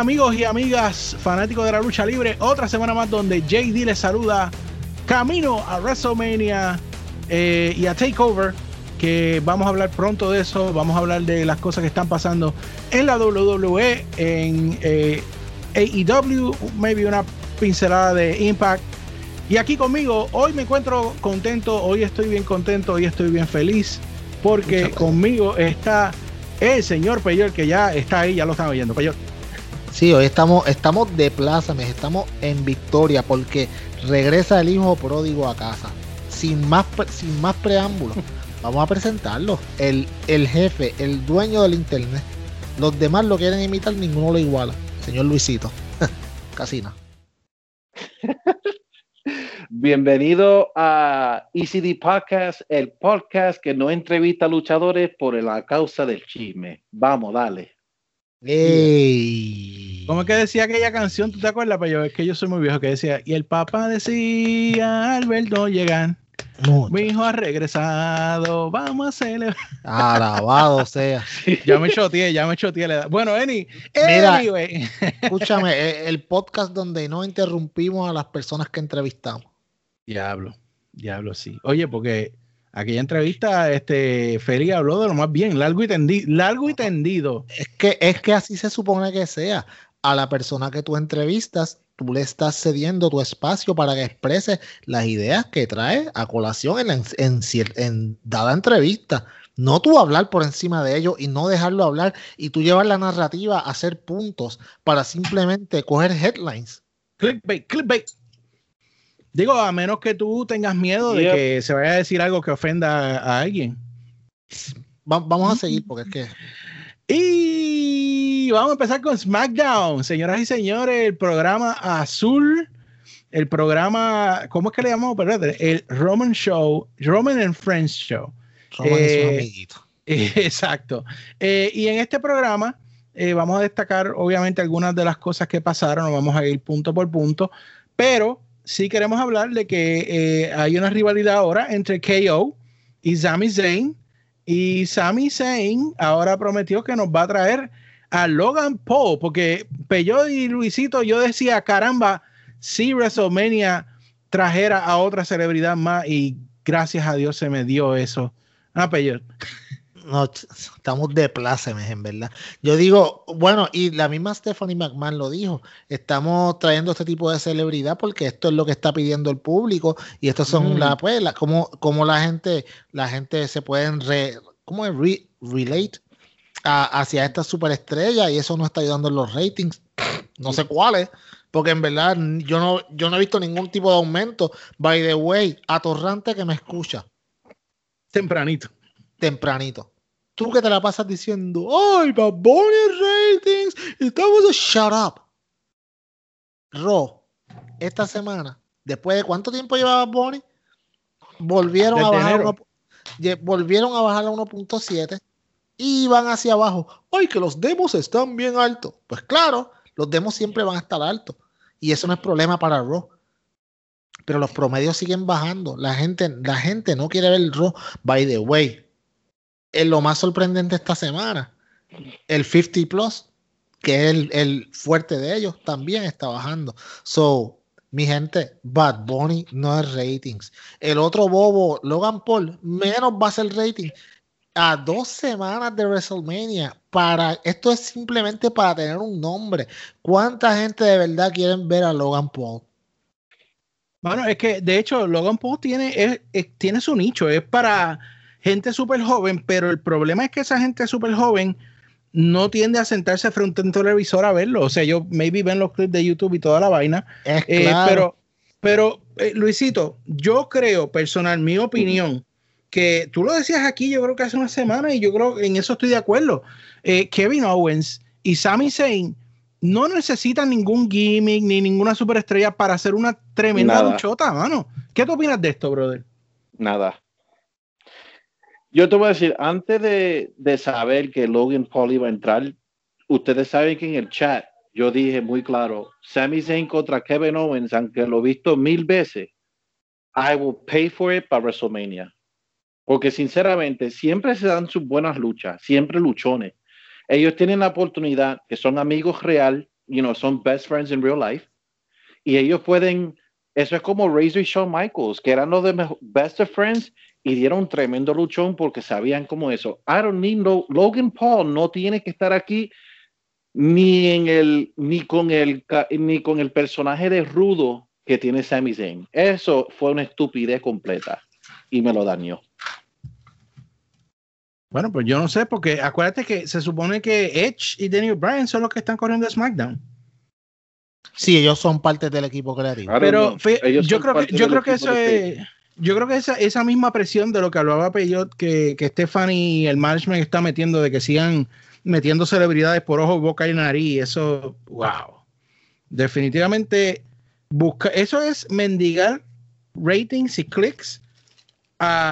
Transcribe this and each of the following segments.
amigos y amigas fanáticos de la lucha libre, otra semana más donde JD les saluda camino a WrestleMania eh, y a Takeover, que vamos a hablar pronto de eso, vamos a hablar de las cosas que están pasando en la WWE, en eh, AEW, maybe una pincelada de Impact. Y aquí conmigo, hoy me encuentro contento, hoy estoy bien contento, hoy estoy bien feliz, porque conmigo está el señor Peyor, que ya está ahí, ya lo están oyendo. Peyor. Sí, hoy estamos, estamos de plázames, estamos en victoria porque regresa el hijo pródigo a casa. Sin más, sin más preámbulos, vamos a presentarlo. El, el jefe, el dueño del internet. Los demás lo quieren imitar, ninguno lo iguala. Señor Luisito. Casina. Bienvenido a ECD Podcast, el podcast que no entrevista a luchadores por la causa del chisme. Vamos, dale. Ey. ¿Cómo es que decía aquella canción? ¿Tú te acuerdas? Pero yo, es que yo soy muy viejo que decía, y el papá decía, Alberto llegan. Mi hijo ha regresado, vamos a celebrar. Alabado sea. ya me choteé, ya me choteé la edad. Bueno, Eni, Mira, escúchame, e, el podcast donde no interrumpimos a las personas que entrevistamos. Diablo, diablo, sí. Oye, porque aquella entrevista, este, Feli habló de lo más bien, largo y tendido. Largo y tendido. Es que, es que así se supone que sea. A la persona que tú entrevistas, tú le estás cediendo tu espacio para que exprese las ideas que trae a colación en, en, en, dada entrevista. No tú hablar por encima de ellos y no dejarlo hablar y tú llevar la narrativa a hacer puntos para simplemente coger headlines. Clickbait, clickbait. Digo, a menos que tú tengas miedo de que se vaya a decir algo que ofenda a alguien. vamos a seguir porque es que. Y vamos a empezar con SmackDown, señoras y señores, el programa azul, el programa, ¿cómo es que le llamamos? El Roman Show, Roman and Friends Show. Roman es un eh, exacto. Eh, y en este programa eh, vamos a destacar, obviamente, algunas de las cosas que pasaron, vamos a ir punto por punto, pero sí queremos hablar de que hay una rivalidad ahora entre KO y Sami Zayn y Sami Zayn ahora prometió que nos va a traer a Logan Paul, porque Peyo y Luisito, yo decía, caramba, si WrestleMania trajera a otra celebridad más y gracias a Dios se me dio eso. Ah, Peyo. No, estamos de plácemes, en verdad. Yo digo, bueno, y la misma Stephanie McMahon lo dijo, estamos trayendo este tipo de celebridad porque esto es lo que está pidiendo el público y estos son la, pues, como, como la gente, la gente se pueden re, ¿cómo es? relate hacia esta superestrella y eso no está ayudando en los ratings. No sé cuáles, porque en verdad yo no, yo no he visto ningún tipo de aumento. By the way, atorrante que me escucha. Tempranito. Tempranito tú que te la pasas diciendo, ¡ay, Bad ratings! Estamos a shut up. Ro, esta semana, después de cuánto tiempo llevaba Bonnie, volvieron a bajar volvieron a bajar a 1.7 y van hacia abajo. ¡Ay, que los demos están bien altos! Pues claro, los demos siempre van a estar altos. Y eso no es problema para Raw. Pero los promedios siguen bajando. La gente, la gente no quiere ver el Raw. By the way, es lo más sorprendente esta semana. El 50 Plus, que es el, fuerte de ellos, también está bajando. So, mi gente, Bad Bunny no es ratings. El otro bobo, Logan Paul, menos va a ser rating. A dos semanas de WrestleMania, para, esto es simplemente para tener un nombre. ¿Cuánta gente de verdad quieren ver a Logan Paul? Bueno, es que de hecho Logan Paul tiene, tiene su nicho, es para gente súper joven, pero el problema es que esa gente súper joven no tiende a sentarse frente a un televisor a verlo. O sea, yo maybe ven los clips de YouTube y toda la vaina. Eh, pero, pero eh, Luisito, yo creo, personal, mi opinión, que tú lo decías aquí, yo creo que hace una semana, y yo creo que en eso estoy de acuerdo. Eh, Kevin Owens y Sami Zayn no necesitan ningún gimmick ni ninguna superestrella para hacer una tremenda luchota, mano. ¿Qué tú opinas de esto, brother? Nada. Yo te voy a decir, antes de, saber que Logan Paul iba a entrar, ustedes saben que en el chat yo dije muy claro, Sami Zayn contra Kevin Owens, aunque lo he visto mil veces, I will pay for it para WrestleMania. Porque sinceramente, siempre se dan sus buenas luchas, siempre luchones. Ellos tienen la oportunidad, que son amigos real, you know, son best friends in real life. Y ellos pueden, eso es como Razor y Shawn Michaels, que eran los de best of friends y dieron un tremendo luchón porque sabían cómo eso. I don't need no, Logan Paul no tiene que estar aquí ni en el ni con el ni con el personaje de rudo que tiene Sami Zayn. Eso fue una estupidez completa y me lo dañó. Bueno, pues yo no sé, porque acuérdate que se supone que Edge y Daniel Bryan son los que están corriendo SmackDown. Sí, ellos son parte del equipo creativo. Pero yo creo que, yo creo que eso es. Yo creo que esa, esa misma presión de lo que hablaba Peyot, que, que Stephanie y el management está metiendo de que sigan metiendo celebridades por ojo, boca y nariz, eso, wow. Definitivamente busca, eso es mendigar ratings y clics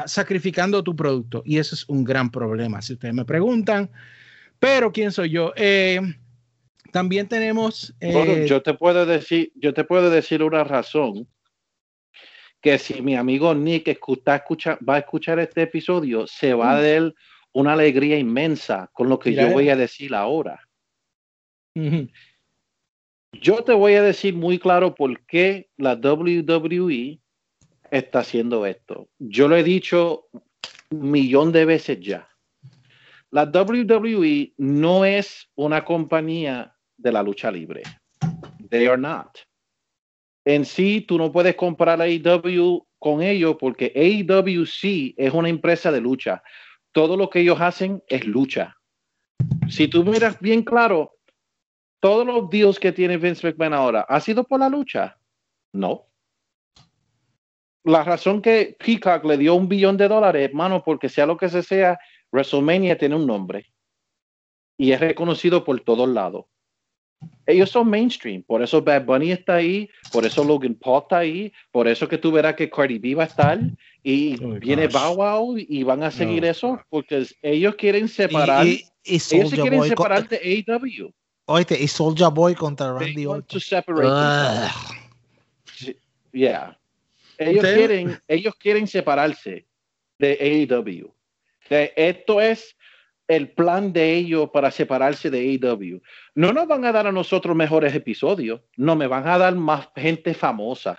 sacrificando tu producto. Y eso es un gran problema, si ustedes me preguntan. Pero, ¿quién soy yo? Eh, también tenemos... Eh, yo te puedo decir, yo te puedo decir una razón que si mi amigo Nick está va a escuchar este episodio, se va a dar una alegría inmensa con lo que yo voy a decir ahora. Yo te voy a decir muy claro por qué la WWE está haciendo esto. Yo lo he dicho un millón de veces ya. La WWE no es una compañía de la lucha libre. They are not. En sí, tú no puedes comparar a AEW con ellos porque AEW sí es una empresa de lucha. Todo lo que ellos hacen es lucha. Si tú miras bien claro, todos los deals que tiene Vince McMahon ahora, ¿ha sido por la lucha? No la razón que Peacock le dio un billón de dólares, hermano, porque sea lo que se sea, WrestleMania tiene un nombre y es reconocido por todos lados. Ellos son mainstream, por eso Bad Bunny está ahí, por eso Logan Paul está ahí, por eso que tú verás que Cardi B va a estar y viene Bow Wow y van a seguir eso, porque ellos quieren separar, y, ellos se quieren separar de AEW. Oíste, y Soulja Boy contra Randy Orton. Yeah. Ellos quieren, ellos quieren separarse de AEW. esto es el plan de ellos para separarse de AEW. No nos van a dar a nosotros mejores episodios, no me van a dar más gente famosa.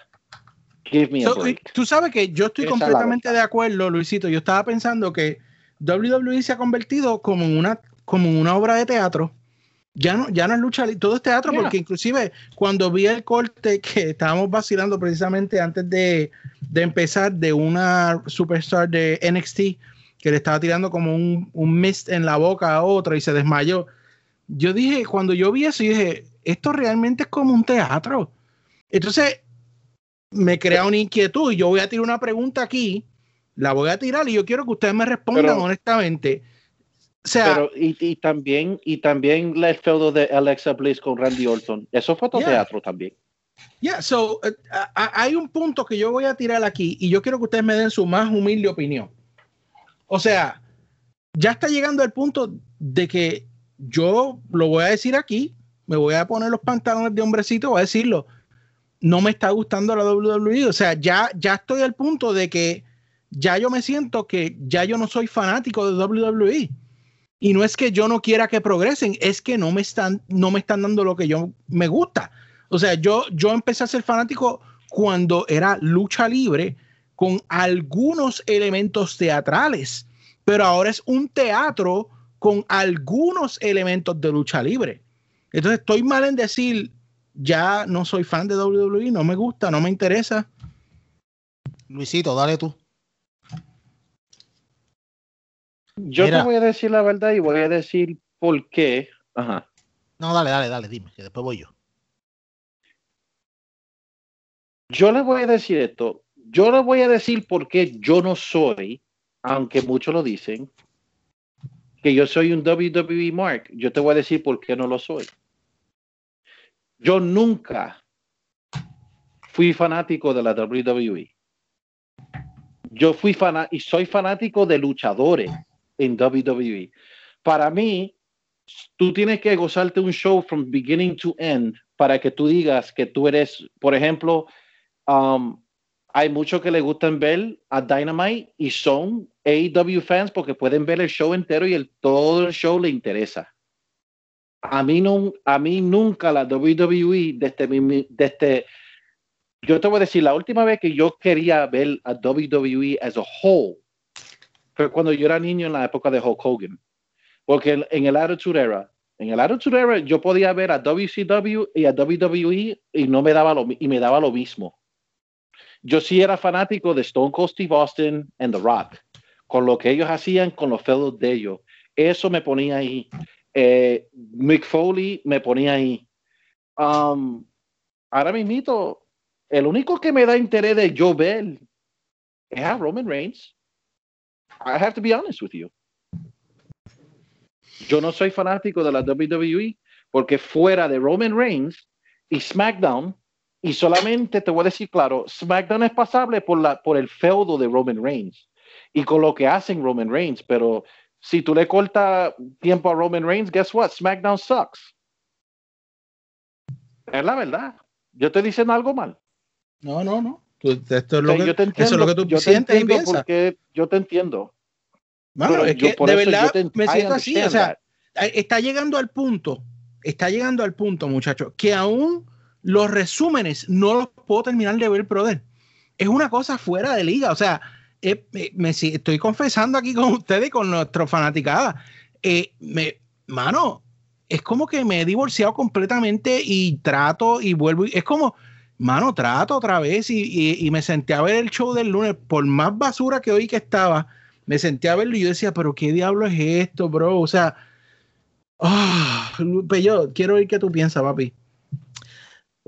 Give me a break. Tú sabes que yo estoy completamente de acuerdo, Luisito. Yo estaba pensando que WWE se ha convertido como una, como una obra de teatro ya no, ya no es lucha, todo es teatro, porque inclusive cuando vi el corte que estábamos vacilando precisamente antes de, empezar de una superstar de NXT que le estaba tirando como un, un, mist en la boca a otra y se desmayó. Yo dije, cuando yo vi eso, dije, esto realmente es como un teatro. Entonces, me crea una inquietud y yo voy a tirar una pregunta aquí, la voy a tirar y yo quiero que ustedes me respondan honestamente pero, y, también, y también el feudo de Alexa Bliss con Randy Orton. Eso fue todo teatro también. Ya, so, eh, hay un punto que yo voy a tirar aquí y yo quiero que ustedes me den su más humilde opinión. O sea, ya está llegando el punto de que yo lo voy a decir aquí, me voy a poner los pantalones de hombrecito, voy a decirlo, no me está gustando la WWE. O sea, ya, ya estoy al punto de que ya yo me siento que ya yo no soy fanático de WWE. Y no es que yo no quiera que progresen, es que no me están, no me están dando lo que yo me gusta. O sea, yo, yo empecé a ser fanático cuando era lucha libre con algunos elementos teatrales, pero ahora es un teatro con algunos elementos de lucha libre. Entonces estoy mal en decir, ya no soy fan de WWE, no me gusta, no me interesa. Luisito, dale tú. Yo te voy a decir la verdad y voy a decir por qué. Ajá. No, dale, dale, dale, dime, que después voy yo. Yo les voy a decir esto. Yo les voy a decir por qué yo no soy, aunque muchos lo dicen, que yo soy un WWE Mark. Yo te voy a decir por qué no lo soy. Yo nunca fui fanático de la WWE. Yo fui fanático y soy fanático de luchadores en WWE. Para mí, tú tienes que gozarte un show from beginning to end para que tú digas que tú eres, por ejemplo, um, hay muchos que le gustan ver a Dynamite y son AEW fans porque pueden ver el show entero y el, todo el show le interesa. A mí, no, a mí nunca la WWE, desde, mi, desde, yo te voy a decir, la última vez que yo quería ver a WWE as a whole fue cuando yo era niño en la época de Hulk Hogan. Porque en, el Attitude Era, en el Attitude Era yo podía ver a WCW y a WWE y no me daba lo, y me daba lo mismo. Yo sí era fanático de Stone Cold Steve Austin and The Rock, con lo que ellos hacían con los feudos de ellos. Eso me ponía ahí. Eh, Mick Foley me ponía ahí. Um, ahora mismo, el único que me da interés de yo ver es Roman Reigns. I have to be honest with you. Yo no soy fanático de la WWE porque fuera de Roman Reigns y SmackDown, y solamente te voy a decir claro, SmackDown es pasable por, la, por el feudo de Roman Reigns y con lo que hacen Roman Reigns, pero si tú le cortas tiempo a Roman Reigns, guess what? SmackDown sucks. Es la verdad. Yo estoy diciendo algo mal. No, no, no. esto es lo que, eso es lo que tú sientes y piensas. Porque yo te entiendo. Bueno, es que de verdad me siento así. O sea, está llegando al punto, está llegando al punto, muchachos, que aún los resúmenes no los puedo terminar de ver, brother. Es una cosa fuera de liga. O sea, eh, me, estoy confesando aquí con ustedes y con nuestro fanaticada. Eh, me, mano, es como que me he divorciado completamente y trato y vuelvo. es como, mano, trato otra vez y, me senté a ver el show del lunes, por más basura que hoy que estaba, me senté a verlo y yo decía, pero qué diablo es esto, bro. O sea, oh, yo quiero oír qué tú piensas, papi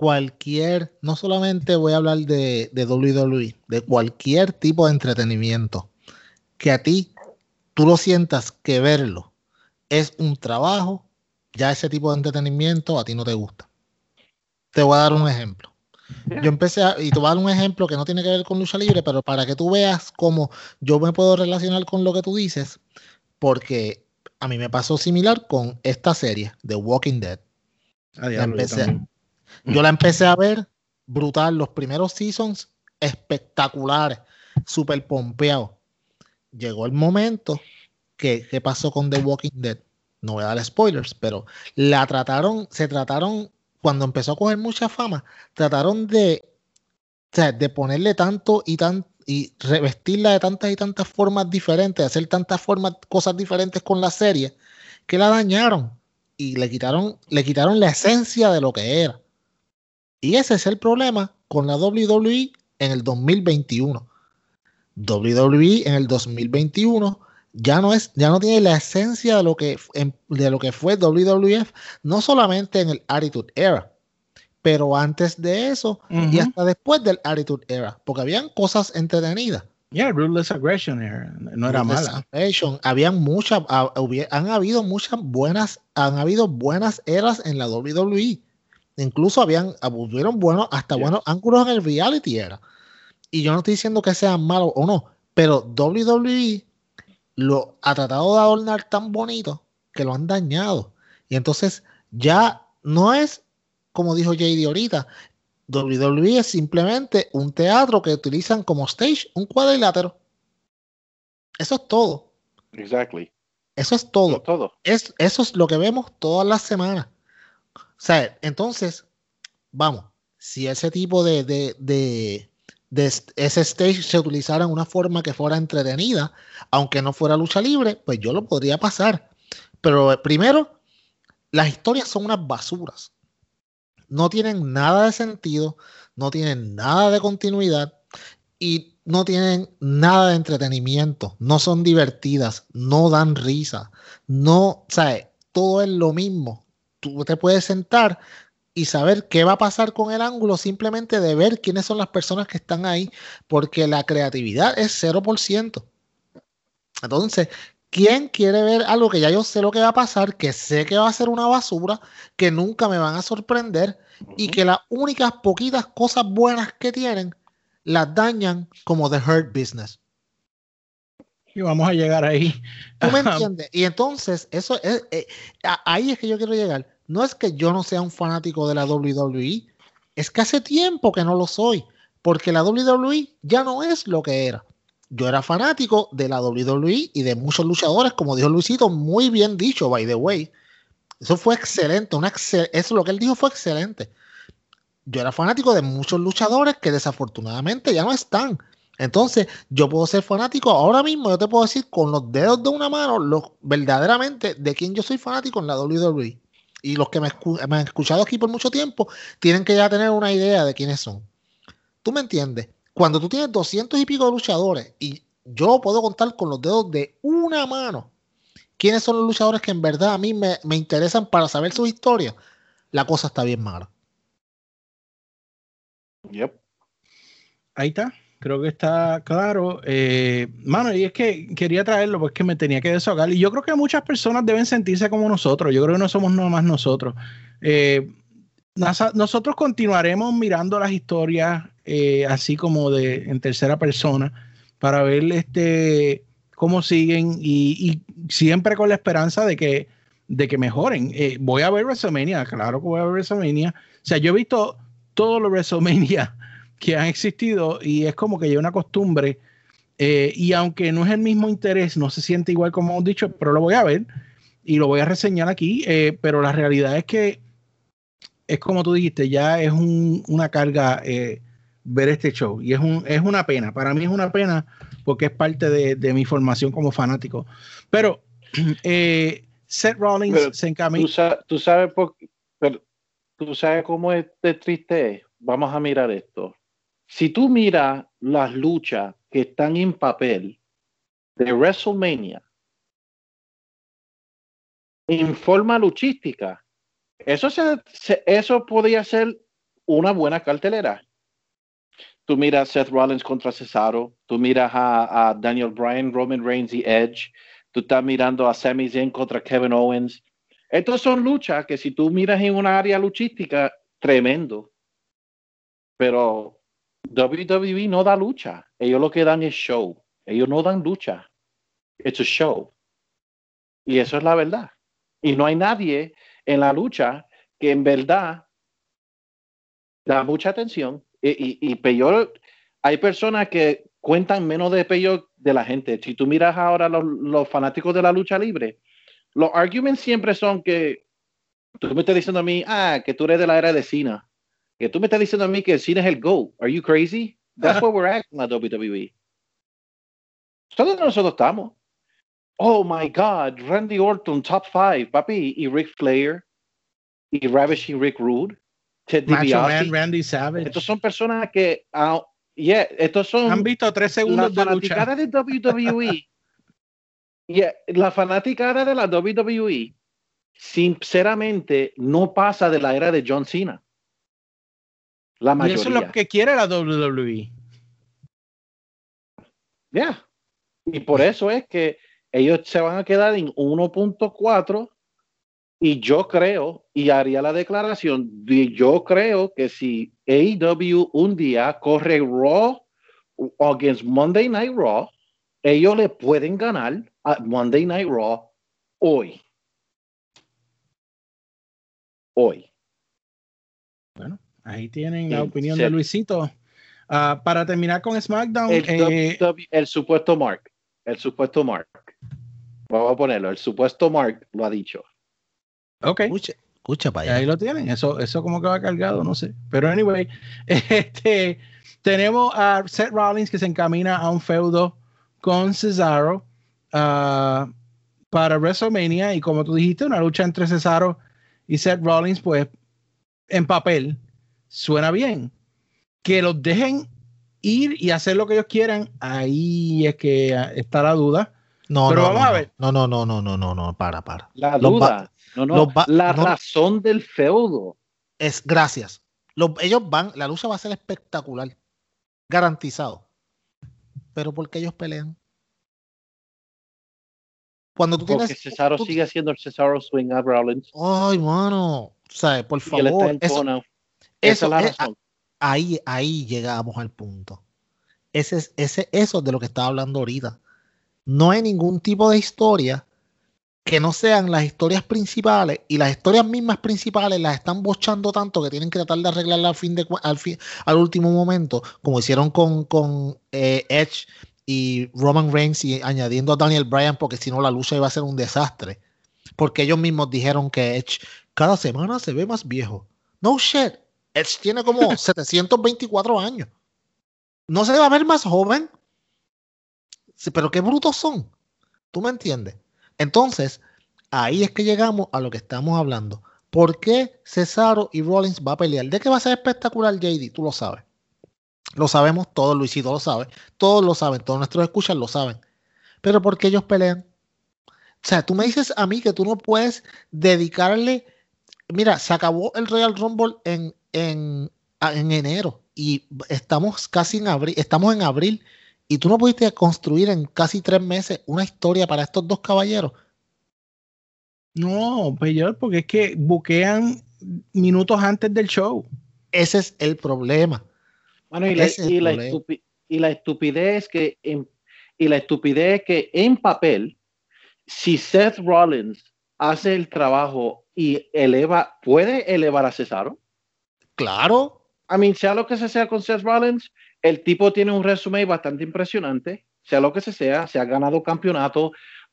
cualquier, no solamente voy a hablar de, de WWE, de cualquier tipo de entretenimiento, que a ti tú lo sientas que verlo es un trabajo, ya ese tipo de entretenimiento a ti no te gusta. Te voy a dar un ejemplo. Yo empecé a, y te voy a dar un ejemplo que no tiene que ver con lucha libre, pero para que tú veas cómo yo me puedo relacionar con lo que tú dices, porque a mí me pasó similar con esta serie, The Walking Dead. Ah, empecé, yo la empecé a ver brutal, los primeros seasons espectaculares, súper pompeado. Llegó el momento que, pasó con The Walking Dead. No voy a dar spoilers, pero la trataron, se trataron, cuando empezó a coger mucha fama, trataron de, de ponerle tanto y tan y revestirla de tantas y tantas formas diferentes, hacer tantas formas, cosas diferentes con la serie, que la dañaron y le quitaron, le quitaron la esencia de lo que era. Y ese es el problema con la WWE en el 2021. WWE en el 2021 ya no es, ya no tiene la esencia de lo que, de lo que fue WWF, no solamente en el Attitude Era, pero antes de eso y hasta después del Attitude Era, porque habían cosas entretenidas. Yeah, Ruthless Aggression era, no era mala. habían muchas, han habido muchas buenas, han habido buenas eras en la WWE. Incluso habían, abusieron buenos, hasta buenos ángulos en el reality era. Y yo no estoy diciendo que sean malos o no, pero WWE lo ha tratado de adornar tan bonito que lo han dañado. Y entonces ya no es, como dijo JD ahorita, WWE es simplemente un teatro que utilizan como stage, un cuadrilátero. Eso es todo. Exactly. Eso es todo. todo. Es, eso es lo que vemos todas las semanas. Sea, entonces, vamos, si ese tipo de, de, de, ese stage se utilizara en una forma que fuera entretenida, aunque no fuera lucha libre, pues yo lo podría pasar. Pero eh, primero, las historias son unas basuras. No tienen nada de sentido, no tienen nada de continuidad y no tienen nada de entretenimiento, no son divertidas, no dan risa, no, o sea, todo es lo mismo tú te puedes sentar y saber qué va a pasar con el ángulo simplemente de ver quiénes son las personas que están ahí, porque la creatividad es 0%. Entonces, ¿quién quiere ver algo que ya yo sé lo que va a pasar, que sé que va a ser una basura, que nunca me van a sorprender y que las únicas poquitas cosas buenas que tienen las dañan como The Hurt Business? Y vamos a llegar ahí. ¿Tú me entiendes? Y entonces, eso es, eh, ahí es que yo quiero llegar. No es que yo no sea un fanático de la WWE, es que hace tiempo que no lo soy, porque la WWE ya no es lo que era. Yo era fanático de la WWE y de muchos luchadores, como dijo Luisito, muy bien dicho, by the way. Eso fue excelente, una eso lo que él dijo fue excelente. Yo era fanático de muchos luchadores que desafortunadamente ya no están. Entonces, yo puedo ser fanático ahora mismo, yo te puedo decir con los dedos de una mano, lo, verdaderamente de quién yo soy fanático en la WWE. Y los que me, me, han escuchado aquí por mucho tiempo tienen que ya tener una idea de quiénes son. ¿Tú me entiendes? Cuando tú tienes 200 y pico de luchadores y yo puedo contar con los dedos de una mano quiénes son los luchadores que en verdad a mí me, me interesan para saber su historia, la cosa está bien mala. Yep. Ahí está creo que está claro. Eh, mano, y es que quería traerlo porque me tenía que desahogar. Y yo creo que muchas personas deben sentirse como nosotros. Yo creo que no somos nomás nosotros. Eh, nosotros continuaremos mirando las historias eh, así como de en tercera persona para ver este cómo siguen y, siempre con la esperanza de que, de que mejoren. voy a ver WrestleMania, claro que voy a ver WrestleMania. O sea, yo he visto todos los WrestleMania que han existido y es como que hay una costumbre. Eh, y aunque no es el mismo interés, no se siente igual como hemos dicho, pero lo voy a ver y lo voy a reseñar aquí. Eh, pero la realidad es que es como tú dijiste, ya es una carga eh, ver este show y es, un, es una pena. Para mí es una pena porque es parte de, mi formación como fanático. Pero Seth Rollins se encamina. Tú, sabes, pero, tú sabes cómo es de triste. Vamos a mirar esto si tú miras las luchas que están en papel de WrestleMania en forma luchística, eso, eso podría ser una buena cartelera. Tú miras Seth Rollins contra Cesaro, tú miras a, Daniel Bryan, Roman Reigns y Edge, tú estás mirando a Sami Zayn contra Kevin Owens. Estas son luchas que si tú miras en una área luchística, tremendo. Pero WWE no da lucha. Ellos lo que dan es show. Ellos no dan lucha. Es un show. Y eso es la verdad. Y no hay nadie en la lucha que en verdad da mucha atención. Y, y, peor, hay personas que cuentan menos de peor de la gente. Si tú miras ahora los, los fanáticos de la lucha libre, los arguments siempre son que tú me estás diciendo a mí, ah, que tú eres de la era de Cena que tú me estás diciendo a mí que el cine es el go. Are you crazy? That's where we're at in la WWE. Todos nosotros estamos. Oh my God, Randy Orton, top five, papi, y Rick Flair, y Ravishing Rick Rude, Ted DiBiase. Randy Savage. Estos son personas que, uh, yeah, estos son. Han visto tres segundos la de lucha. de WWE. yeah, la fanaticada de la WWE, sinceramente, no pasa de la era de John Cena. La mayoría. Y eso es lo que quiere la WWE. Ya. Y por eso es que ellos se van a quedar en 1.4 y yo creo, y haría la declaración, yo creo que si AEW un día corre Raw against Monday Night Raw, ellos le pueden ganar a Monday Night Raw hoy. Hoy. Ahí tienen la opinión de Luisito. Ah, para terminar con SmackDown. Eh, el, supuesto Mark. El supuesto Mark. Vamos a ponerlo. El supuesto Mark lo ha dicho. Ok. Escucha, para allá. Ahí lo tienen. Eso, eso como que va cargado, no sé. Pero anyway, este, tenemos a Seth Rollins que se encamina a un feudo con Cesaro ah, para WrestleMania. Y como tú dijiste, una lucha entre Cesaro y Seth Rollins, pues en papel suena bien. Que los dejen ir y hacer lo que ellos quieran, ahí es que está la duda. No, Pero no, vamos a ver. No, no, no, no, no, no, no, para, para. La duda. No, no, la razón del feudo. Es gracias. ellos van, la lucha va a ser espectacular. Garantizado. Pero ¿por qué ellos pelean? Cuando tú Porque tienes. Cesaro sigue haciendo el Cesaro Swing a Rollins. Ay, mano. O sea, por favor. Eso, es la razón. ahí, ahí llegamos al punto. Ese, es, ese, eso es de lo que estaba hablando ahorita. No hay ningún tipo de historia que no sean las historias principales y las historias mismas principales las están bochando tanto que tienen que tratar de arreglarla al fin de al, fin, al último momento, como hicieron con, con eh, Edge y Roman Reigns y añadiendo a Daniel Bryan porque si no la lucha iba a ser un desastre. porque ellos mismos dijeron que Edge cada semana se ve más viejo. No shit. Edge tiene como 724 años. No se va a ver más joven. Pero qué brutos son. ¿Tú me entiendes? Entonces, ahí es que llegamos a lo que estamos hablando. ¿Por qué Cesaro y Rollins va a pelear? ¿De qué va a ser espectacular, JD? Tú lo sabes. Lo sabemos todos, Luisito lo sabe. Todos lo saben, todos nuestros escuchas lo saben. Pero ¿por qué ellos pelean? O sea, tú me dices a mí que tú no puedes dedicarle. Mira, se acabó el Royal Rumble en, en, en enero y estamos casi en abril. Estamos en abril y tú no pudiste construir en casi tres meses una historia para estos dos caballeros. No, peor, porque es que buquean minutos antes del show. Ese es el problema. Bueno, y, la, y la, estupidez que en, y la estupidez que en papel, si Seth Rollins hace el trabajo y eleva, puede elevar a Cesaro. Claro. A mí, sea lo que se sea con Seth Rollins, el tipo tiene un resumen bastante impresionante, sea lo que se sea, se ha ganado campeonato,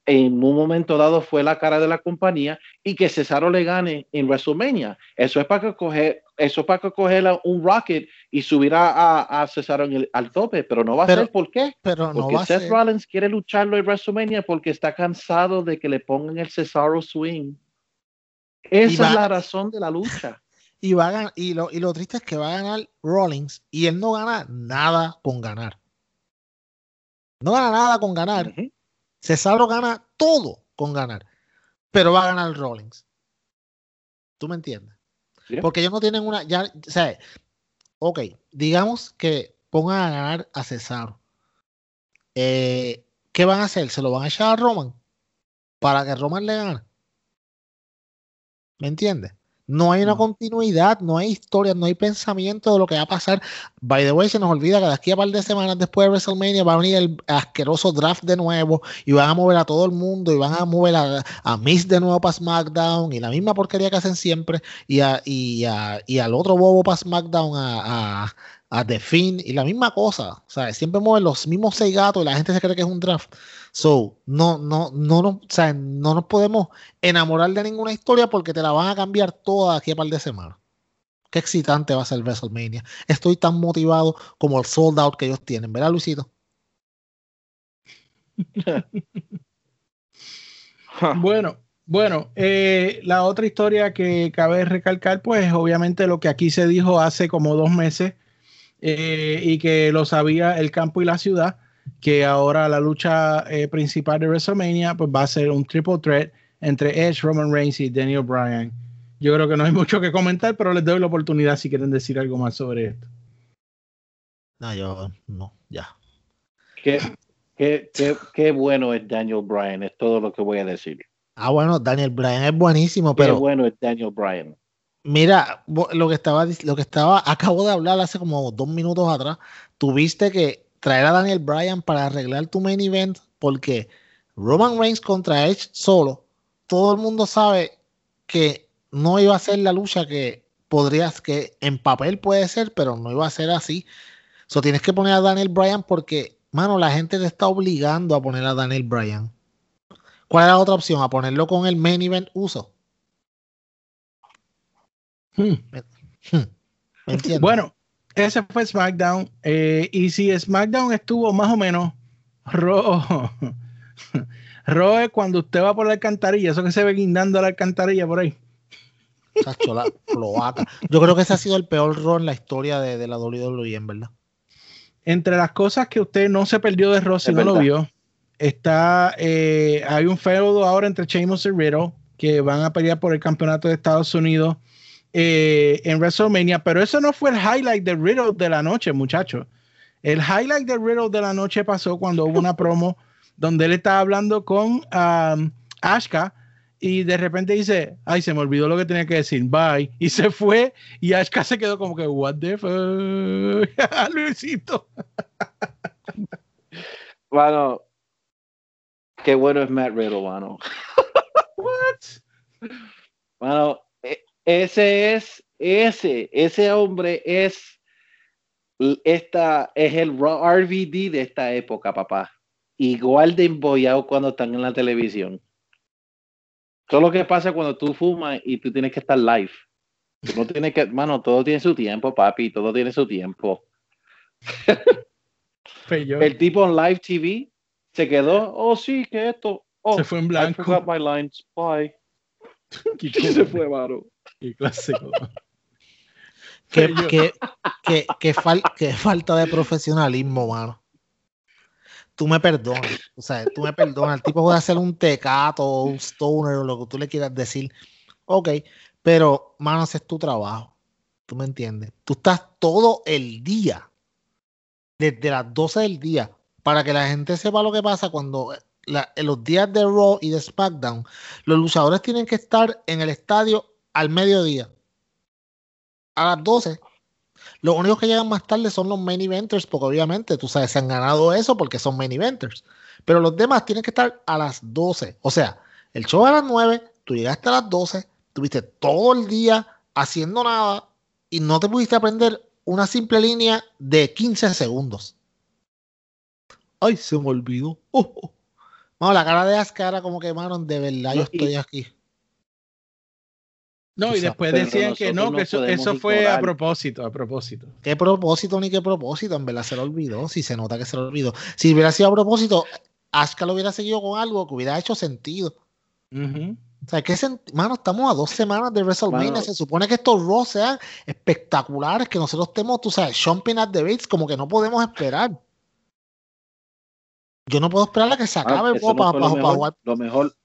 en un momento dado fue la cara de la compañía y que Cesaro le gane en WrestleMania. Eso es para que coger, eso es para que coger un Rocket y subir a, a Cesaro en el, al tope, pero no va a ser. ¿Por qué? Pero porque no Seth Rollins quiere lucharlo en WrestleMania porque está cansado de que le pongan el Cesaro swing. Esa es la razón de la lucha. Y, va a ganar, y, lo, y lo triste es que va a ganar Rollins y él no gana nada con ganar. No gana nada con ganar. Cesaro gana todo con ganar, pero va a ganar Rollins. ¿Tú me entiendes? Porque ellos no tienen una. Ya, o sea, ok, digamos que pongan a ganar a Cesaro. Eh, ¿Qué van a hacer? ¿Se lo van a echar a Roman? Para que Roman le gane. ¿Me entiendes? No hay una continuidad, no hay historia, no hay pensamiento de lo que va a pasar. By the way, se nos olvida que de aquí a par de semanas después de WrestleMania va a venir el asqueroso draft de nuevo y van a mover a todo el mundo y van a mover a, Miss de nuevo para SmackDown y la misma porquería que hacen siempre y, y, y al otro bobo para SmackDown a, a The Finn y la misma cosa. O sea, siempre mueven los mismos seis gatos y la gente se cree que es un draft. So, no, no, no, no, o sea, no nos podemos enamorar de ninguna historia porque te la van a cambiar toda aquí a par de semanas. Qué excitante va a ser WrestleMania. Estoy tan motivado como el sold out que ellos tienen, ¿verdad, Luisito? bueno, bueno, eh, la otra historia que cabe recalcar, pues obviamente lo que aquí se dijo hace como dos meses eh, y que lo sabía el campo y la ciudad, que ahora la lucha eh, principal de WrestleMania pues va a ser un triple threat entre Edge, Roman Reigns y Daniel Bryan. Yo creo que no hay mucho que comentar, pero les doy la oportunidad si quieren decir algo más sobre esto. No, yo no, ya. Qué, qué, qué, qué bueno es Daniel Bryan, es todo lo que voy a decir. Ah, bueno, Daniel Bryan es buenísimo, pero. Qué bueno es Daniel Bryan. Mira, lo que estaba, lo que estaba, acabo de hablar hace como dos minutos atrás. Tuviste que traer a Daniel Bryan para arreglar tu main event porque Roman Reigns contra Edge solo, todo el mundo sabe que no iba a ser la lucha que podrías, que en papel puede ser, pero no iba a ser así. So tienes que poner a Daniel Bryan porque, mano, la gente te está obligando a poner a Daniel Bryan. ¿Cuál es la otra opción? A ponerlo con el main event uso. Hmm. Hmm. Bueno, ese fue SmackDown. Eh, y si SmackDown estuvo más o menos rojo. rojo es cuando usted va por la alcantarilla, eso que se ve guindando la alcantarilla por ahí. Yo creo que ese ha sido el peor rol en la historia de, la WWE, en verdad. Entre las cosas que usted no se perdió de Ross si no lo vio, está eh, hay un feudo ahora entre Sheamus y Riddle que van a pelear por el campeonato de Estados Unidos eh, en WrestleMania, pero eso no fue el highlight de Riddle de la noche, muchachos. El highlight de Riddle de la noche pasó cuando hubo una promo donde él estaba hablando con um, Ashka y de repente dice, ay, se me olvidó lo que tenía que decir, bye, y se fue y Ashka se quedó como que, what the fuck, Luisito. bueno, qué bueno es Matt Riddle, mano. What? Bueno, ese es, ese, ese hombre es, esta, es el RVD de esta época, papá. Igual de embollado cuando están en la televisión. Es lo que pasa cuando tú fumas y tú tienes que estar live. No tienes que, mano, todo tiene su tiempo, papi, todo tiene su tiempo. El tipo en live TV se quedó, oh sí, que esto. Oh, se fue en I blanco. forgot my lines. Bye. Qué Y se fue, mano. Qué clásico. Qué, qué- qué- qué fal- qué falta de profesionalismo, mano. Tú me perdonas, o sea, tú me perdonas. El tipo puede hacer un tecato o un stoner o lo que tú le quieras decir. Ok, pero, mano, ese es tu trabajo. ¿Tú me entiendes? Tú estás todo el día, desde las 12 del día, para que la gente sepa lo que pasa cuando en los días de Raw y de SmackDown, los luchadores tienen que estar en el estadio al mediodía a las 12. Los únicos que llegan más tarde son los main eventers, porque obviamente tú sabes, se han ganado eso porque son main eventers. Pero los demás tienen que estar a las 12. O sea, el show a las 9, tú llegaste a las 12, tuviste todo el día haciendo nada y no te pudiste aprender una simple línea de 15 segundos. Ay, se me olvidó. Oh. Mano, la cara de Asuka era como que, mano, de verdad, yo estoy aquí. No, y después decían que no, que eso, eso fue a propósito, a propósito. ¿Qué propósito ni qué propósito? En verdad se lo olvidó. Si se nota que se lo olvidó. Si hubiera sido a propósito, Asuka lo hubiera seguido con algo que hubiera hecho sentido. Ujú. O sea, ¿qué sent- Mano, estamos a dos semanas de WrestleMania. Mano. Se supone que estos Raw sean espectaculares, que nosotros estemos, tú sabes, jumping at the beats, como que no podemos esperar. Yo no puedo esperar a que se Ah, acabe para lo, mejor, jugar. lo mejor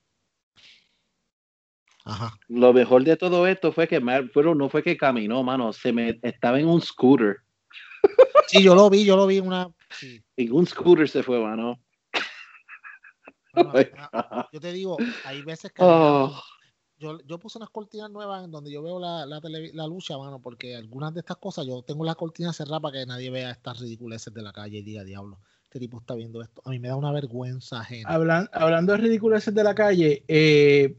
Ajá. lo mejor de todo esto fue que Matt Riddle no fue que caminó, mano, se me estaba en un scooter. Sí, yo lo vi, yo lo vi en una. sí. En un scooter se fue, mano. Una- yo te digo, hay veces que. Oh. yo, yo puse unas cortinas nuevas en donde yo veo la, la, televi- la lucha, mano, porque algunas de estas cosas yo tengo las cortinas cerradas para que nadie vea estas ridiculeces de la calle y diga, diablo, este tipo está viendo esto. A mí me da una vergüenza ajena. Hablan- hablando de ridiculeces de la calle, eh,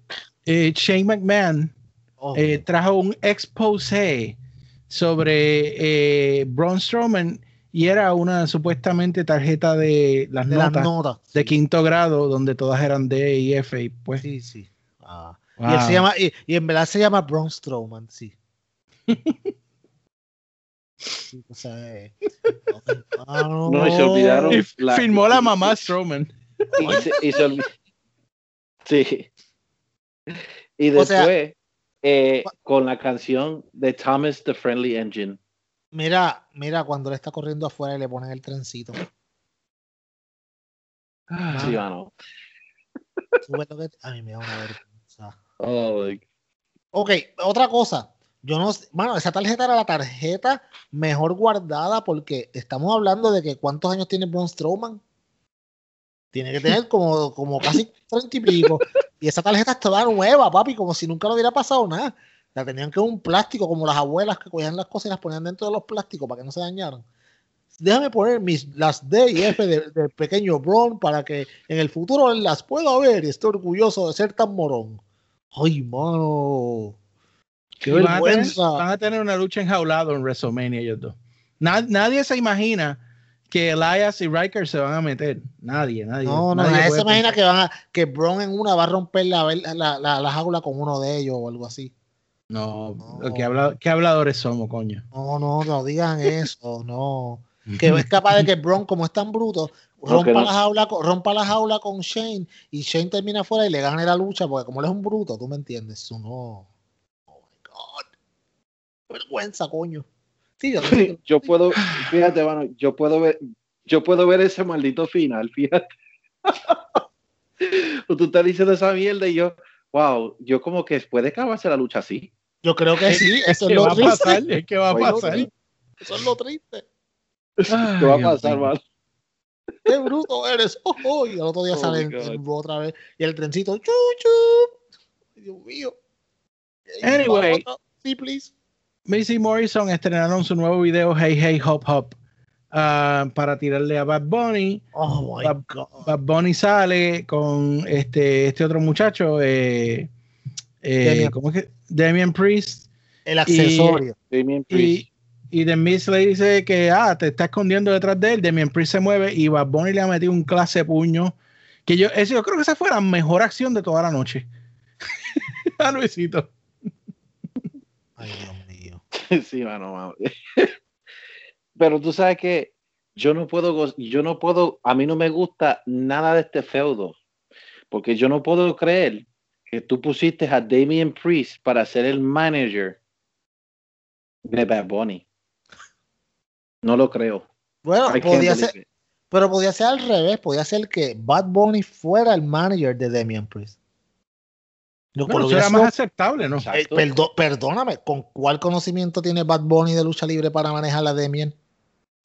eh, Shane McMahon Oh, eh, trajo un expose sobre Braun Strowman y era una supuestamente tarjeta de las de las notas notas. de sí, quinto grado donde todas eran D y F y pues Sí, sí. Ah. wow. Y, él se llama, y, y en verdad se llama Braun Strowman, sí. Sí, o sea, eh, No, y se olvidaron. Y la- firmó la y- mamá Strowman. Y se, y se olvi- Sí. Y O sea- después, eh, con la canción de Thomas the Friendly Engine. Mira, mira cuando él está corriendo afuera y le ponen el trencito. Ah, Sí, mano. Que- A mí me da una vergüenza. Oh, Ok, otra cosa. Yo no mano, esa tarjeta era la tarjeta mejor guardada porque estamos hablando de que cuántos años tiene Braun Strowman. Tiene que tener como, como casi treinta y pico. Y esa tarjeta estaba nueva, papi, como si nunca le hubiera pasado nada. La tenían que un plástico, como las abuelas que cogían las cosas y las ponían dentro de los plásticos para que no se dañaran. Déjame poner mis, las D y F de- del pequeño Braun para que en el futuro las pueda ver y esté orgulloso de ser tan morón. Ay, mano. Qué y van, a tener, vergüenza. van a tener una lucha enjaulada en WrestleMania ellos dos. Na- nadie se imagina que Elias y Riker se van a meter. Nadie, nadie. No, no, nadie nadie puede se imagina que, van a, que Braun en una va a romper la, la, la, la jaula con uno de ellos o algo así. No, No. ¿qué, habla- qué habladores somos, coño? No, no, no digan eso, no. Que es capaz de que Braun, como es tan bruto, rompa, no. la jaula, con- rompa la jaula con Shane y Shane termina afuera y le gane la lucha porque como él es un bruto, tú me entiendes. Eso no. Oh my God. Qué Vergüenza, coño. Sí, yo puedo, fíjate, mano, yo puedo ver, yo puedo ver ese maldito final, fíjate. Tú estás diciendo esa mierda y yo, wow, yo como que puede acabarse la lucha así. yo creo que sí, eso es ¿Qué lo va a triste. pasar? Es que va a pasar. Eso es lo triste. Ay, ¿Qué va a pasar, mano? ¡Qué bruto eres! ¡Oh, oh! Y el otro día Oh sale otra vez. Y el trencito, ¡chu, chu! Ay, Dios mío. Anyway. Sí, please. Macy Morrison estrenaron su nuevo video Hey Hey Hop Hop ah, para tirarle a Bad Bunny. Oh, my Bad, God. Bad Bunny sale con este, este otro muchacho, eh, eh, Damian. ¿cómo es que? Damian Priest. El accesorio. Damien Priest. Y, y The Miz le dice que ah, te está escondiendo detrás de él. Damian Priest se mueve y Bad Bunny le ha metido un clase de puño. Que yo, eso, yo creo que esa fue la mejor acción de toda la noche. a Luisito. Ay, mío. Sí, mano, mano. Pero tú sabes que yo no puedo, yo no puedo, a mí no me gusta nada de este feudo, porque yo no puedo creer que tú pusiste a Damien Priest para ser el manager de Bad Bunny. No lo creo. Bueno, podía ser, it. pero podía ser al revés, podía ser que Bad Bunny fuera el manager de Damian Priest. Lo cual Bueno, eso era más aceptable, ¿no? Eh, perdóname, ¿con cuál conocimiento tiene Bad Bunny de lucha libre para manejar a Damian?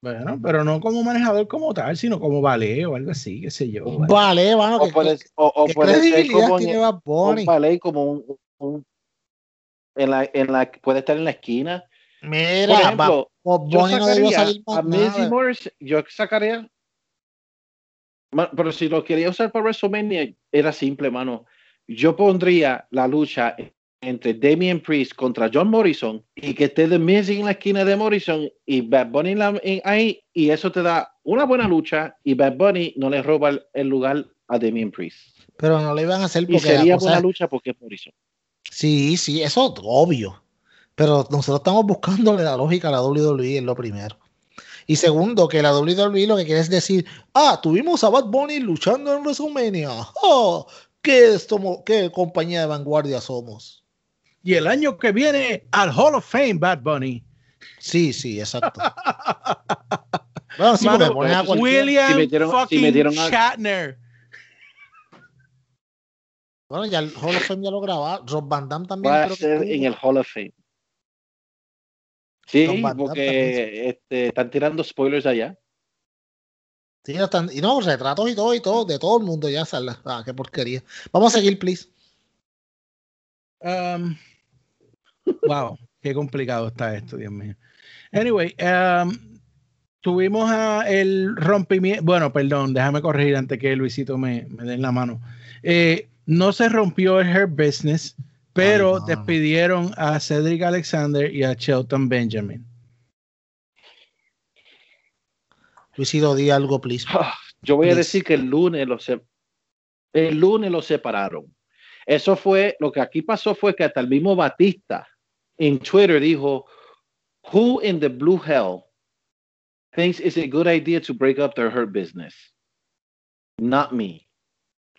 Bueno, pero no como manejador como tal, sino como ballet o algo así, qué sé yo. ¿vale? Vale, O que, puede, o, o ¿qué puede ser credibilidad como tiene en- Bad Bunny? un ballet como un, un- en la, en la, puede estar en la esquina. Mira, Por Bad ejemplo, Bad yo Bunny no debió sacaría salir más a Miz y nada. Morris, yo sacaría. Pero si lo quería usar para WrestleMania, era simple, mano. Yo pondría la lucha entre Damien Priest contra John Morrison y que esté The Miz en la esquina de Morrison y Bad Bunny en la- en- ahí, y eso te da una buena lucha y Bad Bunny no le roba el, el lugar a Damien Priest. Pero no lo iban a hacer Y porque la sería cosa buena lucha porque es Morrison. Sí, sí, eso es obvio. Pero nosotros estamos buscándole la lógica a la WWE es lo primero. Y segundo, que la WWE lo que quiere es decir, ah, tuvimos a Bad Bunny luchando en WrestleMania. Oh, ¿qué, somos, ¿Qué compañía de vanguardia somos? Y el año que viene al Hall of Fame, Bad Bunny. Sí, sí, exacto. bueno, sí, Mano, a. William Si metieron- si fucking metieron a- Shatner. Bueno, ya el Hall of Fame ya lo graba. Rob Van Damme también. Va a creo que ser estuvo. en el Hall of Fame. Sí, porque este, están tirando spoilers allá. Sí, están- y no, retratos y todo, y todo, de todo el mundo ya sale. Ah, qué porquería. Vamos a seguir, please. Um, wow, qué complicado está esto, Dios mío. Anyway, um, tuvimos a el rompimiento. Bueno, perdón, déjame corregir antes que Luisito me, me dé en la mano. Eh, no se rompió el Her Business, pero Ay, despidieron a Cedric Alexander y a Shelton Benjamin. Luisito, di algo, please. Ah, Yo voy a decir que el lunes lo se- el lunes lo separaron. Eso fue lo que aquí pasó fue que hasta el mismo Batista en Twitter dijo, "Who in the blue hell thinks it's a good idea to break up their hurt business? Not me."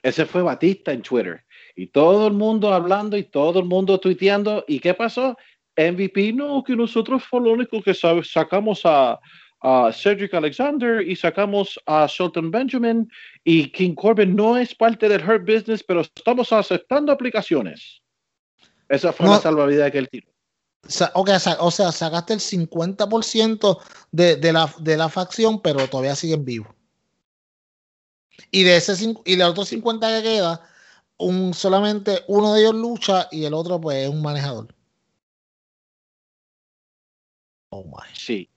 Ese fue Batista en Twitter y todo el mundo hablando y todo el mundo tuiteando. ¿Y qué pasó? MVP, no, que nosotros fue lo único que sacamos a, a Cedric Alexander y sacamos a Shelton Benjamin y King Corbin no es parte del Hurt Business, pero estamos aceptando aplicaciones. Esa fue No. la salvavidas que él tiró. Sa- ok, sa- o sea, sacaste el 50% de, de, la, de la facción, pero todavía siguen vivos. Y de ese y de los otros 50 que queda, un, solamente uno de ellos lucha y el otro, pues, es un manejador. Oh my. Sí.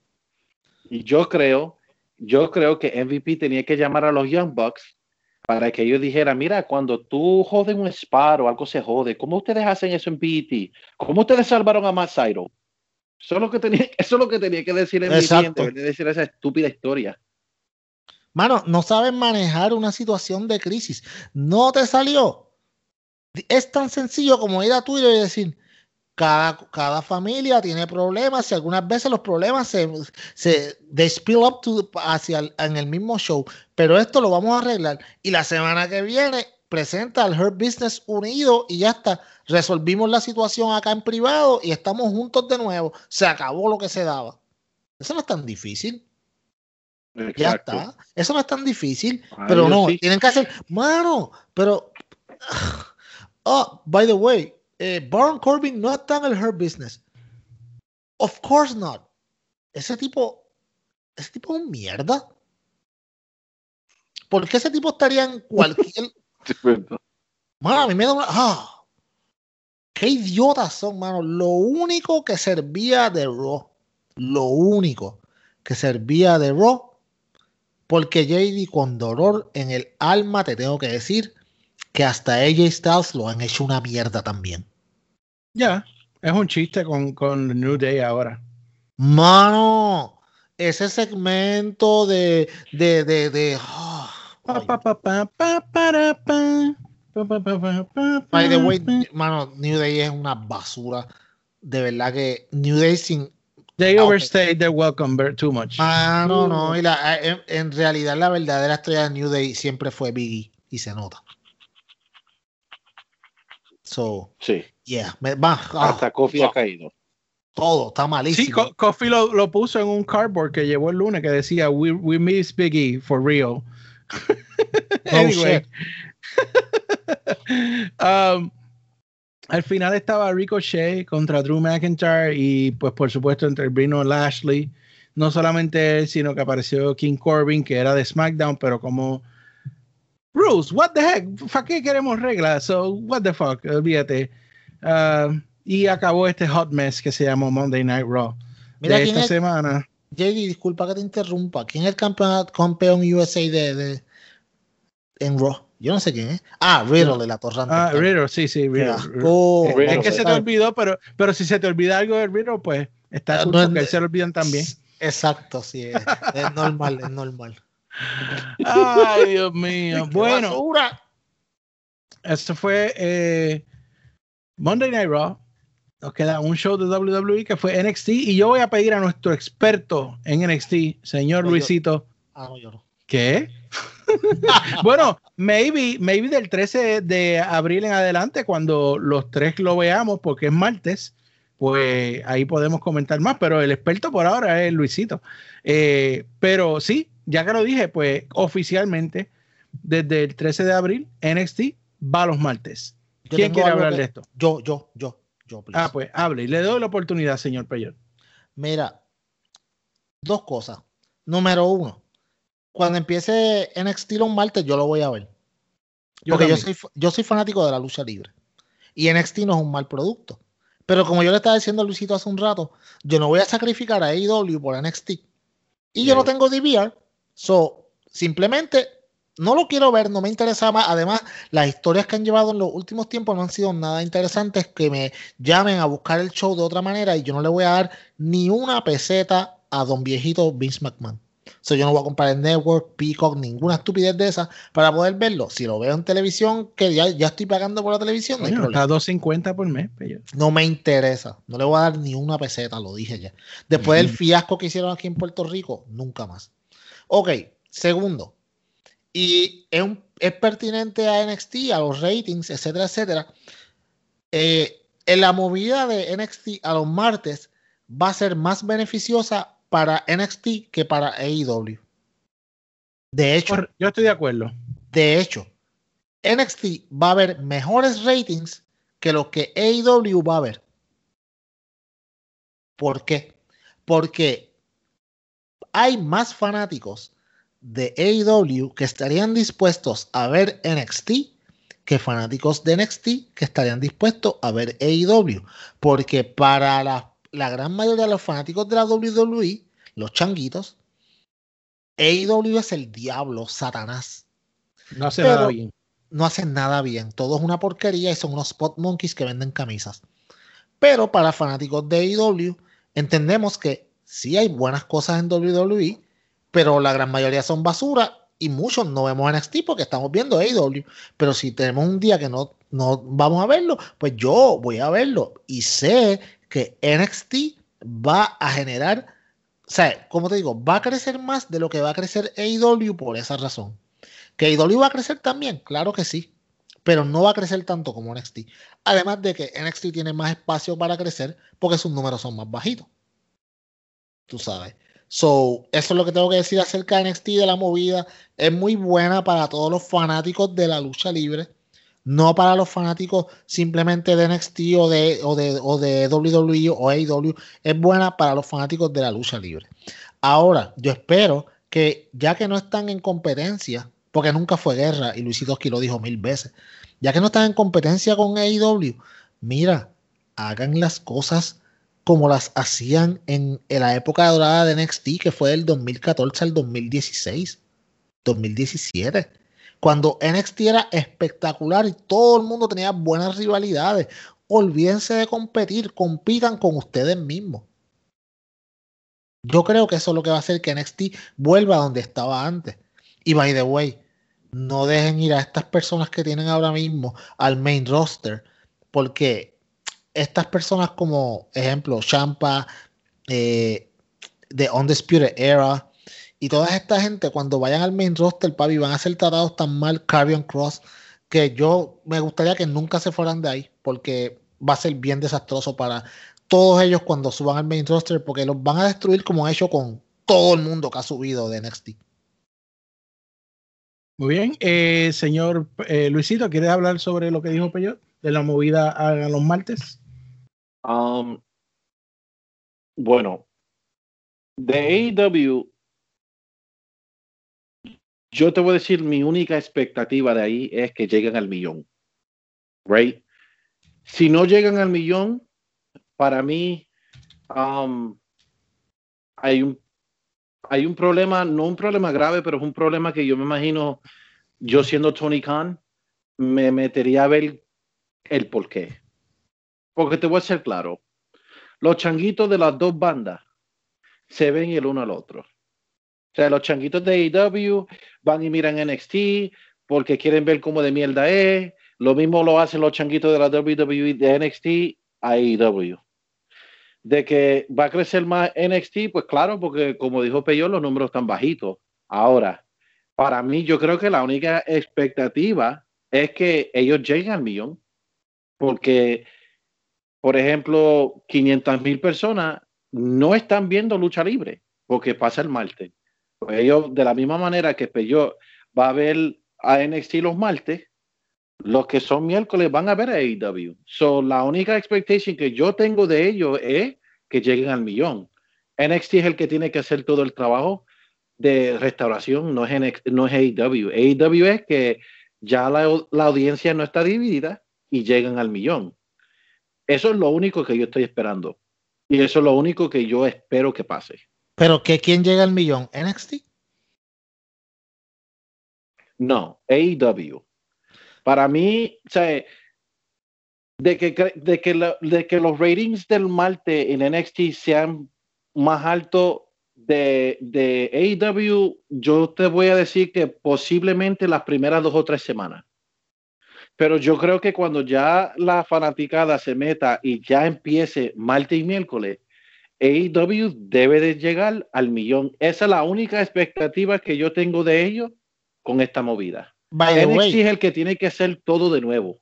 Y yo creo, yo creo que MVP tenía que llamar a los Young Bucks para que ellos dijeran, mira, cuando tú jodes un spar o algo se jode, ¿cómo ustedes hacen eso en PET? ¿Cómo ustedes salvaron a Matt? Eso es lo que tenía, eso es lo que tenía que decir MVP Exacto. en vez de decir esa estúpida historia. Mano, no saben manejar una situación de crisis. No te salió. Es tan sencillo como ir a Twitter y decir, cada, cada familia tiene problemas y algunas veces los problemas se, se they spill up to- hacia el, en el mismo show. Pero esto lo vamos a arreglar. Y la semana que viene presenta al Hurt Business unido y ya está. Resolvimos la situación acá en privado y estamos juntos de nuevo. Se acabó lo que se daba. Eso no es tan difícil. Ya está. Eso no es tan difícil. Ah, pero no, sí. tienen que hacer. Mano, pero. Oh, by the way, eh, Baron Corbin no está en el Hurt Business. Of course not. Ese tipo. Ese tipo es un mierda. ¿Por qué ese tipo estaría en cualquier. Mano, a mí me da una. ah, qué idiotas son, mano. Lo único que servía de Raw. Lo único que servía de Raw. Porque JD, con dolor en el alma, te tengo que decir que hasta AJ Styles lo han hecho una mierda también. Ya, es un chiste con, con New Day ahora. Mano, ese segmento de. de, de, de ah, Pa, ay, pa, pa, pa, pa, para, pa. By the way, mano, New Day es una basura. De verdad que New Day sin. They overstayed their welcome too much. Ah, no, no. Y la, en, en, realidad, la verdadera estrella de New Day siempre fue Biggie y se nota. So, sí. Yeah. Me, va, Hasta Kofi ha caído. Todo, está malísimo. Sí, Kofi lo, lo, puso en un cardboard que llevó el lunes que decía We, we miss Biggie for real. anyway. um, al final estaba Ricochet contra Drew McIntyre y pues por supuesto intervino Lashley. No solamente él, sino que apareció King Corbin, que era de SmackDown, pero como Bruce, what the heck, ¿para qué queremos reglas? So, what the fuck, olvídate. Uh, y acabó este hot mess que se llamó Monday Night Raw. Mira, de esta es, semana. JD, disculpa que te interrumpa. ¿Quién es el campeón, campeón USA de, de, en Raw? Yo no sé quién es. Ah, Riddle de la Torrante. Ah, Riddle, sí, sí, Riddle. Oh, es que se te olvidó, pero, pero si se te olvida algo de Riddle, pues está ah, no, porque se lo olvidan también. Exacto, sí, es, es normal, es normal. Ay, Dios mío. bueno, esto fue eh, Monday Night Raw. Nos queda un show de WWE que fue NXT y yo voy a pedir a nuestro experto en NXT, señor Luisito. Ah, no, yo no. ¿Qué? bueno, maybe, maybe del 13 de abril en adelante, cuando los tres lo veamos, porque es martes, pues ahí podemos comentar más, pero el experto por ahora es Luisito. Eh, pero sí, ya que lo dije, pues oficialmente, desde el 13 de abril, NXT va a los martes. ¿Quién quiere hablar de esto? Yo, yo, yo, yo. Ah, pues hable y le doy la oportunidad, señor Peyor. Mira, dos cosas. Número uno, cuando empiece NXT los martes, yo lo voy a ver. Porque yo soy, yo soy fanático de la lucha libre. Y NXT no es un mal producto. Pero como yo le estaba diciendo a Luisito hace un rato, yo no voy a sacrificar a AEW por NXT. Y yo no tengo DVR, So, simplemente no lo quiero ver, no me interesa más. Además, las historias que han llevado en los últimos tiempos no han sido nada interesantes que me llamen a buscar el show de otra manera y yo no le voy a dar ni una peseta a don viejito Vince McMahon. So, yo no voy a comprar el Network, Peacock, ninguna estupidez de esa para poder verlo. Si lo veo en televisión, que ya, ya estoy pagando por la televisión, no hay problema. 2.50 por mes. No me interesa. No le voy a dar ni una peseta, lo dije ya. Después del fiasco que hicieron aquí en Puerto Rico, nunca más. Ok, segundo. Y es, pertinente a NXT, a los ratings, etcétera, etcétera. Eh, en la movida de NXT a los martes va a ser más beneficiosa para NXT que para AEW. De hecho, yo estoy de acuerdo. De hecho, NXT va a haber mejores ratings que lo que AEW va a ver. ¿Por qué? Porque hay más fanáticos de AEW que estarían dispuestos a ver NXT que fanáticos de NXT que estarían dispuestos a ver AEW. Porque para la, gran mayoría de los fanáticos de la WWE, los changuitos, AEW es el diablo, Satanás. No hace nada bien. No hacen nada bien. Todo es una porquería y son unos spot monkeys que venden camisas. Pero para fanáticos de AEW, entendemos que sí hay buenas cosas en WWE, pero la gran mayoría son basura y muchos no vemos NXT porque estamos viendo AEW. Pero si tenemos un día que no, no vamos a verlo, pues yo voy a verlo y sé que NXT va a generar, o sea, como te digo, va a crecer más de lo que va a crecer AEW por esa razón. ¿Que AEW va a crecer también? Claro que sí, pero no va a crecer tanto como NXT. Además de que NXT tiene más espacio para crecer porque sus números son más bajitos tú sabes. So, eso es lo que tengo que decir acerca de NXT de la movida. Es muy buena para todos los fanáticos de la lucha libre. No para los fanáticos simplemente de NXT o de, o de, o de WWE o AEW. Es buena para los fanáticos de la lucha libre. Ahora, yo espero que ya que no están en competencia, porque nunca fue guerra, y Luisito aquí lo dijo mil veces, ya que no están en competencia con AEW, mira, hagan las cosas como las hacían en, la época dorada de NXT, que fue del 2014 al 2016, 2017, cuando NXT era espectacular y todo el mundo tenía buenas rivalidades. Olvídense de competir, compitan con ustedes mismos. Yo creo que eso es lo que va a hacer que NXT vuelva a donde estaba antes. Y by the way, no dejen ir a estas personas que tienen ahora mismo al main roster, porque estas personas como ejemplo Champa, eh, The Undisputed Era y toda esta gente cuando vayan al main roster, papi, van a ser tratados tan mal Carrion Cross que yo me gustaría que nunca se fueran de ahí, porque va a ser bien desastroso para todos ellos cuando suban al main roster, porque los van a destruir como han hecho con todo el mundo que ha subido de NXT. Muy bien, eh, señor eh, Luisito, ¿quieres hablar sobre lo que dijo Peyot de la movida a, los martes? Um, bueno, de AEW, yo te voy a decir, mi única expectativa de ahí es que lleguen al millón. Right? Si no llegan al millón, para mí um, hay un hay un problema, no un problema grave, pero es un problema que yo me imagino, yo siendo Tony Khan, me metería a ver el por qué. Porque te voy a ser claro, los changuitos de las dos bandas se ven el uno al otro. O sea, los changuitos de AEW van y miran NXT porque quieren ver cómo de mierda es. Lo mismo lo hacen los changuitos de la WWE de NXT a AEW de que va a crecer más NXT, pues claro, porque como dijo Peyo, los números están bajitos. Ahora, para mí, yo creo que la única expectativa es que ellos lleguen al millón, porque, por ejemplo, 500 mil personas no están viendo lucha libre, porque pasa el martes. Pues ellos, de la misma manera que Peyo va a ver a NXT los martes, los que son miércoles van a ver a AEW. So, la única expectación que yo tengo de ellos es que lleguen al millón. NXT es el que tiene que hacer todo el trabajo de restauración, no es, NXT, no es AEW. AEW es que ya la, la, audiencia no está dividida y llegan al millón. Eso es lo único que yo estoy esperando. Y eso es lo único que yo espero que pase. ¿Pero que quién llega al millón? ¿NXT? No, AEW. Para mí, o sea, de que, de que, de que los ratings del Marte en NXT sean más altos de, de AEW, yo te voy a decir que posiblemente las primeras dos o tres semanas. Pero yo creo que cuando ya la fanaticada se meta y ya empiece martes y miércoles, AEW debe de llegar al millón. Esa es la única expectativa que yo tengo de ellos con esta movida. NXT es el que tiene que hacer todo de nuevo.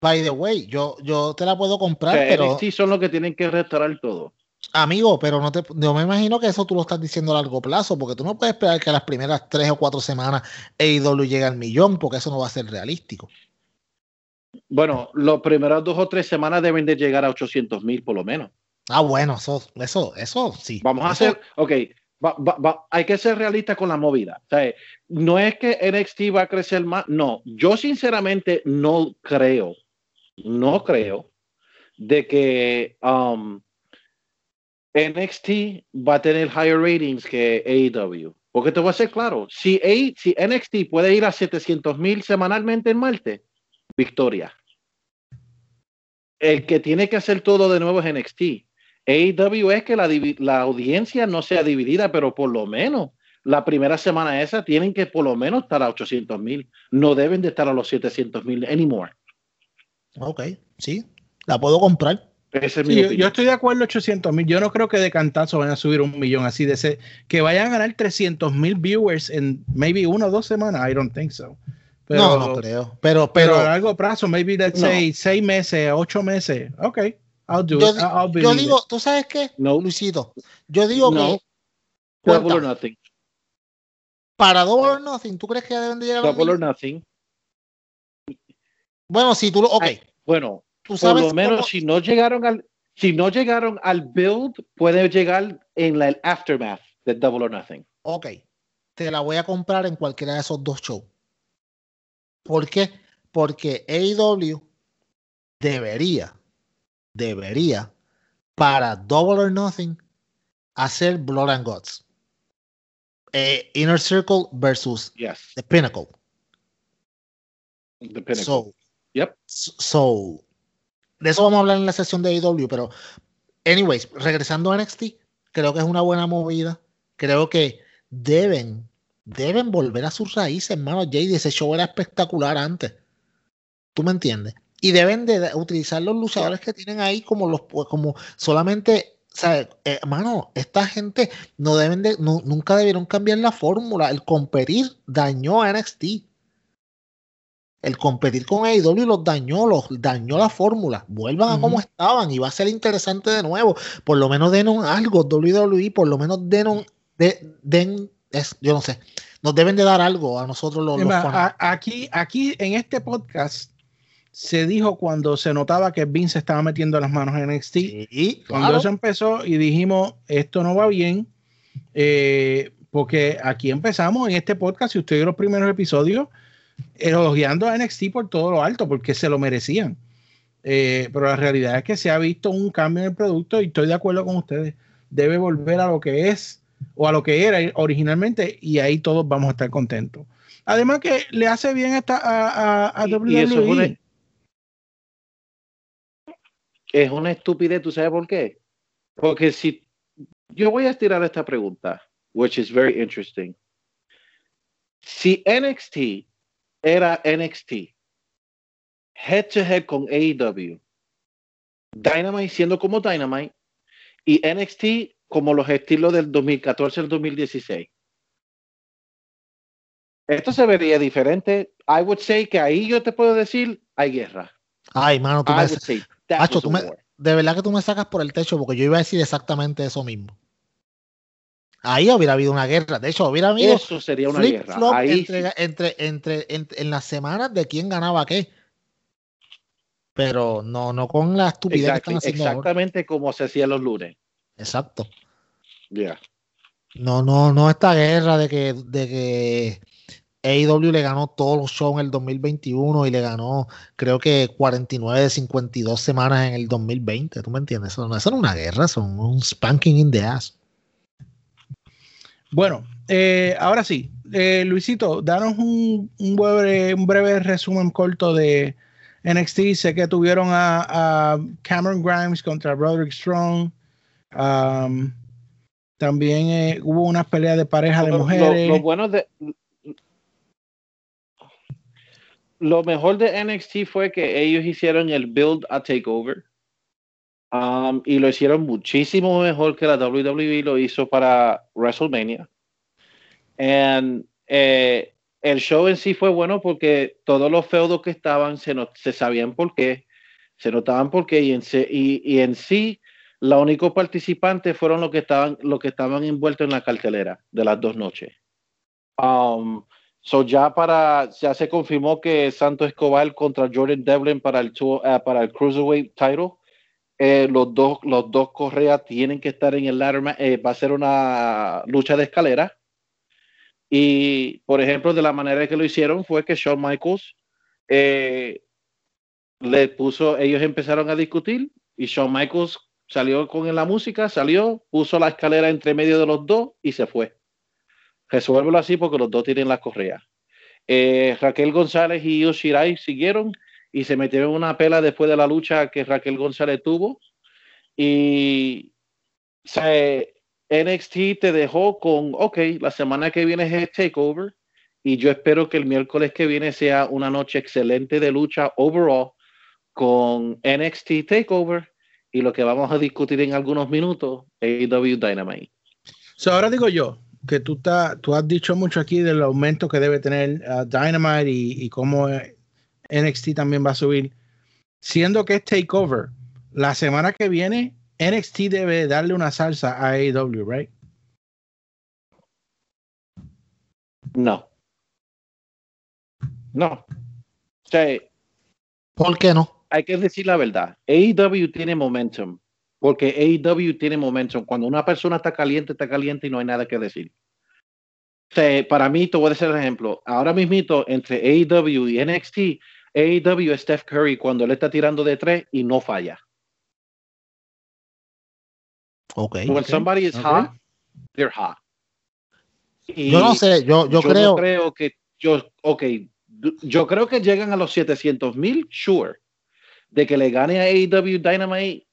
By the way, yo, yo te la puedo comprar, pero. NXT son los que tienen que restaurar todo. Amigo, pero no te, yo me imagino que eso tú lo estás diciendo a largo plazo, porque tú no puedes esperar que las primeras tres o cuatro semanas AEW llegue al millón, porque eso no va a ser realístico. Bueno, las primeras dos o tres semanas deben de llegar a 800 mil por lo menos. Ah, bueno, eso, eso, eso sí. Vamos a hacer, ok, hay que ser realista con la movida. no es que NXT va a crecer más, no, yo sinceramente no creo, no creo de que um, NXT va a tener higher ratings que AEW. Porque te voy a ser claro, si, si NXT puede ir a 700 mil semanalmente en Marte, victoria. El que tiene que hacer todo de nuevo es NXT. AEW es que la, la, audiencia no sea dividida, pero por lo menos la primera semana esa tienen que por lo menos estar a 800 mil. No deben de estar a los 700 mil anymore. Ok, sí, la puedo comprar. Yo, estoy de acuerdo 800 mil. Yo no creo que de cantazo vayan a subir un millón así de ese, que vayan a ganar 300 mil viewers en maybe una o dos semanas. I don't think so. no, no creo. Pero, pero, a largo plazo, maybe let's say seis meses, ocho meses. Ok yo, digo, ¿tú sabes qué? No. Luisito, yo digo que. Double or nothing. Para double or nothing, ¿tú crees que deben de llegar Double or nothing. Bueno, si tú lo. Ok. bueno, ¿tú sabes por lo menos si no llegaron al. Si no llegaron al build, puede llegar en la, el aftermath de Double or Nothing. Ok. Te la voy a comprar en cualquiera de esos dos shows. ¿Por qué? Porque AEW debería debería, para Double or Nothing, hacer Blood and Guts. Eh, Inner Circle versus The Pinnacle. The Pinnacle. So, yep. So, de eso vamos a hablar en la sesión de AEW, pero, anyways, regresando a NXT, creo que es una buena movida. Creo que deben deben volver a sus raíces, hermano. Jade, ese show era espectacular antes. ¿Tú me entiendes? Y deben de utilizar los luchadores que tienen ahí como los como solamente, o sea, hermano, esta gente no deben de, nunca debieron cambiar la fórmula. El competir dañó a NXT. El competir con AEW los dañó, los dañó la fórmula. Vuelvan a como estaban y va a ser interesante de nuevo. Por lo menos denon algo, WWE, por lo menos denon, de, den, es, yo no sé, nos deben de dar algo a nosotros los, Aquí, aquí en este podcast se dijo cuando se notaba que Vince estaba metiendo las manos en NXT. y cuando eso empezó y dijimos, esto no va bien, eh, porque aquí empezamos en este podcast, si usted vio los primeros episodios, elogiando a NXT por todo lo alto, porque se lo merecían. Eh, pero la realidad es que se ha visto un cambio en el producto y estoy de acuerdo con ustedes. Debe volver a lo que es o a lo que era originalmente y ahí todos vamos a estar contentos. Además que le hace bien esta, a, a, WWE. es, una, estupidez, ¿tú sabes por qué? Porque si yo voy a estirar esta pregunta, which is very interesting. Si NXT era NXT, head to head con AEW, Dynamite siendo como Dynamite y NXT como los estilos del 2014 al 2016. Esto se vería diferente. I would say que ahí yo te puedo decir, hay guerra. Ay, mano, tú me, tú me de verdad que tú me sacas por el techo porque yo iba a decir exactamente eso mismo. Ahí hubiera habido una guerra. De hecho, hubiera habido. Eso sería una guerra. Ahí entre, entre, en las semanas de quién ganaba qué. Pero no, no con la estupidez que están haciendo. Exactamente como se hacía los lunes. Exacto. Ya. No, no, no esta guerra de que, de que AEW le ganó todos los shows en el 2021 y le ganó, creo que 49 de 52 semanas en el 2020. ¿Tú me entiendes? Eso no, es una guerra, son un spanking in the ass. Bueno, eh, ahora sí, eh, Luisito, danos un, breve, un, breve, resumen corto de NXT. Sé que tuvieron a, Cameron Grimes contra Roderick Strong. Um, también eh, hubo una pelea de pareja de mujeres. Lo, bueno de. Lo mejor de NXT fue que ellos hicieron el build a takeover. Um, y lo hicieron muchísimo mejor que la WWE lo hizo para WrestleMania. And, eh, el show en sí fue bueno porque todos los feudos que estaban se, se sabían por qué, se notaban por qué, y en, y, y en sí, los únicos participantes fueron los que estaban, los que estaban envueltos en la cartelera de las dos noches. Um, so ya para, ya se confirmó que Santo Escobar contra Jordan Devlin para el, uh, para el Cruiserweight title eh, los dos, los dos Correas tienen que estar en el ladder. Eh, va a ser una lucha de escalera. Y, por ejemplo, de la manera que lo hicieron fue que Shawn Michaels eh, le puso, ellos empezaron a discutir y Shawn Michaels salió con la música, salió, puso la escalera entre medio de los dos y se fue. Resuélvelo así porque los dos tienen las correas. Raquel González y Yoshirai siguieron y se metieron una pela después de la lucha que Raquel González tuvo. Y NXT te dejó con, ok, la semana que viene es Takeover y yo espero que el miércoles que viene sea una noche excelente de lucha overall con NXT Takeover y lo que vamos a discutir en algunos minutos, AEW Dynamite. ahora digo yo, que tú, has dicho mucho aquí del aumento que debe tener uh, Dynamite y, y cómo NXT también va a subir. Siendo que es Takeover, la semana que viene NXT debe darle una salsa a AEW, right? No. No. ¿Por qué no? Hay que decir la verdad. AEW tiene momentum. Porque AEW tiene momentum. Cuando una persona está caliente, está caliente y no hay nada que decir. para mí, te voy a decir el ejemplo. Ahora mismo, entre AEW y NXT, AEW es Steph Curry cuando él está tirando de tres y no falla. Okay. When somebody is hot, they're hot. yo no sé, yo, yo, creo. creo que yo, ok, yo creo que llegan a los 700 mil, sure. De que le gane a AEW Dynamite,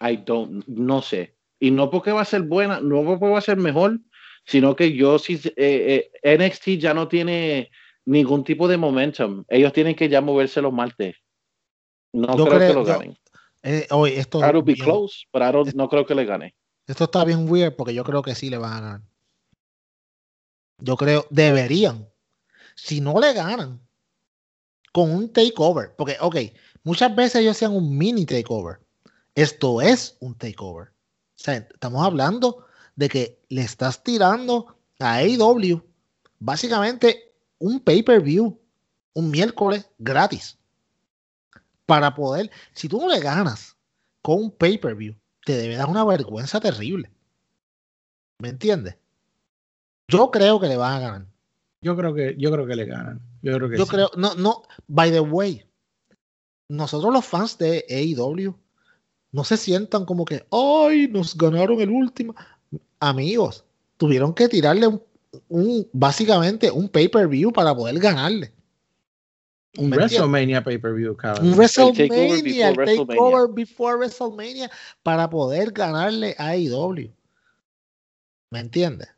I don't, no sé. Y no porque va a ser buena, no porque va a ser mejor, sino que yo sí, eh, eh, NXT ya no tiene ningún tipo de momentum. Ellos tienen que ya moverse los martes. No creo, que lo ganen. Eh, oye, esto be close, pero no creo que le gane. Esto está bien weird porque yo creo que sí le van a ganar. Yo creo, deberían. Si no le ganan con un takeover, porque, ok, muchas veces ellos hacían un mini takeover. Esto es un takeover. O sea, estamos hablando de que le estás tirando a AEW básicamente un pay-per-view un miércoles gratis para poder, si tú no le ganas con un pay-per-view, te debe dar una vergüenza terrible. ¿Me entiendes? Yo creo que le van a ganar. Yo creo que, yo creo que le ganan. Yo creo que Yo creo, no, no, by the way, nosotros los fans de AEW no se sientan como que, ay, nos ganaron el último amigos, tuvieron que tirarle un, básicamente un pay-per-view para poder ganarle. Un WrestleMania pay-per-view, Un WrestleMania, el takeover, before WrestleMania, para poder ganarle a IW. ¿Me entiendes?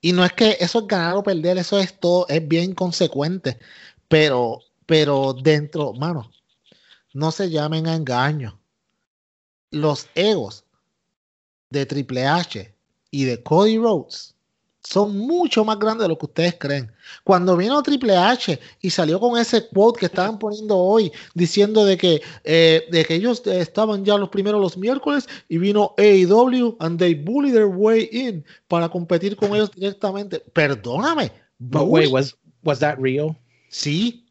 Y no es que eso es ganar o perder, eso es todo, es bien consecuente. Pero, pero dentro, mano, no se llamen a engaño. Los egos de Triple H y de Cody Rhodes son mucho más grandes de lo que ustedes creen. Cuando vino Triple H y salió con ese quote que estaban poniendo hoy, diciendo de que, eh, de que ellos estaban ya los primeros los miércoles y vino AEW and they bully their way in para competir con ellos directamente. Perdóname. But wait, was, was that real? Sí.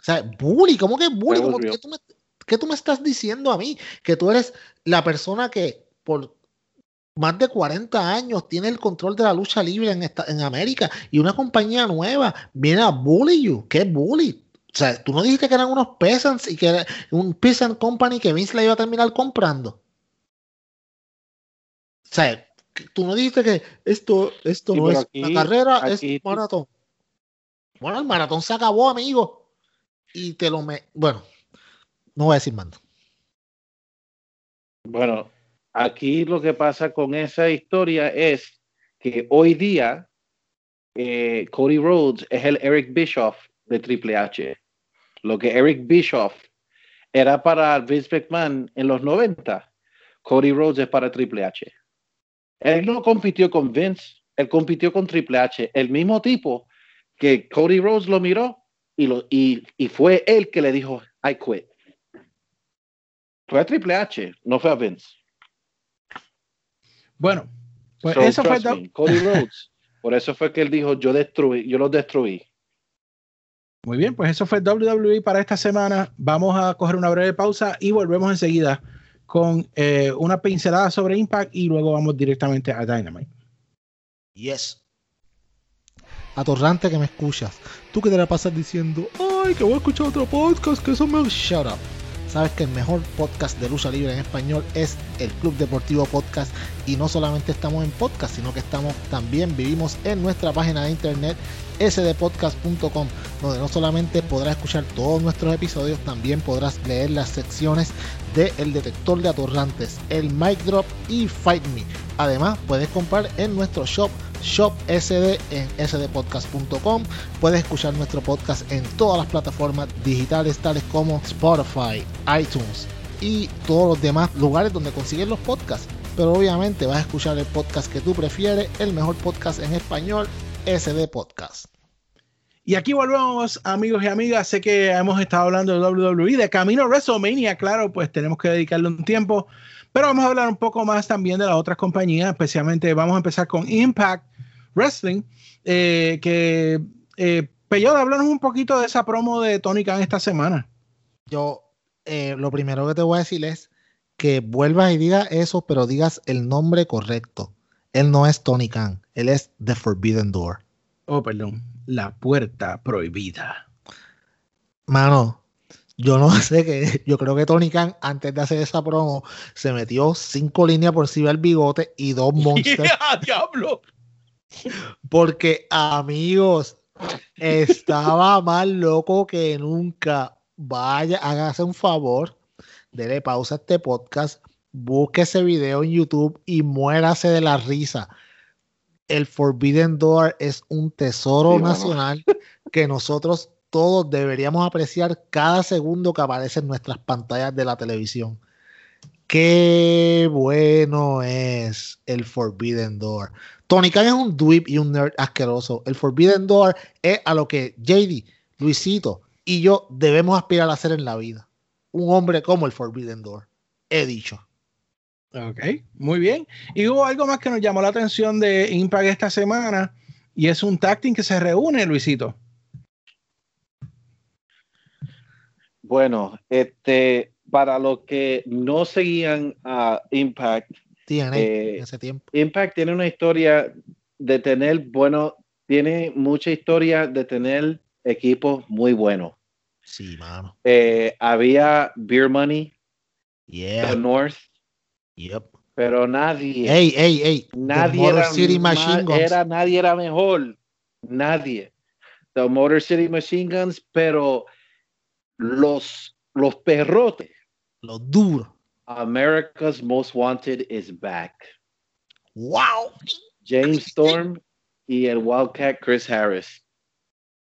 O sea, bully, ¿cómo que bully? ¿Qué, tú me, ¿Qué tú me estás diciendo a mí? Que tú eres la persona que por más de 40 años tiene el control de la lucha libre en, esta, en América y una compañía nueva viene a bully you. ¿Qué bully? O sea, tú no dijiste que eran unos peasants y que era un peasant company que Vince la iba a terminar comprando. O sea, tú no dijiste que esto, esto no es una carrera, es un maratón. Bueno, el maratón se acabó, amigo. Y te lo me. Bueno, no voy a decir más. Bueno, Aquí lo que pasa con esa historia es que hoy día eh, Cody Rhodes es el Eric Bischoff de Triple H. Lo que Eric Bischoff era para Vince McMahon en los 90, Cody Rhodes es para Triple H. Él no compitió con Vince, él compitió con Triple H, el mismo tipo que Cody Rhodes lo miró y, y fue él que le dijo, I quit. Fue a Triple H, no fue a Vince. Bueno, pues eso fue Cody Rhodes. Por eso fue que él dijo, yo destruí, yo los destruí. Muy bien, pues eso fue WWE para esta semana. Vamos a coger una breve pausa y volvemos enseguida con eh, una pincelada sobre Impact y luego vamos directamente a Dynamite. Yes. Atorrante que me escuchas. Tú que te la pasas diciendo, ay, que voy a escuchar otro podcast, que eso me... Shut up sabes que el mejor podcast de lucha libre en español es el Club Deportivo Podcast y no solamente estamos en podcast, sino que estamos también vivimos en nuestra página de internet sdpodcast.com, donde no solamente podrás escuchar todos nuestros episodios, también podrás leer las secciones de El Detector de Atorrantes, el Mic Drop y Fight Me. Además, puedes comprar en nuestro shop Shop SD en sdpodcast.com. Puedes escuchar nuestro podcast en todas las plataformas digitales tales como Spotify, iTunes y todos los demás lugares donde consigues los podcasts. Pero obviamente vas a escuchar el podcast que tú prefieres, el mejor podcast en español, SD Podcast. Y aquí volvemos, amigos y amigas. Sé que hemos estado hablando de WWE, de camino a WrestleMania, claro, pues tenemos que dedicarle un tiempo. Pero vamos a hablar un poco más también de las otras compañías, especialmente vamos a empezar con Impact Wrestling, eh, que eh, Peyoda, háblanos un poquito de esa promo de Tony Khan esta semana. Yo, eh, lo primero que te voy a decir es que vuelvas y digas eso, pero digas el nombre correcto. Él no es Tony Khan, él es The Forbidden Door. Oh, perdón, la puerta prohibida. Mano, yo no sé qué. Yo creo que Tony Khan, antes de hacer esa promo, se metió cinco líneas por encima del bigote y dos monsters. ¡Diablo! Porque, amigos, estaba más loco que nunca. Vaya, hágase un favor, dele pausa a este podcast, busque ese video en YouTube y muérase de la risa. el Forbidden Door es un tesoro Sí, nacional que nosotros todos deberíamos apreciar cada segundo que aparece en nuestras pantallas de la televisión. Qué bueno es el Forbidden Door. Tony Khan es un dweeb y un nerd asqueroso. El Forbidden Door es a lo que JD, Luisito y yo debemos aspirar a hacer en la vida. Un hombre como el Forbidden Door. He dicho. Ok, muy bien. Y hubo algo más que nos llamó la atención de Impact esta semana y es un tag que se reúne, Luisito. Bueno, este, para los que no seguían a Impact, TNA Eh, en ese tiempo. Impact tiene una historia de tener, bueno, tiene mucha historia de tener equipos muy buenos. Sí, mano. Eh, había Beer Money, Yeah. The North, Yep. pero nadie, Ey, ey, ey. Nadie era, City ma- Machine Guns. era- nadie era mejor. Nadie. The Motor City Machine Guns, pero los, los perrotes, Lo duro. America's Most Wanted is back. Wow. James Storm y el Wildcat Chris Harris.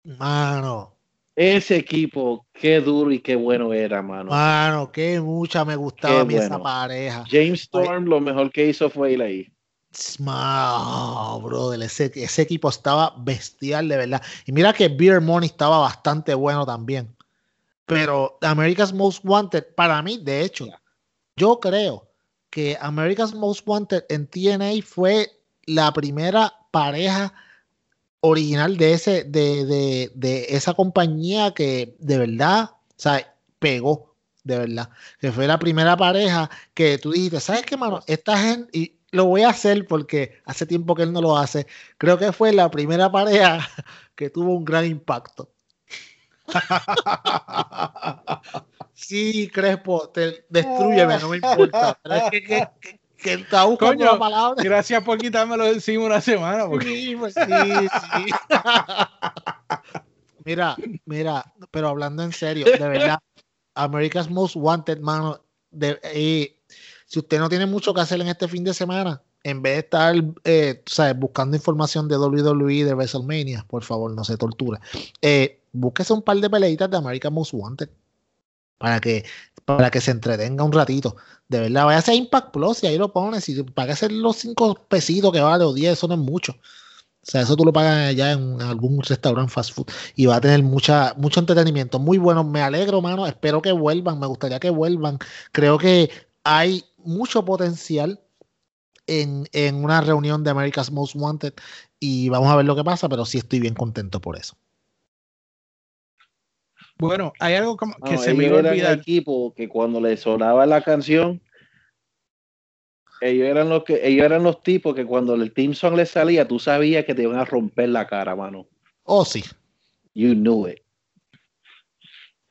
Mano. Ese equipo, qué duro y qué bueno era, mano. Mano, qué mucha me gustaba Qué a mí esa pareja. James Storm, lo mejor que hizo fue ir ahí. Mano, brother, ese, ese equipo estaba bestial de verdad. Y mira que Beer Money estaba bastante bueno también. Pero America's Most Wanted, para mí, de hecho, yo creo que America's Most Wanted en TNA fue la primera pareja original de ese, de, de, de esa compañía que de verdad, o sea, pegó, de verdad. Que fue la primera pareja que tú dijiste, ¿sabes qué, mano? Esta gente, y lo voy a hacer porque hace tiempo que él no lo hace. Creo que fue la primera pareja que tuvo un gran impacto. Sí, Crespo, te, destruyeme, no me importa. Pero es que, que, que, que está buscando Coño, la palabra. Gracias por quitármelo de encima una semana. porque- Sí, pues sí, sí. mira, mira, pero hablando en serio, de verdad, America's Most Wanted, mano, de, eh, si usted no tiene mucho que hacer en este fin de semana, en vez de estar eh, sabes, buscando información de WWE, de WrestleMania, por favor, no se tortura. Eh, búsquese un par de peleitas de America's Most Wanted para que, para que se entretenga un ratito. De verdad, vaya a Impact Plus y ahí lo pones. Y pagas los 5 pesitos que vale o 10, eso no es mucho. O sea, eso tú lo pagas allá en algún restaurante fast food y va a tener mucha, mucho entretenimiento. Muy bueno, me alegro, mano. Espero que vuelvan, me gustaría que vuelvan. Creo que hay mucho potencial en, en una reunión de America's Most Wanted y vamos a ver lo que pasa, pero sí estoy bien contento por eso. Bueno, hay algo como que se me iba a olvidar. el equipo que cuando le sonaba la canción, ellos eran los que ellos eran los tipos que cuando el team song le salía, tú sabías que te iban a romper la cara, mano. Oh, sí. You knew it.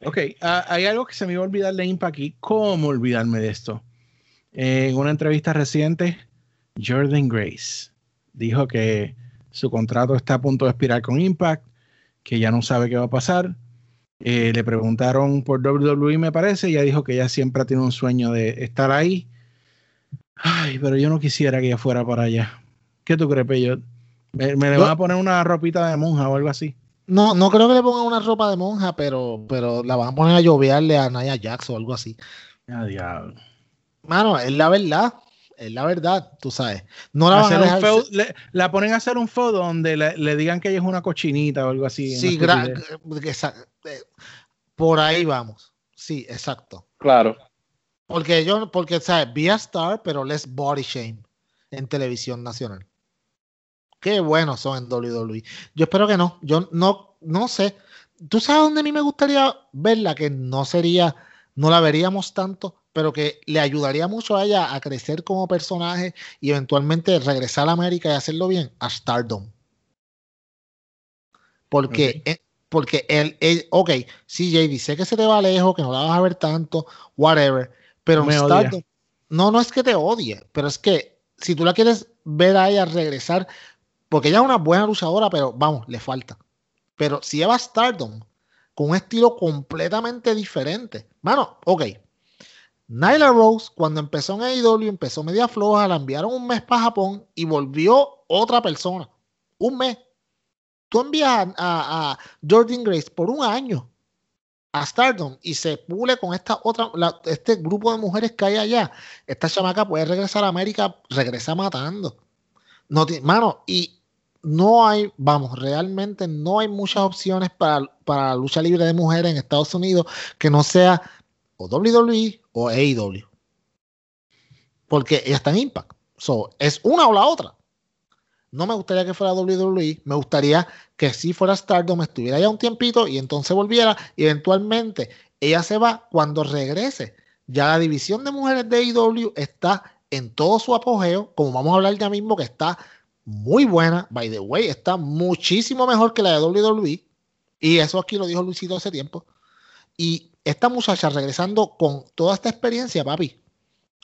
Ok, ah, hay algo que se me iba a olvidar de Impact y cómo olvidarme de esto. Eh, en una entrevista reciente, Jordan Grace dijo que su contrato está a punto de expirar con Impact, que ya no sabe qué va a pasar. Eh, le preguntaron por WWE, me parece, y ella dijo que ella siempre ha tenido un sueño de estar ahí. Ay, pero yo no quisiera que ella fuera para allá. ¿Qué tú crees, Peyot? ¿Me, me le van a poner una ropita de monja o algo así? No, no creo que le pongan una ropa de monja, pero, pero la van a poner a llovearle a Naya Jax o algo así. Ah, diablo. Mano, es la verdad. Es la verdad, tú sabes. No la van Hacer a un dejar. feo- le- la ponen a hacer un feudo donde le, le digan que ella es una cochinita o algo así. Sí, gra- eh, por ahí vamos. Sí, exacto. Claro. Porque yo, porque, ¿sabes? Be a star, pero less body shame en televisión nacional. Qué buenos son en WWE. Yo espero que no. Yo no, no sé. ¿Tú sabes dónde a mí me gustaría verla? Que no sería, no la veríamos tanto, pero que le ayudaría mucho a ella a crecer como personaje y eventualmente regresar a América y hacerlo bien, a Stardom. Porque, eh, porque él, él, ok, sí, JD, sé que se te va lejos, que no la vas a ver tanto, whatever, pero Me odia. No, no es que te odie, pero es que si tú la quieres ver a ella regresar, porque ella es una buena luchadora, pero vamos, le falta. Pero si ella va a Stardom con un estilo completamente diferente, mano, ok. Nyla Rose, cuando empezó en AEW, empezó media floja, la enviaron un mes para Japón y volvió otra persona. Un mes. Tú envías a, Jordan Grace por un año a Stardom y se pule con esta otra, este grupo de mujeres que hay allá. Esta chamaca puede regresar a América, regresa matando. No mano, y no hay, vamos, realmente no hay muchas opciones para, para la lucha libre de mujeres en Estados Unidos que no sea o WWE o AEW. Porque ya está en Impact. So, es una o la otra. No me gustaría que fuera WWE, me gustaría que si fuera Stardom, estuviera ya un tiempito y entonces volviera eventualmente ella se va cuando regrese. Ya la división de mujeres de AEW está en todo su apogeo, como vamos a hablar ya mismo, que está muy buena, by the way, está muchísimo mejor que la de WWE. Y eso aquí lo dijo Luisito hace tiempo. Y esta muchacha regresando con toda esta experiencia, papi,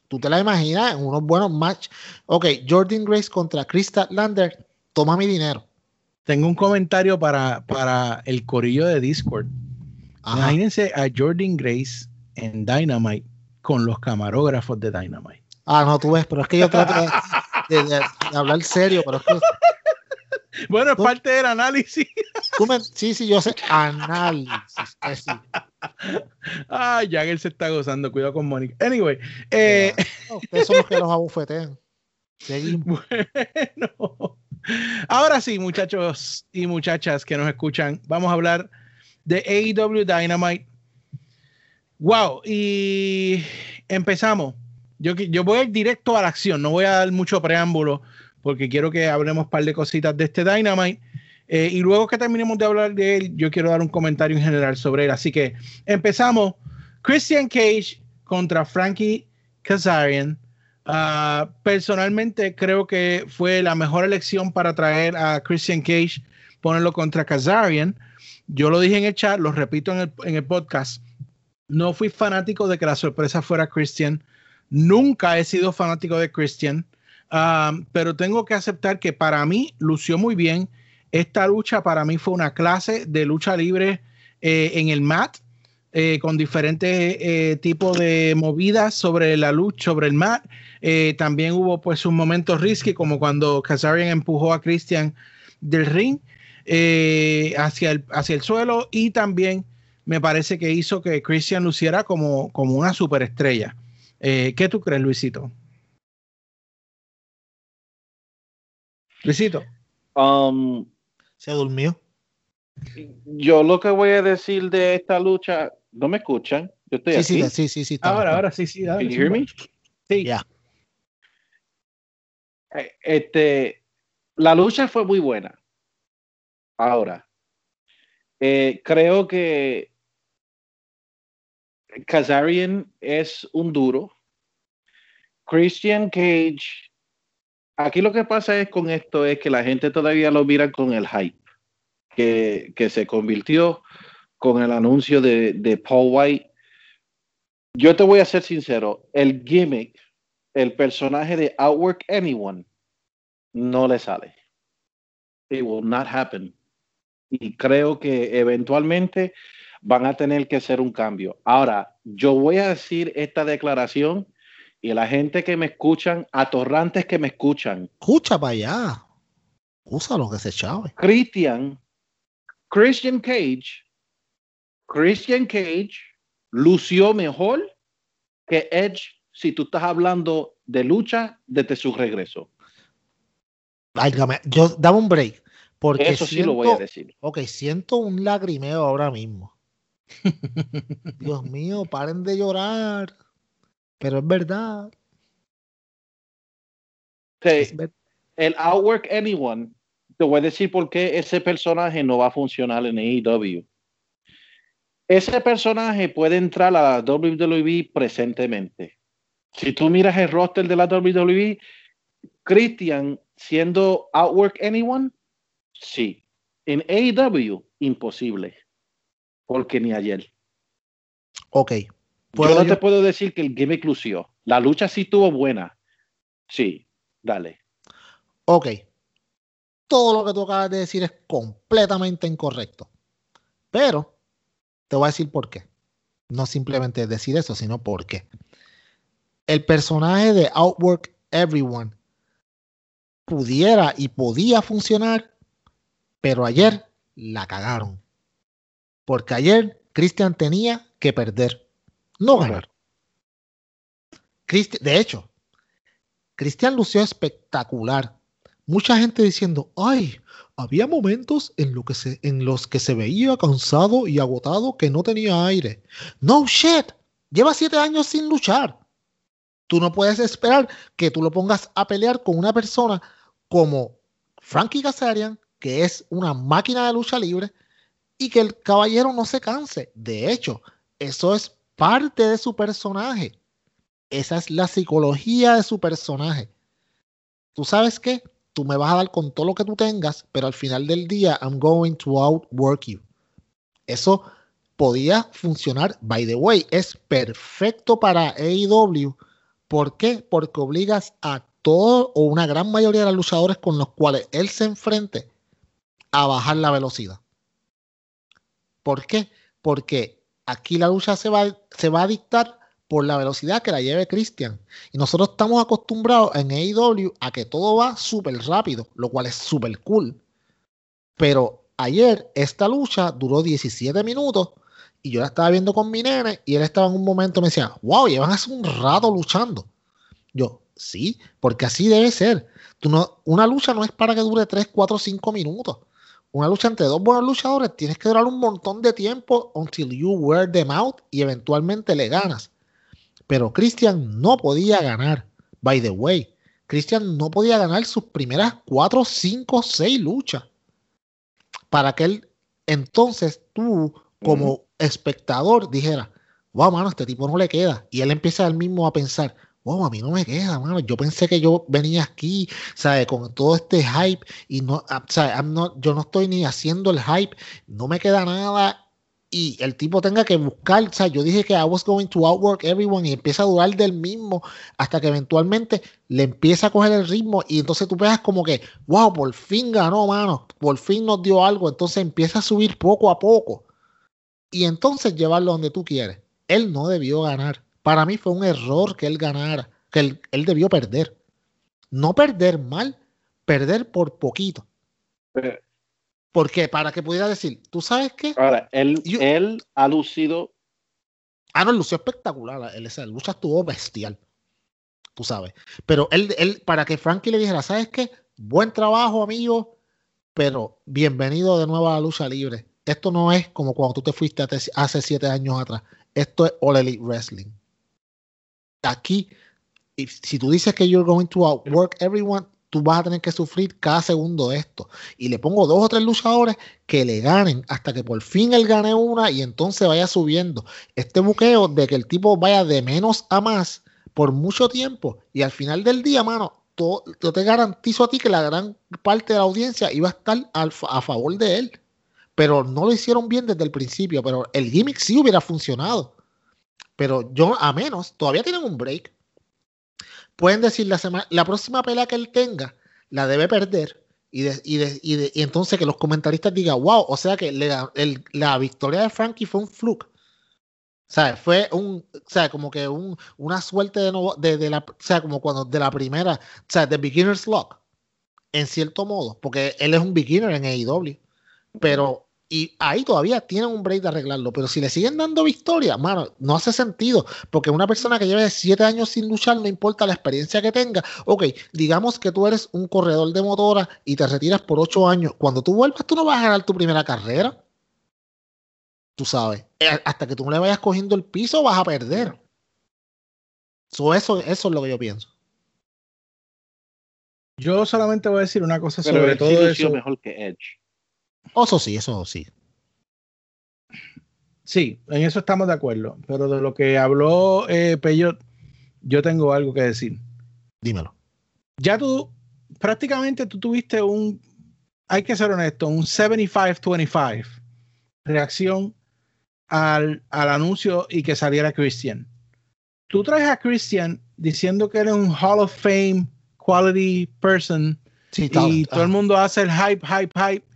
tú te la imaginas en unos buenos matches. Ok, Jordan Grace contra Krista Lander, toma mi dinero. Tengo un comentario para, para el corillo de Discord. Imagínense a Jordan Grace en Dynamite con los camarógrafos de Dynamite. Ah, no, tú ves, pero es que yo trato de, hablar serio, pero es que bueno, es parte del análisis. sí, sí, yo sé. Análisis. Ah, Jagger se está gozando. Cuidado con Mónica. Anyway. Eh... ustedes son los que los abufetean. Seguimos. Bueno. Ahora sí, muchachos y muchachas que nos escuchan, vamos a hablar de AEW Dynamite. Wow, y empezamos. Yo, yo voy a ir directo a la acción, no voy a dar mucho preámbulo porque quiero que hablemos un par de cositas de este Dynamite. Eh, y luego que terminemos de hablar de él, yo quiero dar un comentario en general sobre él. Así que empezamos. Christian Cage contra Frankie Kazarian. Ah, personalmente creo que fue la mejor elección para traer a Christian Cage, ponerlo contra Kazarian. Yo lo dije en el chat, lo repito en el, en el podcast. No fui fanático de que la sorpresa fuera Christian. Nunca he sido fanático de Christian pero tengo que aceptar que para mí lució muy bien. Esta lucha para mí fue una clase de lucha libre eh, en el mat, eh, con diferentes eh, tipos de movidas sobre la lucha, sobre el mat. también hubo pues un momento risky, como cuando Kazarian empujó a Christian del ring hacia, el, hacia el suelo y también me parece que hizo que Christian luciera como, como una superestrella. ¿Qué tú crees, Luisito? Luisito. Um, Se durmió. Yo lo que voy a decir de esta lucha, ¿no me escuchan? Yo estoy sí, aquí. Sí, sí, sí, Ahora, ahora sí, sí. Can you hear me? Sí. Ya. Eh, este, la lucha fue muy buena. Ahora, eh, creo que Kazarian es un duro. Christian Cage aquí lo que pasa es con esto es que la gente todavía lo mira con el hype que, que se convirtió con el anuncio de, de, Paul White. Yo te voy a ser sincero, el gimmick, el personaje de Outwork Anyone, no le sale. It will not happen. Y creo que eventualmente van a tener que hacer un cambio. Ahora, yo voy a decir esta declaración y la gente que me escuchan, atorrantes que me escuchan. Escucha para allá. lo que se chave. Christian, Christian Cage, Christian Cage lució mejor que Edge si tú estás hablando de lucha desde su regreso. Válgame, yo dame un break. Porque Eso sí lo voy a decir. Ok, siento un lagrimeo ahora mismo. Dios mío, paren de llorar. Pero es verdad. el Outwork Anyone, te voy a decir por qué ese personaje no va a funcionar en AEW. Ese personaje puede entrar a la WWE presentemente. Si tú miras el roster de la WWE, Christian siendo Outwork Anyone, sí. En AEW, imposible. Porque ni ayer. Ok. Yo no te puedo decir que el gimmick lució. La lucha sí estuvo buena. Sí, dale. Ok. Todo lo que tú acabas de decir es completamente incorrecto. Pero te voy a decir por qué. No simplemente decir eso, sino por qué. El personaje de Outwork Everyone pudiera y podía funcionar, pero ayer la cagaron. Porque ayer Christian tenía que perder, no ganar. de hecho, Cristian lució espectacular. Mucha gente diciendo, ay, había momentos en, lo que se, en los que se veía cansado y agotado que no tenía aire. No shit, lleva siete años sin luchar. Tú no puedes esperar que tú lo pongas a pelear con una persona como Frankie Kazarian, que es una máquina de lucha libre, y que el caballero no se canse. De hecho, eso es parte de su personaje. Esa es la psicología de su personaje. ¿Tú sabes qué? Tú me vas a dar con todo lo que tú tengas, pero al final del día, I'm going to outwork you. Eso podía funcionar. By the way, es perfecto para AEW. ¿Por qué? Porque obligas a todo o una gran mayoría de los luchadores con los cuales él se enfrente a bajar la velocidad. ¿Por qué? Porque aquí la lucha se va, a dictar por la velocidad que la lleve Christian. Y nosotros estamos acostumbrados en AEW a que todo va súper rápido, lo cual es súper cool. Pero ayer esta lucha duró 17 minutos y yo la estaba viendo con mi nene y él estaba en un momento me decía, wow, llevan hace un rato luchando. Yo, sí, porque así debe ser. Tú no, una lucha no es para que dure 3, 4, 5 minutos. Una lucha entre dos buenos luchadores tienes que durar un montón de tiempo until you wear them out y eventualmente le ganas. Pero Christian no podía ganar. By the way, Christian no podía ganar sus primeras 4, 5, 6 luchas. Para que él entonces tú como espectador dijera, wow, mano, este tipo no le queda. Y él empieza él mismo a pensar, wow, a mí no me queda, mano. Yo pensé que yo venía aquí, ¿sabes? Con todo este hype y no, ah, ¿sabes? No, yo no estoy ni haciendo el hype, no me queda nada y el tipo tenga que buscar, o yo dije que I was going to outwork everyone y empieza a durar del mismo hasta que eventualmente le empieza a coger el ritmo y entonces tú veas como que, wow, por fin ganó, mano, por fin nos dio algo, entonces empieza a subir poco a poco y entonces llevarlo donde tú quieres. Él no debió ganar. Para mí fue un error que él ganara, que él, él debió perder. No perder mal, perder por poquito. Porque para que pudiera decir, ¿tú sabes qué? Ahora, él, él ha lucido. Ah, no, lució espectacular. Él, esa lucha estuvo bestial. Tú sabes. Pero él, él, para que Frankie le dijera, ¿sabes qué? Buen trabajo, amigo, pero bienvenido de nuevo a la lucha libre. Esto no es como cuando tú te fuiste hace siete años atrás. Esto es All Elite Wrestling. Aquí, si tú dices que you're going to outwork everyone, tú vas a tener que sufrir cada segundo esto. Y le pongo dos o tres luchadores que le ganen hasta que por fin él gane una y entonces vaya subiendo. Este buqueo de que el tipo vaya de menos a más por mucho tiempo y al final del día, mano, yo te garantizo a ti que la gran parte de la audiencia iba a estar a favor de él. Pero no lo hicieron bien desde el principio, pero el gimmick sí hubiera funcionado. Pero yo, a menos, todavía tienen un break pueden decir la, la próxima pelea que él tenga la debe perder y, y, entonces que los comentaristas digan, wow, o sea que la victoria de Frankie fue un fluke. O sea, fue un, o sea, como que un, una suerte de, nuevo, de, la, o sea, como cuando de la primera, o sea, de beginner's luck, en cierto modo, porque él es un beginner en AEW, pero y ahí todavía tienen un break de arreglarlo. Pero si le siguen dando victoria, mano, no hace sentido. Porque una persona que lleve siete años sin luchar, no importa la experiencia que tenga. Ok, digamos que tú eres un corredor de motora y te retiras por ocho años. Cuando tú vuelvas, tú no vas a ganar tu primera carrera. Tú sabes. Eh, hasta que tú no le vayas cogiendo el piso, vas a perder. eso, eso es lo que yo pienso. Yo solamente voy a decir una cosa sobre todo eso. mejor que Edge. Eso sí, eso sí. Sí, en eso estamos de acuerdo. Pero de lo que habló eh, Peyot, yo tengo algo que decir. Dímelo. Ya tú, prácticamente tú tuviste un, hay que ser honesto, un 75-25 reacción al, al, anuncio y que saliera Christian. Tú traes a Christian diciendo que eres un Hall of Fame quality person y todo el mundo hace el hype, hype, hype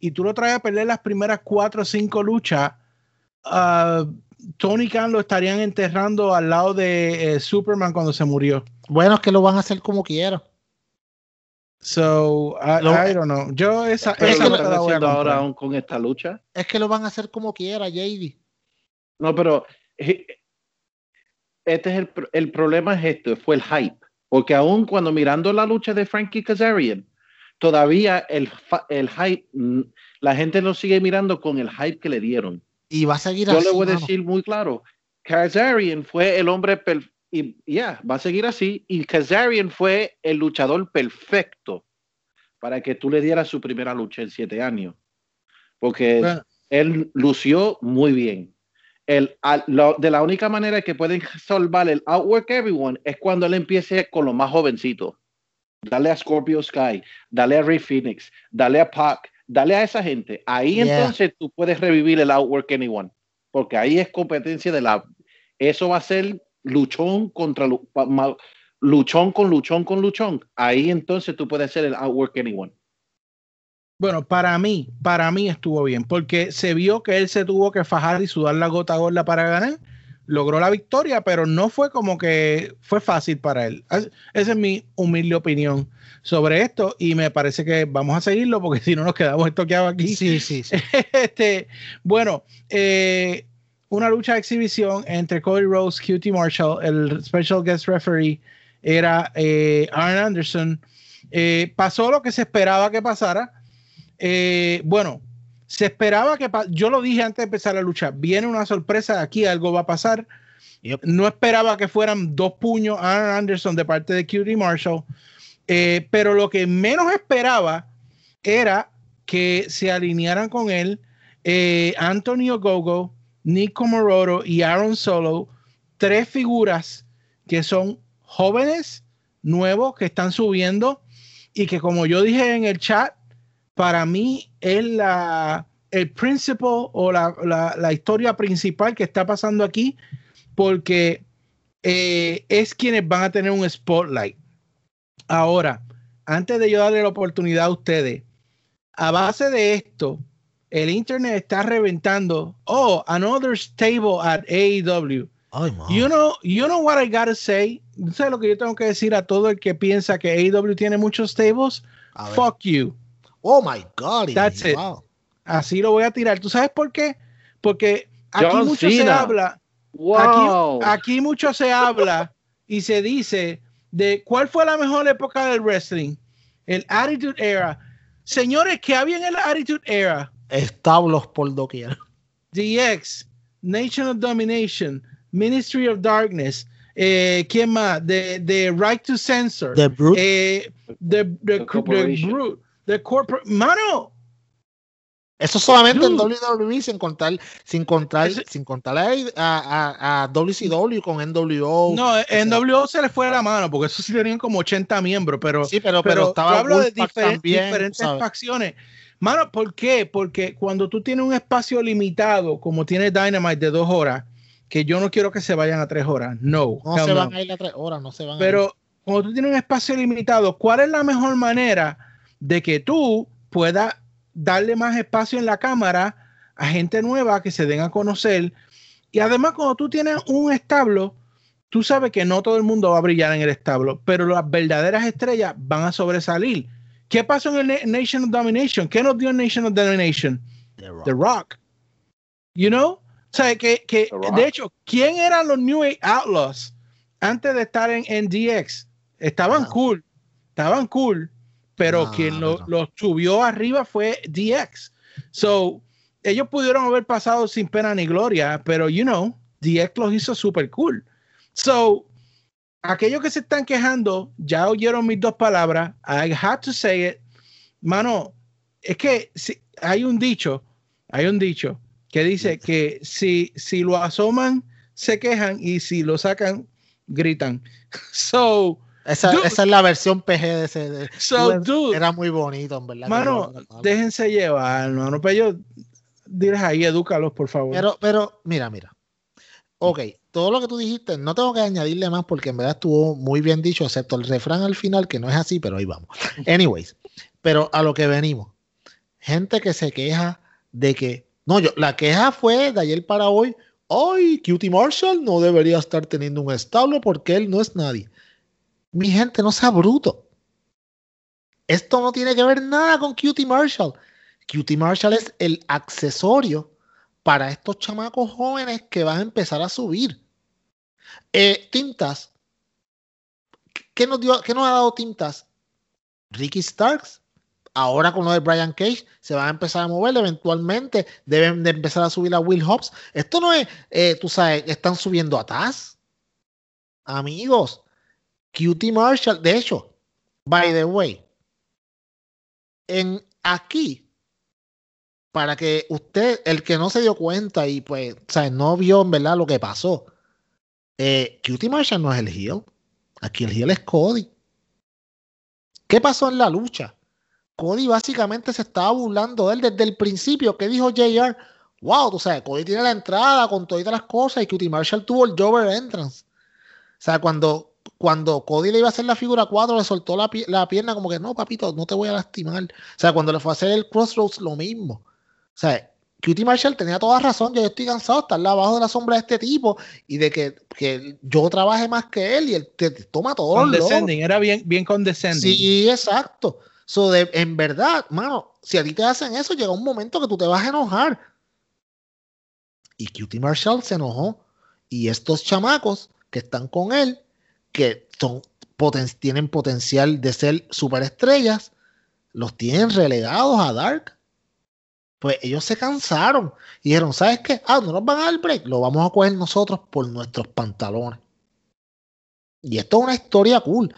y tú lo traes a perder las primeras cuatro o cinco luchas, uh, Tony Khan lo estarían enterrando al lado de eh, Superman cuando se murió. Bueno, es que lo van a hacer como quieran. So, I, Lo- I don't know. Yo esa, Pero esa lo están voy a haciendo ahora aún con esta lucha. Es que lo van a hacer como quiera, JD. No, pero eh, este es el, el problema es esto, fue el hype. Porque aún cuando mirando la lucha de Frankie Kazarian, todavía el, el hype, mm, la gente lo sigue mirando con el hype que le dieron. Y va a seguir Yo así. le voy a decir muy claro, Kazarian fue el hombre y ya, va a seguir así. Y Kazarian fue el luchador perfecto para que tú le dieras su primera lucha en siete años. Porque Bueno, él lució muy bien. El, al- lo- de la única manera que pueden salvar el Outwork Everyone es cuando él empiece con los más jovencitos. Dale a Scorpio Sky, dale a Ray Phoenix, dale a Pac, dale a esa gente. Ahí Yeah. entonces tú puedes revivir el Outwork Anyone. Porque ahí es competencia de la. Eso va a ser luchón contra luchón con luchón con luchón. Ahí entonces tú puedes hacer el Outwork Anyone. Bueno, para mí, para mí estuvo bien, porque se vio que él se tuvo que fajar y sudar la gota gorda para ganar. Logró la victoria, pero no fue como que fue fácil para él. Es- Esa es mi humilde opinión sobre esto y me parece que vamos a seguirlo porque si no nos quedamos estoqueados aquí. Sí, sí, sí. este, bueno, eh, una lucha de exhibición entre Cody Rose, QT Marshall, el special guest referee era eh, Arn Anderson. Eh, pasó lo que se esperaba que pasara. Eh, bueno, se esperaba que yo lo dije antes de empezar la lucha. Viene una sorpresa aquí, algo va a pasar. Yep. No esperaba que fueran dos puños a Arn Anderson de parte de QT Marshall. Eh, pero lo que menos esperaba era que se alinearan con él eh, Antonio Gogo, Nico Morodo y Aaron Solo, tres figuras que son jóvenes, nuevos, que están subiendo y que como yo dije en el chat, para mí es la, el principal o la, la- la historia principal que está pasando aquí porque eh, es quienes van a tener un spotlight. Ahora, antes de yo darle la oportunidad a ustedes, a base de esto, el internet está reventando. Oh, another stable at AEW. Ay. You know, you know what I gotta say. ¿Sabes lo que yo tengo que decir a todo el que piensa que AEW tiene muchos stables? Fuck you. Oh my God. That's it. wow. Así lo voy a tirar. ¿Tú sabes por qué? Porque aquí John mucho se habla, ¡Wow! aquí mucho se habla y se dice de cuál fue la mejor época del wrestling, el Attitude Era. Señores, ¿qué había en el Attitude Era? Establos por doquier. DX, Nation of Domination, Ministry of Darkness, eh, ¿quién más? The, the Right to Censor, The Brute. eh, the, the, The the. Brute, the corporate, mano, Eso solamente en. WWE sin contar, sin contar, Ese- sin contar a, a, a WCW con NWO. no, W se le fue la mano, porque eso sí tenían como 80 miembros, pero, sí, pero, pero, pero, estaba yo hablo de también, diferentes ¿sabes? facciones. Mano, ¿por qué? Porque cuando tú tienes un espacio limitado, como tiene Dynamite de dos horas, que yo no quiero que se vayan a tres horas, no. No se no. van a ir a tres horas, no se van a ir. Pero cuando tú tienes un espacio limitado, ¿cuál es la mejor manera de que tú puedas darle más espacio en la cámara a gente nueva que se den a conocer? Y además, cuando tú tienes un establo, tú sabes que no todo el mundo va a brillar en el establo, pero las verdaderas estrellas van a sobresalir. ¿Qué pasó en el Na- Nation of Domination? ¿Qué nos dio Nation of Domination? The Rock. The Rock. You know? O sea, que, que de hecho, ¿quién eran los New Age Outlaws antes de estar en, en DX? Estaban cool, estaban cool, pero quien lo- subió arriba fue DX. So, ellos pudieron haber pasado sin pena ni gloria, pero, you know, DX los hizo super cool. So, aquellos que se están quejando, ya oyeron mis dos palabras. I had to say it. Mano, es que si, hay un dicho, hay un dicho que dice que si, si lo asoman, se quejan y si lo sacan, gritan. So, Esa, esa es la versión PG de ese. de- so, dude, era muy bonito, en verdad. mano, déjense llevar, mano. Pero yo, diles ahí, edúcalos, por favor. Pero, pero, mira, mira. Ok, todo lo que tú dijiste, no tengo que añadirle más porque en verdad estuvo muy bien dicho, excepto el refrán al final, que no es así, pero ahí vamos. Anyways, pero a lo que venimos. Gente que se queja de que, no, yo, la queja fue de ayer para hoy, hoy Cutie Marshall no debería estar teniendo un establo porque él no es nadie. Mi gente, no sea bruto. Esto no tiene que ver nada con Cutie Marshall. Cutie Marshall es el accesorio para estos chamacos jóvenes que van a empezar a subir. Eh, Tintas. ¿Qué nos, dio, ¿Qué nos ha dado Tintas? Ricky Starks. Ahora con lo de Brian Cage se van a empezar a mover. Eventualmente deben de empezar a subir a Will Hobbs. Esto no es, eh, tú sabes, están subiendo a Taz. Amigos, Cutie Marshall. De hecho, by the way, en aquí para que usted, el que no se dio cuenta y pues, o sea, no vio en verdad lo que pasó, eh, Cutie Marshall no es el heel. Aquí el heel es Cody. ¿Qué pasó en la lucha? Cody básicamente se estaba burlando de él desde el principio. ¿Qué dijo JR? Wow, tú sabes, Cody tiene la entrada con todas las cosas y Cutie Marshall tuvo el Jover Entrance. O sea, cuando, cuando Cody le iba a hacer la figura 4, le soltó la, la pierna como que no, papito, no te voy a lastimar. O sea, cuando le fue a hacer el Crossroads, lo mismo. O sea, Cutie Marshall tenía toda razón. Yo estoy cansado de estar abajo de la sombra de este tipo y de que, que yo trabaje más que él y él te, toma todo. Condescending, era bien, bien condescending. Sí, exacto. So de, en verdad, mano, si a ti te hacen eso, llega un momento que tú te vas a enojar. Y Cutie Marshall se enojó. Y estos chamacos que están con él, que son, tienen potencial de ser superestrellas, los tienen relegados a Dark pues ellos se cansaron y dijeron, ¿sabes qué? Ah, no nos van a dar break, lo vamos a coger nosotros por nuestros pantalones. Y esto es una historia cool.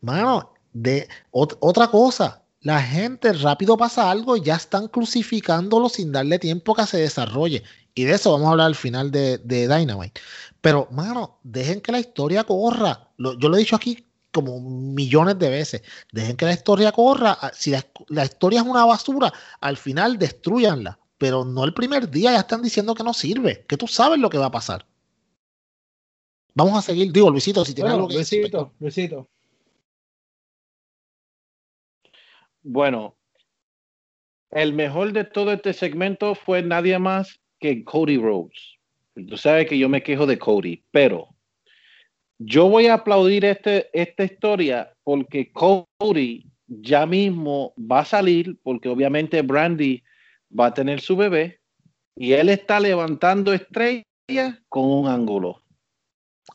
Mano, de otra cosa, la gente rápido pasa algo y ya están crucificándolo sin darle tiempo que se desarrolle. Y de eso vamos a hablar al final de, de Dynamite. Pero, mano, dejen que la historia corra. yo lo he dicho aquí como millones de veces. Dejen que la historia corra. Ah, si la, historia es una basura, al final destruyanla. Pero no el primer día ya están diciendo que no sirve, que tú sabes lo que va a pasar. Vamos a seguir. Digo, Luisito, si tienes algo que Luisito, Luisito. Bueno, el mejor de todo este segmento fue nadie más que Cody Rhodes. Tú sabes que yo me quejo de Cody, pero yo voy a aplaudir este, esta historia porque Cody ya mismo va a salir, porque obviamente Brandy va a tener su bebé y él está levantando estrellas con un ángulo.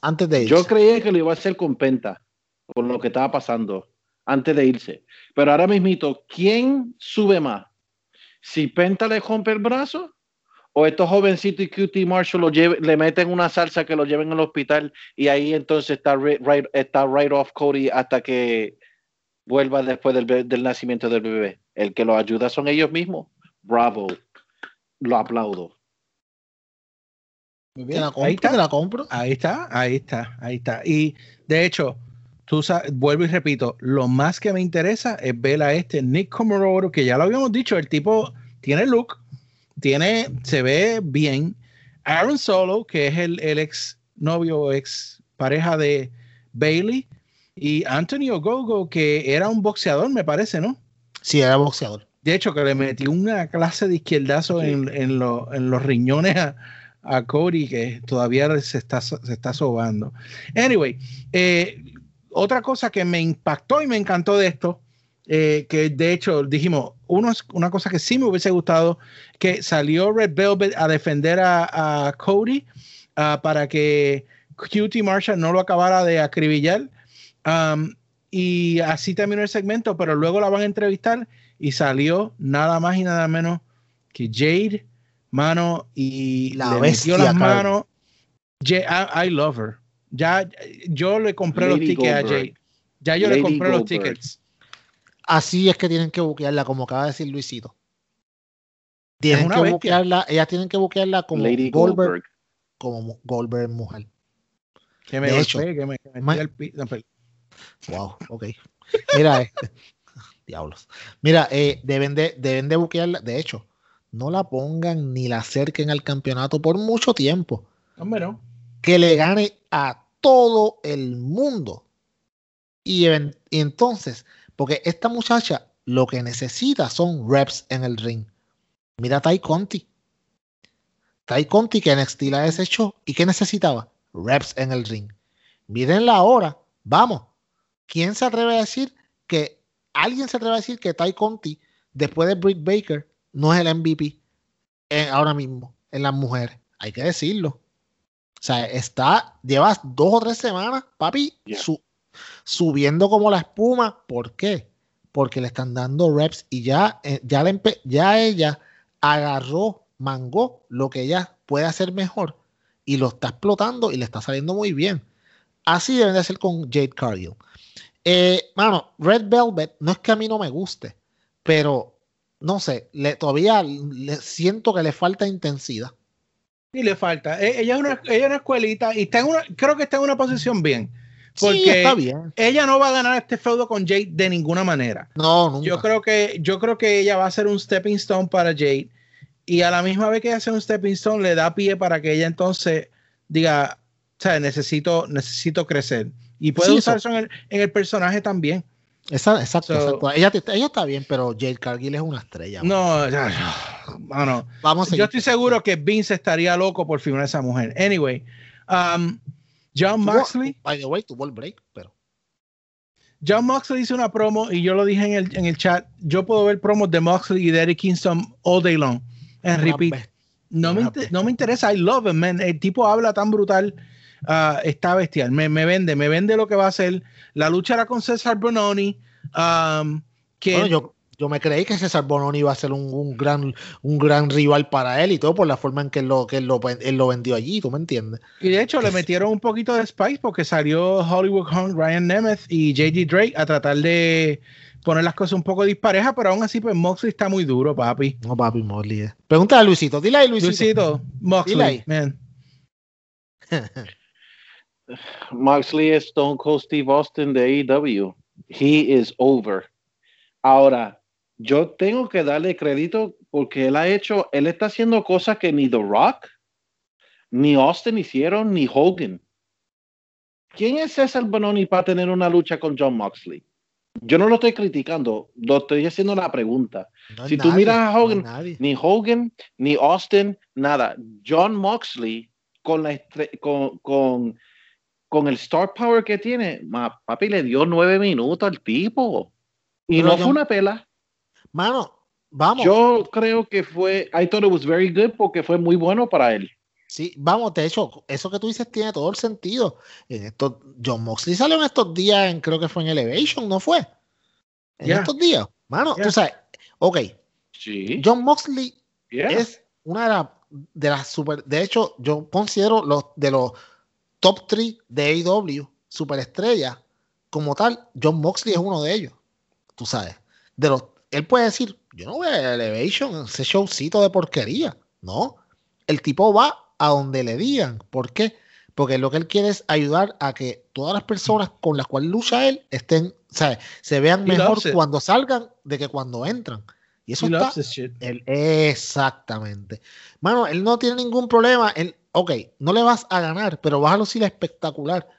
Antes de irse. Yo creía que lo iba a hacer con Penta, por lo que estaba pasando, antes de irse. Pero ahora mismito, ¿quién sube más? Si Penta le rompe el brazo o estos jovencitos y QT Marshall lo le meten una salsa que lo lleven al hospital y ahí entonces está right, está right off Cody hasta que vuelva después del, del, nacimiento del bebé. El que lo ayuda son ellos mismos. Bravo. Lo aplaudo. Muy bien. ahí está. la compro. Ahí está, ahí está, ahí está. Y de hecho, tú sabes, vuelvo y repito, lo más que me interesa es ver a este Nick Comoroto, que ya lo habíamos dicho, el tipo tiene look, tiene, se ve bien. Aaron Solo, que es el, ex novio, ex pareja de Bailey, y Antonio Gogo, que era un boxeador, me parece, ¿no? Sí, era boxeador. De hecho, que le metió una clase de izquierdazo en, en, los riñones a, a, Cody, que todavía se está, se está sobando. Anyway, eh, otra cosa que me impactó y me encantó de esto eh, que de hecho dijimos, uno, una cosa que sí me hubiese gustado, que salió Red Velvet a defender a, Cody ah, para que Cutie Marshall no lo acabara de acribillar. Um, y así terminó el segmento, pero luego la van a entrevistar y salió nada más y nada menos que Jade, mano, y la le metió las manos. I, love her. Ya yo le compré los tickets a Jade. Ya yo le compré los tickets. Así es que tienen que buquearla, como acaba de decir Luisito. Tienen que buquearla, ellas tienen que buquearla como Lady Goldberg, como Goldberg mujer. Que me de hecho, que me, Wow, ok. Mira, eh, diablos. Mira, eh, deben de, deben de buquearla. De hecho, no la pongan ni la acerquen al campeonato por mucho tiempo. Hombre, no. Que le gane a todo el mundo. Y, y entonces porque esta muchacha lo que necesita son reps en el ring. Mira a Tai Conti. Tai Conti que NXT la desechó y que necesitaba reps en el ring. Mírenla ahora. Vamos. ¿Quién se atreve a decir que alguien se atreve a decir que Ty Conti, después de Britt Baker, no es el MVP eh, ahora mismo en las mujeres. Hay que decirlo. O sea, está, llevas dos o tres semanas, papi, Yeah. su- subiendo como la espuma. ¿Por qué? Porque le están dando reps y ya, eh, ya, ya ella agarró, mangó lo que ella puede hacer mejor y lo está explotando y le está saliendo muy bien. Así deben de ser con Jade Cargill. Eh, mano, Red Velvet no es que a mí no me guste, pero no sé, le, todavía le, siento que le falta intensidad. Y le falta. E- Ella es una, ella es una escuelita y está en una, creo que está en una posición bien. Porque ella no va a ganar este feudo con Jade de ninguna manera. No, nunca. Yo creo que, yo creo que ella va a ser un stepping stone para Jade. Y a la misma vez que ella hace un stepping stone, le da pie para que ella entonces diga, o sea, necesito, necesito crecer. Y puede Sí, usar eso. eso en el, en el personaje también. Esa- exacto, So- exacto. Ella, ella está bien, pero Jade Cargill es una estrella. No, ya, ya, mano. Vamos a. Yo estoy seguro que Vince estaría loco por firmar a esa mujer. Anyway, um, John Tuvo- Moxley. By the way, tuvo el break, pero. John Moxley hizo una promo y yo lo dije en el, en el chat. Yo puedo ver promos de Moxley y de Eric Kingston all day long. En repeat. No me, no me interesa. I love him, man. El tipo habla tan brutal. ah, está bestial. Me, me vende, me vende lo que va a hacer. La lucha era con César Bononi. um, que Bueno, yo, yo me creí que César Bononi iba a ser un, un gran, un gran rival para él y todo por la forma en que él lo, que él lo, él lo vendió allí, ¿tú me entiendes? Y de hecho le metieron un poquito de spice porque salió Hollywood Hunk, Ryan Nemeth y JD Drake a tratar de poner las cosas un poco disparejas, pero aún así pues Moxley está muy duro, papi. No, papi, Mosley. eh. Pregúntale a Luisito, dile ahí, Luisito. Luisito, Dile Moxley, ahí. man. Moxley es Stone Cold Steve Austin de AEW. He is over. Ahora, yo tengo que darle crédito porque él ha hecho, él está haciendo cosas que ni The Rock, ni Austin hicieron, ni Hogan. ¿Quién es César Bononi para tener una lucha con John Moxley? Yo no lo estoy criticando, lo estoy haciendo la pregunta. No Si tú miras a Hogan. Ni Hogan, ni Austin, nada. John Moxley, con, la con, con, con el star power que tiene, ma- papi le dio nueve minutos al tipo. Y no fue una pela. Mano, vamos. Yo creo que fue, I thought it was very good porque fue muy bueno para él. Sí, vamos, de hecho, eso que tú dices tiene todo el sentido. En estos, John Moxley salió en estos días, en, creo que fue en Elevation, ¿no fue? En estos días. Mano, tú sabes, ok, Sí. John Moxley yeah. es una de, la- de las super. De hecho, yo considero los de los top 3 de AEW, superestrellas, como tal, John Moxley es uno de ellos. Tú sabes. De los, él puede decir, yo no voy a Elevation, ese showcito de porquería. No. El tipo va a donde le digan. ¿Por qué? Porque lo que él quiere es ayudar a que todas las personas con las cuales lucha él estén, o sea, se vean He mejor cuando salgan de que cuando entran. Y eso He está él, exactamente. Mano, él no tiene ningún problema. Él, ok, no le vas a ganar, pero vas a lucir espectacular.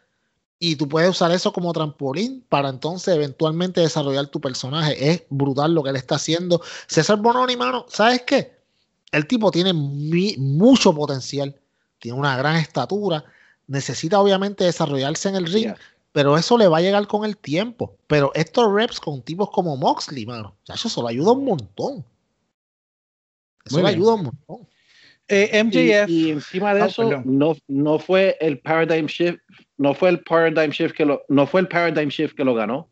Y tú puedes usar eso como trampolín para entonces eventualmente desarrollar tu personaje. Es brutal lo que él está haciendo. César Bononi, mano, ¿sabes qué? El tipo tiene mi- mucho potencial. Tiene una gran estatura. Necesita obviamente desarrollarse en el ring. Yeah. Pero eso le va a llegar con el tiempo. Pero estos reps con tipos como Moxley, mano, ya eso se lo ayuda un montón. Eso Muy le bien. ayuda un montón. Eh, Y, MJF, y encima de Ah, eso, no, no fue el paradigm shift, no fue el paradigm shift que lo, no fue el paradigm shift que lo ganó.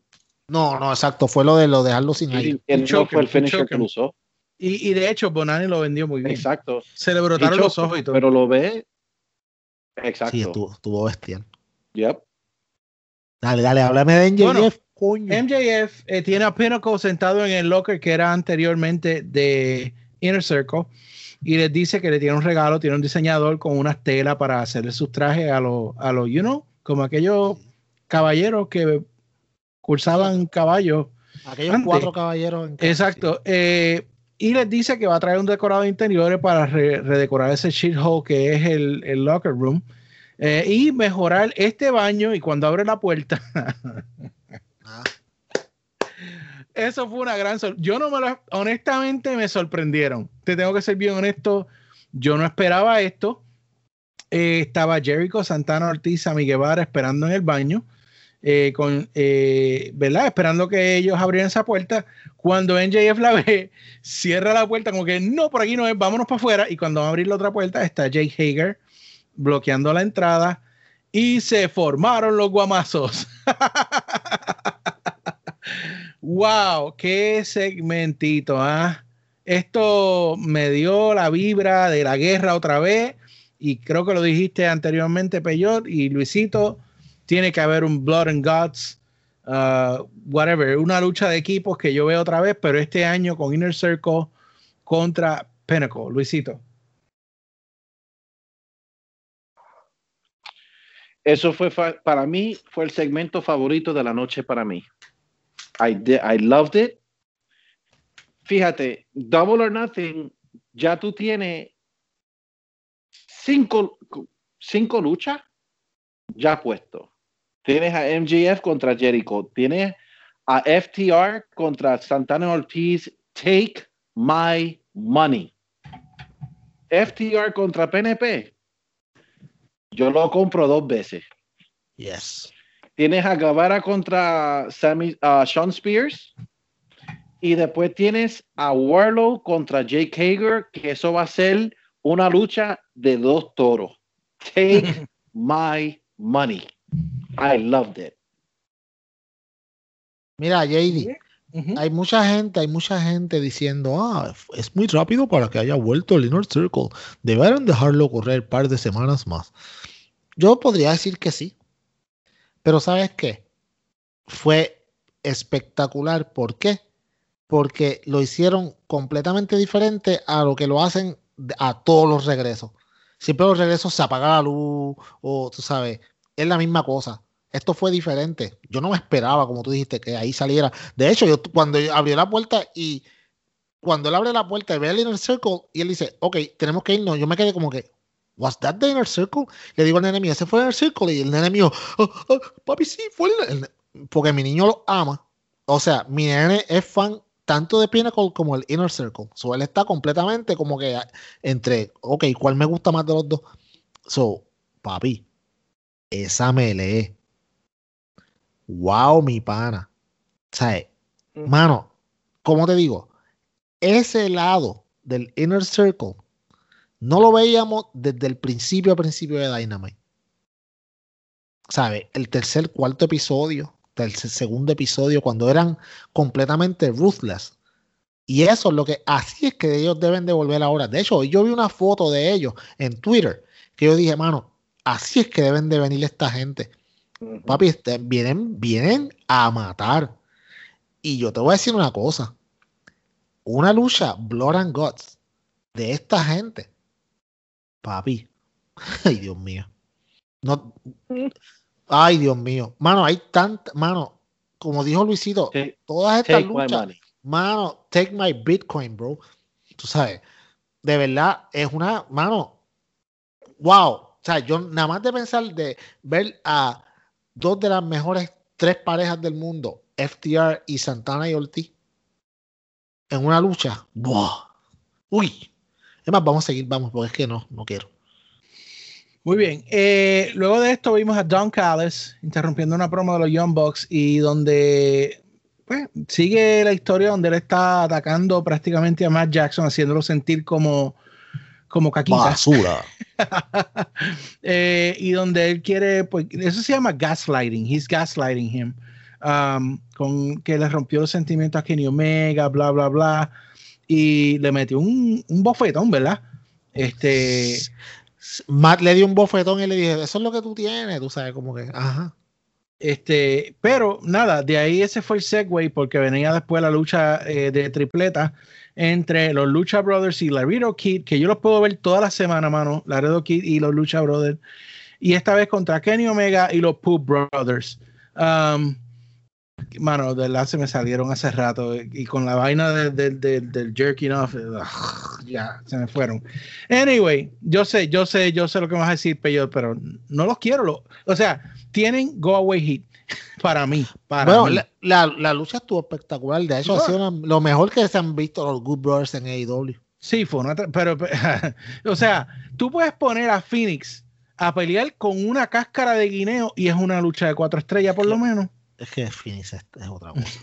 No, no, exacto. Fue lo de lo dejarlo sin aire. él no choke fue el finisher que lo usó. y, y de hecho Bonani lo vendió muy bien. Exacto. Se le brotaron los ojos y todo. Pero lo ve. Exacto. Sí, estuvo, estuvo bestial. Yep. Dale, dale, háblame de Bueno, coño. MJF eh, tiene a Pinnacle sentado en el locker que era anteriormente de Inner Circle y les dice que le tiene un regalo, tiene un diseñador con unas telas para hacerle sus trajes a los, a los, you know, como aquellos caballeros que cursaban caballos. Aquellos antes. cuatro caballeros en casa, Exacto. eh, y les dice que va a traer un decorado de interiores para re- redecorar ese shithole que es el, el locker room. eh, y mejorar este baño y cuando abre la puerta. Ah, Eso fue una gran sorpresa. Yo no me lo, honestamente me sorprendieron. Te tengo que ser bien honesto. Yo no esperaba esto. Eh, estaba Jericho, Santana Ortiz, Sammy Guevara esperando en el baño. eh, con, eh, ¿verdad? Esperando que ellos abrieran esa puerta. Cuando NJF la ve, cierra la puerta como que no, por aquí no es, vámonos para afuera. Y cuando van a abrir la otra puerta está Jake Hager bloqueando la entrada y se formaron los guamazos. wow, qué segmentito, ¿ah? Esto me dio la vibra de la guerra otra vez y creo que lo dijiste anteriormente, Peyot y Luisito tiene que haber un Blood and Guts, uh, whatever, una lucha de equipos que yo veo otra vez, pero este año con Inner Circle contra Pinnacle. Luisito. Eso fue para mí, fue el segmento favorito de la noche para mí. I, I loved it. Fíjate, Double or Nothing, ya tú tienes cinco, cinco luchas ya puesto. Tienes a MGF contra Jericho. Tienes a FTR contra Santana Ortiz. Take my money. FTR contra PNP. Yo lo compro dos veces. Yes. Tienes a Guevara contra Sammy, uh, Sean Spears. Y después tienes a Warlow contra Jake Hager, que eso va a ser una lucha de dos toros. Take my money. I loved it. Mira, JD, hay mucha gente, hay mucha gente diciendo, ah, es muy rápido para que haya vuelto el Inner Circle. Deberían dejarlo correr un par de semanas más. Yo podría decir que sí. Pero ¿sabes qué? Fue espectacular. ¿Por qué? Porque lo hicieron completamente diferente a lo que lo hacen a todos los regresos. Siempre los regresos se apaga la luz o tú sabes, es la misma cosa. Esto fue diferente. Yo no me esperaba, como tú dijiste, que ahí saliera. De hecho, yo cuando abrió la puerta y cuando él abre la puerta y ve el Inner Circle y él dice, ok, tenemos que irnos, yo me quedé como que, ¿was that the Inner Circle? Le digo al nene mío, ese fue el Inner Circle. Y el nene mío, oh, papi, sí, fue el Porque mi niño lo ama. O sea, mi nene es fan tanto de Pinnacle como el Inner Circle. So, él está completamente como que entre, ok, ¿cuál me gusta más de los dos? So, papi, esa melee. Wow, mi pana. O sea, mano, como te digo, ese lado del Inner Circle no lo veíamos desde el principio a principio de Dynamite. ¿Sabe? El tercer, cuarto episodio, el segundo episodio, cuando eran completamente ruthless. Y eso es lo que, así es que ellos deben de volver ahora. De hecho, yo vi una foto de ellos en Twitter que yo dije, mano, así es que deben de venir esta gente. Papi, este, vienen, vienen a matar. Y yo te voy a decir una cosa. Una lucha Blood and Guts de esta gente. Papi. Ay, Dios mío. No, Ay, Dios mío. Mano, hay tanta. Mano, como dijo Luisito, todas estas luchas. Mano, take my Bitcoin, bro. Tú sabes. De verdad, es una. Mano, wow. O sea, yo nada más de pensar de ver a dos de las mejores tres parejas del mundo, FTR y Santana y Ortiz, en una lucha. Wow. Uy. Es más, vamos a seguir, vamos, porque es que no, no quiero. Muy bien. Eh, luego de esto vimos a Don Callis interrumpiendo una promo de los Young Bucks y donde pues, sigue la historia donde él está atacando prácticamente a Matt Jackson, haciéndolo sentir como, como caquita. Basura. Eh, y donde él quiere, pues eso se llama gaslighting. He's gaslighting him. Um, con que le rompió los sentimientos a Kenny Omega, bla, bla, bla. Y le metió un, un bofetón, ¿verdad? Este. Matt le dio un bofetón y le dije, eso es lo que tú tienes, tú sabes, como que, ajá. Este, pero nada, de ahí ese fue el segue porque venía después la lucha eh, de tripleta entre los Lucha Brothers y Laredo Kid, que yo los puedo ver toda la semana, mano, Laredo Kid y los Lucha Brothers, y esta vez contra Kenny Omega y los Poop Brothers. Um, Mano, de verdad se me salieron hace rato y con la vaina del jerking off, ya se me fueron. Anyway, yo sé, yo sé, yo sé lo que vas a decir, pero, pero no los quiero. o sea, tienen go away hit para mí. Para bueno, La, la, lucha estuvo espectacular. De hecho, ha sido lo mejor que se han visto los Good Brothers en AEW. Sí, fue una. Pero, o sea, tú puedes poner a Phoenix a pelear con una cáscara de guineo y es una lucha de cuatro estrellas por lo menos. Es que Phoenix es, es otra cosa.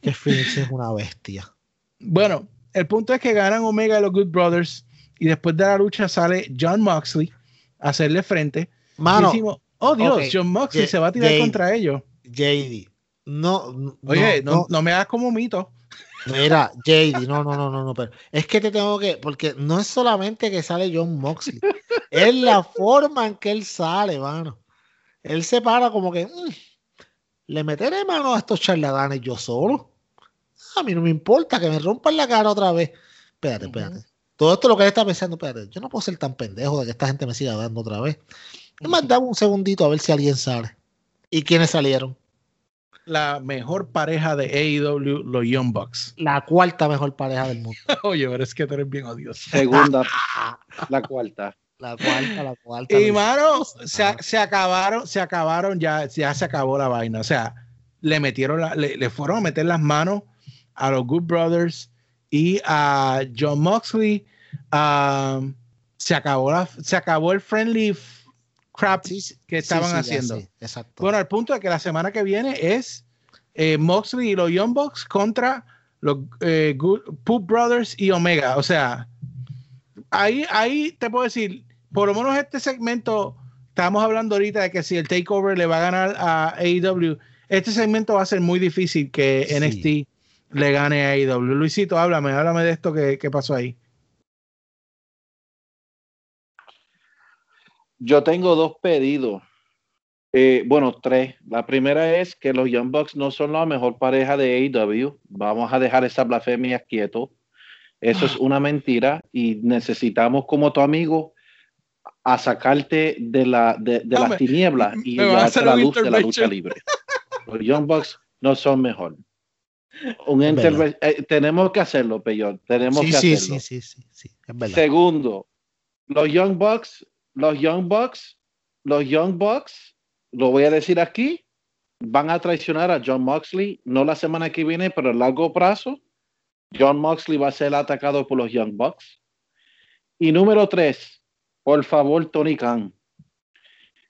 que Phoenix es una bestia. Bueno, el punto es que ganan Omega y los Good Brothers y después de la lucha sale John Moxley a hacerle frente. Mano, y decimos, oh Dios, John Moxley J- se va a tirar J- contra ellos. JD. No, no, Oye, no, no, no me hagas como mito. Mira, JD, no, no, no, no, no, pero es que te tengo que, porque no es solamente que sale John Moxley, es la forma en que él sale, mano. Él se para como que, "Mm, le meteré mano a estos charlatanes yo solo. A mí no me importa que me rompan la cara otra vez. Espérate, Ujú. espérate. Todo esto lo que él está pensando, espérate, yo no puedo ser tan pendejo de que esta gente me siga dando otra vez. Es más, dame un segundito a ver si alguien sale. ¿Y quiénes salieron? La mejor pareja de AEW, los Young Bucks. La cuarta mejor pareja del mundo. Oye, pero es que tú eres bien odioso. Segunda, la cuarta. La cuarta, la cuarta. Y mano, se, se acabaron, se acabaron, ya, ya se acabó la vaina. O sea, le metieron, la- le, le fueron a meter las manos a los Good Brothers y a John Moxley. um, se acabó la, se acabó el friendly crap Sí, sí, que estaban sí, haciendo. exacto. Bueno, al punto de que la semana que viene es eh, Moxley y los Young Bucks contra los eh, Good- Poop Brothers y Omega. O sea, ahí, ahí te puedo decir, por lo menos este segmento, estamos hablando ahorita de que si el takeover le va a ganar a AEW, este segmento va a ser muy difícil que Sí. NXT le gane a AEW. Luisito, háblame, háblame de esto que, que pasó ahí. Yo tengo dos pedidos. Eh, bueno, tres. La primera es que los Young Bucks no son la mejor pareja de AEW. Vamos a dejar esa blasfemia quieto. Eso es una mentira y necesitamos como tu amigo a sacarte de, la, de, de las tinieblas y llevarte la luz de la lucha libre. Los Young Bucks no son mejor. Un interve- eh, tenemos que hacerlo, Peyor. Tenemos Sí, que sí, hacerlo. sí, sí, sí, sí. Segundo, los Young Bucks, los Young Bucks, los Young Bucks, lo voy a decir aquí, van a traicionar a John Moxley, no la semana que viene, pero a largo plazo. John Moxley va a ser atacado por los Young Bucks. Y número tres, por favor, Tony Khan,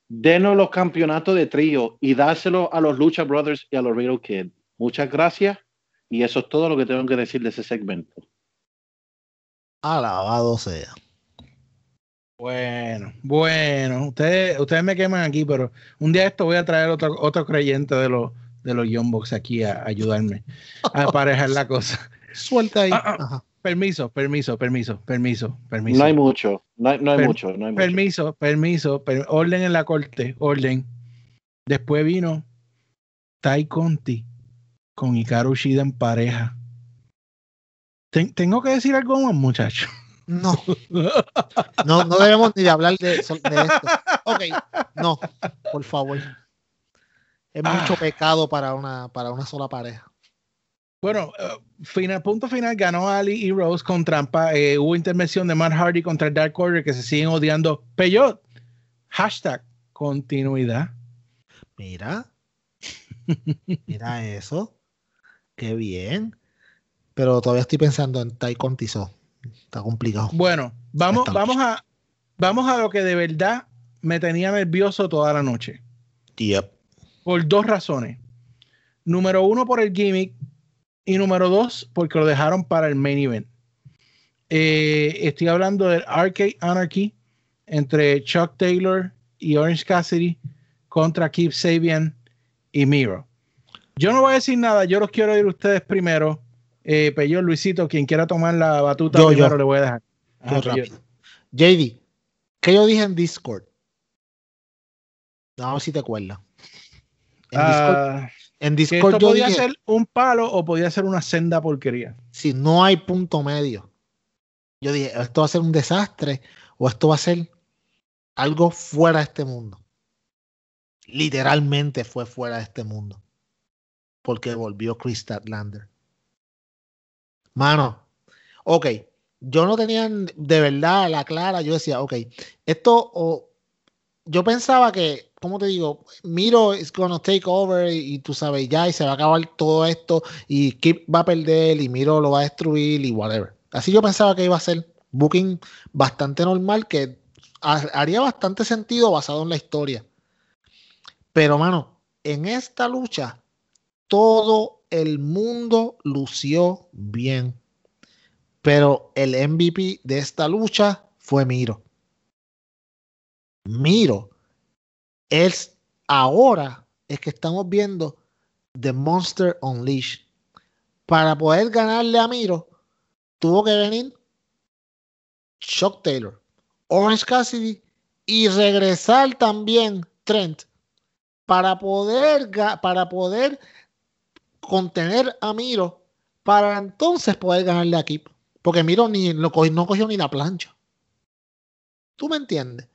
denos los campeonatos de trío y dáselo a los Lucha Brothers y a los Riddle Kid. Muchas gracias. Y eso es todo lo que tengo que decir de ese segmento. Alabado sea. Bueno, bueno, ustedes, ustedes me queman aquí, pero un día esto voy a traer otro, otro creyente de los de los Young Bucks aquí a, a ayudarme a aparejar la cosa. Suelta ahí. Ah, ah. Ajá. Permiso, permiso, permiso, permiso, permiso. No hay mucho, no hay, no hay Per- mucho, no hay mucho. permiso, permiso, per- orden en la corte, orden. Después vino Tai Conti con Hikaru Shida en pareja. Ten- tengo que decir algo más, muchacho. No, no, no debemos ni de hablar de, esto. Ok, no, por favor. Es mucho Ah. pecado para una, para una sola pareja. Bueno, eh, final, punto final, ganó Ali y Rose con trampa. Eh, hubo intervención de Matt Hardy contra el Dark Order que se siguen odiando. Peyot, hashtag continuidad. Mira, mira eso. Qué bien. Pero todavía estoy pensando en Tai Conti So. Está complicado. Bueno, vamos, vamos a, vamos a lo que de verdad me tenía nervioso toda la noche. Yep. Por dos razones. Número uno, por el gimmick. Y número dos, porque lo dejaron para el main event. Eh, estoy hablando del Arcade Anarchy entre Chuck Taylor y Orange Cassidy contra Keith Sabian y Miro. Yo no voy a decir nada, yo los quiero ir ustedes primero. Eh, Peyo, Luisito, quien quiera tomar la batuta Yo, primero, yo. le voy a dejar. Ajá, Yo rápido. JD, ¿qué yo dije en Discord? No, si te acuerdas. En Discord, Ah, en Discord esto yo podía dije, ser un palo o podía ser una senda porquería. si no hay punto medio, yo dije, esto va a ser un desastre o esto va a ser algo fuera de este mundo. Literalmente fue fuera de este mundo. Porque volvió Chris Statlander. Mano, ok, yo no tenía de verdad la clara, yo decía, ok, esto o yo pensaba que, ¿cómo te digo? Miro is gonna take over y, y tú sabes ya y se va a acabar todo esto y Kip va a perder y Miro lo va a destruir y whatever. Así yo pensaba que iba a ser booking bastante normal que haría bastante sentido basado en la historia. Pero, mano, en esta lucha, todo el mundo lució bien. Pero el MVP de esta lucha fue Miro. Miro es ahora es que estamos viendo The Monster Unleashed. Para poder ganarle a Miro, tuvo que venir Shock Taylor, Orange Cassidy y regresar también Trent para poder, para poder contener a Miro para entonces poder ganarle a Kip. Porque Miro ni, no cogió ni la plancha. ¿Tú me entiendes?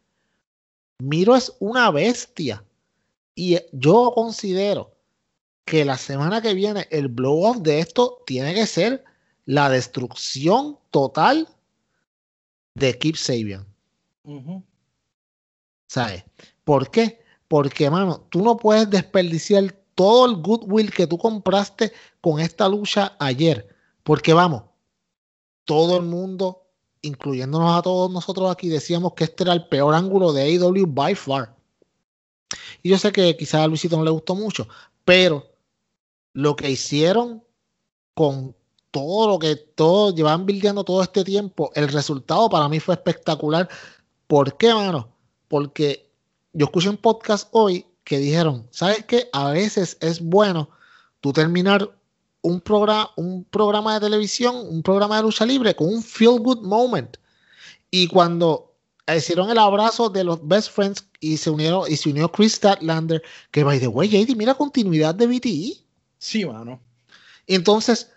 Miro es una bestia. Y yo considero que la semana que viene el blow off de esto tiene que ser la destrucción total de Keep Sabian. ¿Sabes? ¿Por qué? Porque, mano, tú no puedes desperdiciar todo el goodwill que tú compraste con esta lucha ayer. Porque, vamos, todo el mundo, incluyéndonos a todos nosotros aquí, decíamos que este era el peor ángulo de AEW by far. Y yo sé que quizás a Luisito no le gustó mucho, pero lo que hicieron con todo lo que todos llevan bildeando todo este tiempo, el resultado para mí fue espectacular. ¿Por qué, mano? Porque yo escuché un podcast hoy que dijeron, ¿sabes qué? A veces es bueno tú terminar un, programa, un programa de televisión, un programa de lucha libre con un feel good moment. Y cuando hicieron el abrazo de los best friends y se unieron y se unió Chris Statlander, que by the way, JD, mira continuidad de BTE. Sí, mano. Entonces,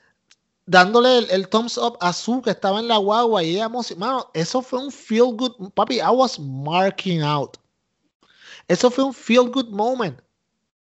dándole el, thumbs up a Su que estaba en la guagua y ella mano, eso fue un feel good, papi, I was marking out. Eso fue un feel good moment.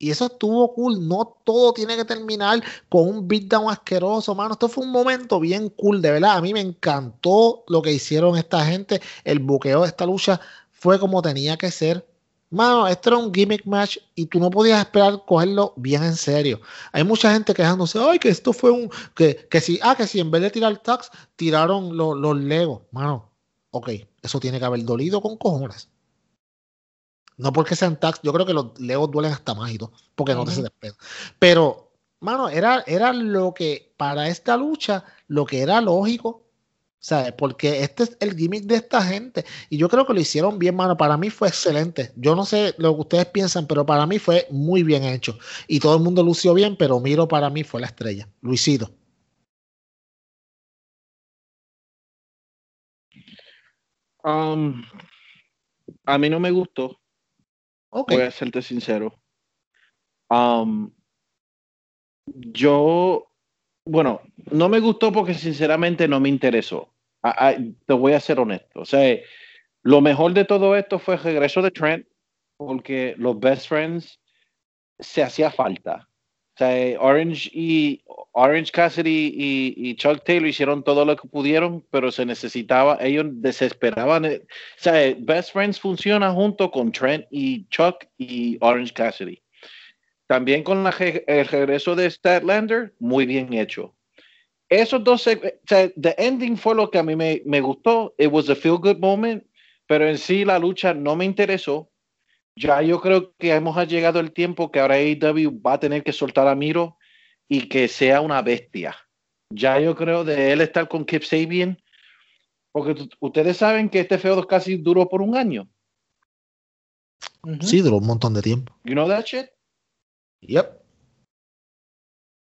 Y eso estuvo cool. No todo tiene que terminar con un beatdown asqueroso, mano. Esto fue un momento bien cool, de verdad. A mí me encantó lo que hicieron esta gente. El buqueo de esta lucha fue como tenía que ser. Mano, esto era un gimmick match y tú no podías esperar cogerlo bien en serio. Hay mucha gente quejándose, ay, que esto fue un. Que, que si, ah, que si en vez de tirar tax, tiraron los, los Legos. Mano, ok, eso tiene que haber dolido con cojones. No porque sean tax, yo creo que los Legos duelen hasta más y todo, porque no te se despegan. Pero, mano, era, era lo que, para esta lucha, lo que era lógico ¿sabes? Porque este es el gimmick de esta gente. Y yo creo que lo hicieron bien, mano. Para mí fue excelente. Yo no sé lo que ustedes piensan, pero para mí fue muy bien hecho. Y todo el mundo lució bien, pero Miro para mí fue la estrella. Luisito. Um, a mí no me gustó. Voy a serte sincero. Yo, bueno, no me gustó porque sinceramente no me interesó te voy a ser honesto. O sea, lo mejor de todo esto fue el regreso de Trent, porque los best friends se hacía falta. O sea, Orange y Orange Cassidy y, Chuck Taylor hicieron todo lo que pudieron, pero se necesitaba, ellos desesperaban. O sea, Best Friends funciona junto con Trent y Chuck y Orange Cassidy. También con el regreso de Statlander, muy bien hecho esos dos, o sea, the ending fue lo que a mí me, me gustó. It was a feel good moment, pero en sí la lucha no me interesó. Ya yo creo que hemos llegado el tiempo que ahora AEW va a tener que soltar a Miro y que sea una bestia. Ya yo creo de él estar con Kip Sabian, porque ustedes saben que este feudo casi duró por un año. Sí, duró un montón de tiempo. You know that shit? Yep.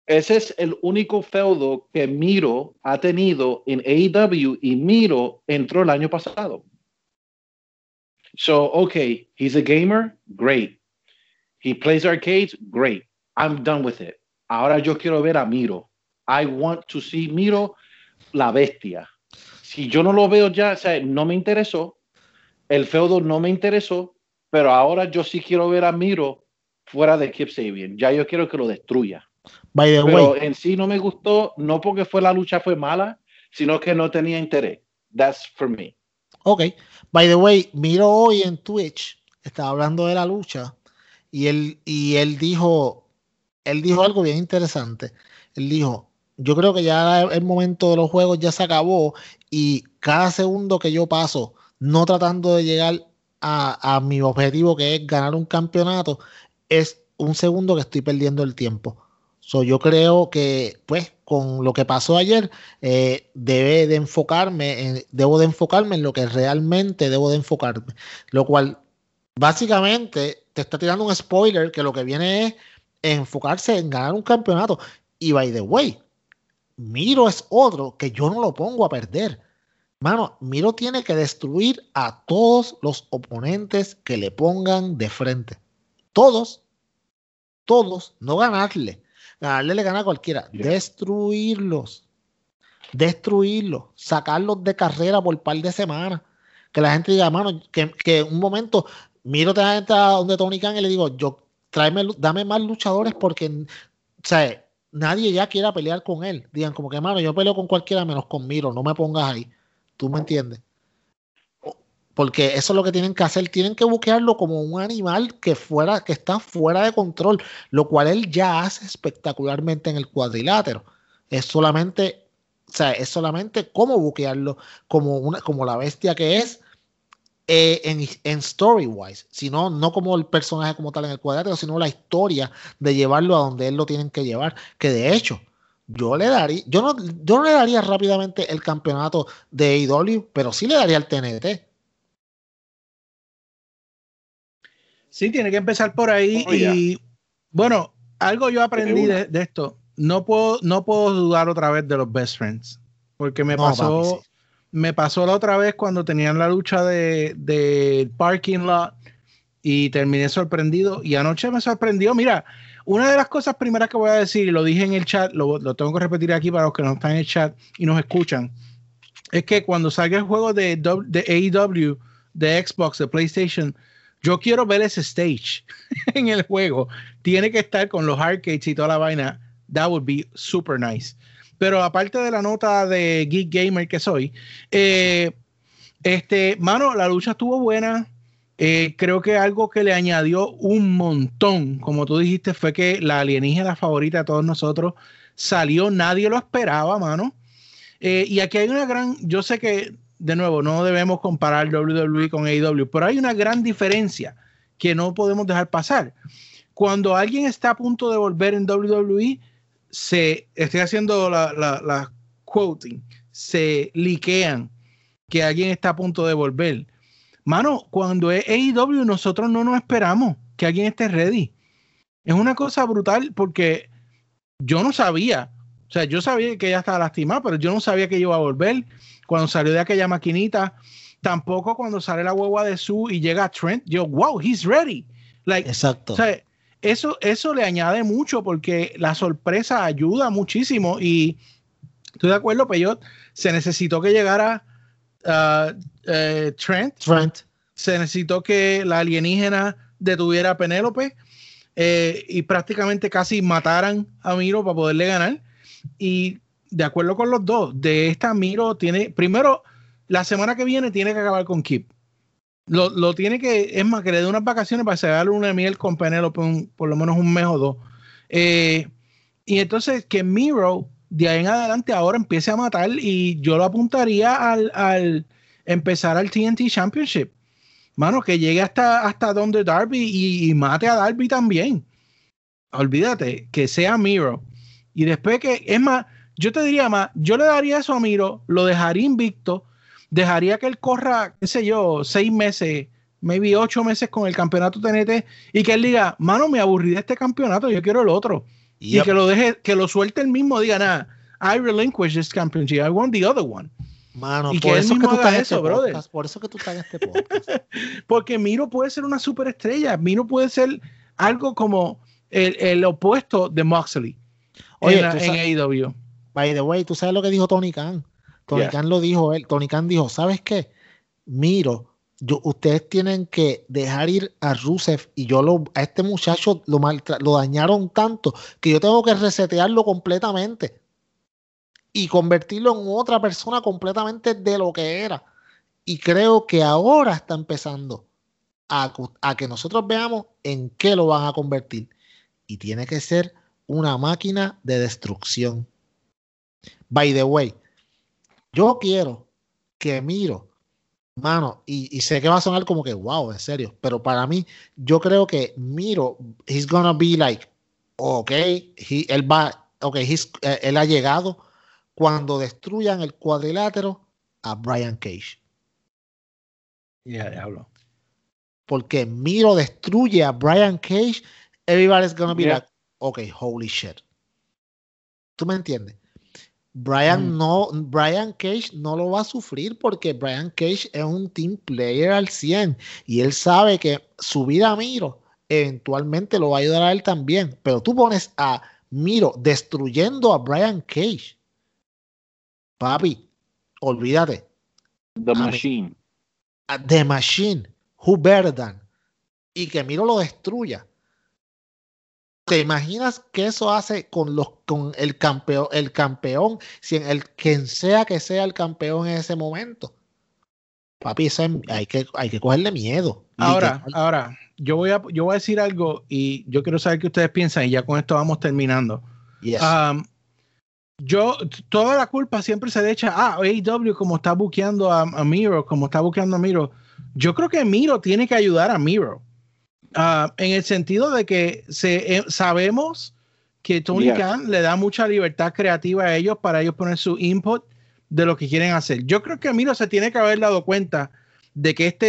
Ese es el único feudo que Miro ha tenido en AEW y Miro entró el año pasado. So, okay, he's a gamer, great. He plays arcades, great. I'm done with it. Ahora yo quiero ver a Miro. I want to see Miro, la bestia. Si yo no lo veo ya, o sea, no me interesó. El feudo no me interesó, pero ahora yo sí quiero ver a Miro fuera de Kip Sabian. Ya yo quiero que lo destruya. Pero en sí no me gustó, no porque fue la lucha fue mala, sino que no tenía interés. That's for me. Ok. By the way, miro hoy en Twitch, estaba hablando de la lucha y él, y él dijo, él dijo algo bien interesante. Él dijo, yo creo que ya el momento de los juegos ya se acabó y cada segundo que yo paso no tratando de llegar a, a mi objetivo que es ganar un campeonato, es un segundo que estoy perdiendo el tiempo. So, yo creo que, pues, con lo que pasó ayer, eh, debe de enfocarme, en, debo de enfocarme en lo que realmente debo de enfocarme. Lo cual, básicamente, te está tirando un spoiler que lo que viene es enfocarse en ganar un campeonato. Y by the way, Miro es otro que yo no lo pongo a perder. Mano, Miro tiene que destruir a todos los oponentes que le pongan de frente. Todos. Todos. No ganarle. Ganarle le gana a cualquiera. Destruirlos. Destruirlos. Sacarlos de carrera por un par de semanas. Que la gente diga, mano, que, que un momento miro a donde Tony Khan y le digo, yo tráeme, dame más luchadores porque, o sea, nadie ya quiera pelear con él. Digan como que, mano, yo peleo con cualquiera menos con Miro, no me pongas ahí. ¿Tú me entiendes? Porque eso es lo que tienen que hacer. Tienen que buquearlo como un animal que, fuera, que está fuera de control, lo cual él ya hace espectacularmente en el cuadrilátero. Es solamente, o sea, es solamente cómo buquearlo como, una, como la bestia que es eh, en, en story-wise, sino no como el personaje como tal en el cuadrilátero, sino la historia de llevarlo a donde él lo tienen que llevar. Que de hecho, yo le daría, yo no, yo no le daría rápidamente el campeonato de AEW, pero sí le daría el TNT. Sí, tiene que empezar por ahí. Oh, y bueno, algo yo aprendí de, de, esto. No puedo, no puedo dudar otra vez de los best friends. Porque me no, pasó. Papi, sí me pasó la otra vez cuando tenían la lucha de, de, parking lot y terminé sorprendido. Y anoche me sorprendió. Mira, una de las cosas primeras que voy a decir, y lo dije en el chat, lo, lo, tengo que repetir aquí para los que no están en el chat y nos escuchan, es que cuando salga el juego de, de AEW, de Xbox, de PlayStation, yo quiero ver ese stage en el juego. Tiene que estar con los arcades y toda la vaina. That would be super nice. Pero aparte de la nota de Geek Gamer que soy, eh, este, mano, la lucha estuvo buena. Eh, creo que algo que le añadió un montón, como tú dijiste, fue que la alienígena favorita de todos nosotros salió, nadie lo esperaba, mano. Eh, y aquí hay una gran, yo sé que, de nuevo, no debemos comparar WWE con AEW, pero hay una gran diferencia que no podemos dejar pasar. Cuando alguien está a punto de volver en WWE, se, estoy haciendo la, la, la quoting, se liquean que alguien está a punto de volver. Mano, cuando es AEW, nosotros no nos esperamos que alguien esté ready. Es una cosa brutal porque yo no sabía, o sea, yo sabía que ella estaba lastimada, pero yo no sabía que iba a volver. Cuando salió de aquella maquinita, tampoco cuando sale la hueva de su y llega Trent, yo, wow, he's ready. Like, Exacto. O sea, eso, eso le añade mucho porque la sorpresa ayuda muchísimo y estoy de acuerdo, Peyot, se necesitó que llegara uh, uh, Trent, Trent, se necesitó que la alienígena detuviera a Penélope eh, y prácticamente casi mataran a Miro para poderle ganar y de acuerdo con los dos, de esta Miro tiene, primero, la semana que viene tiene que acabar con Kip lo, lo, tiene que, es más, que le dé unas vacaciones para darle una miel con Penélope por lo menos un mes o dos. Eh, y entonces que Miro de ahí en adelante ahora empiece a matar y yo lo apuntaría al, al empezar al TNT Championship. Mano, que llegue hasta, hasta donde Darby y, y, mate a Darby también. Olvídate, que sea Miro. Y después que, es más, yo te diría más, yo le daría eso a Miro, lo dejaría invicto dejaría que él corra, qué sé yo, seis meses, maybe ocho meses con el campeonato TNT y que él diga, mano, me aburrí de este campeonato, yo quiero el otro. Yep. Y que lo deje, que lo suelte el mismo, diga, nada, I relinquish this championship, I want the other one. Mano, y por que eso que tú estás en este brother. Podcast, por eso que tú estás en este podcast. Porque Miro puede ser una superestrella, Miro puede ser algo como el, el opuesto de Moxley Oye, en, en AEW. By the way, tú sabes lo que dijo Tony Khan. Tony yeah. Khan lo dijo él. Tony Khan dijo, ¿sabes qué? Miro, yo, ustedes tienen que dejar ir a Rusev y yo lo, a este muchacho lo, mal, lo dañaron tanto que yo tengo que resetearlo completamente y convertirlo en otra persona completamente de lo que era. Y creo que ahora está empezando a, a que nosotros veamos en qué lo van a convertir. Y tiene que ser una máquina de destrucción. By the way, yo quiero que Miro Mano, y, y, sé que va a sonar como que, wow, en serio, pero para mí, yo creo que Miro, he's gonna be like, ok, he, él va, ok, he's, eh, él ha llegado cuando destruyan el cuadrilátero a Brian Cage. Ya, diablo. Porque Miro destruye a Brian Cage, everybody's gonna be Yeah. like, ok, holy shit. ¿Tú me entiendes? Brian Mm. no, Brian Cage no lo va a sufrir porque Brian Cage es un team player al 100 y él sabe que subir a Miro eventualmente lo va a ayudar a él también. Pero tú pones a Miro destruyendo a Brian Cage. Papi, olvídate. The. Machine. a The Machine, Who Better Than, y que Miro lo destruya. ¿Te imaginas que eso hace con los con el campeón, el campeón, si en el quien sea que sea el campeón en ese momento? Papi, eso es- hay que hay que cogerle miedo. Ahora, literal. ahora, yo voy a, yo voy a decir algo y yo quiero saber qué ustedes piensan y ya con esto vamos terminando. Yes. Um, yo, toda la culpa siempre se le echa a AEW como está buqueando a, a Miro, como está buqueando a Miro. Yo creo que Miro tiene que ayudar a Miro. Ah, en el sentido de que se, eh, sabemos que Tony. Khan le da mucha libertad creativa a ellos para ellos poner su input de lo que quieren hacer. Yo creo que Miro se tiene que haber dado cuenta de que esta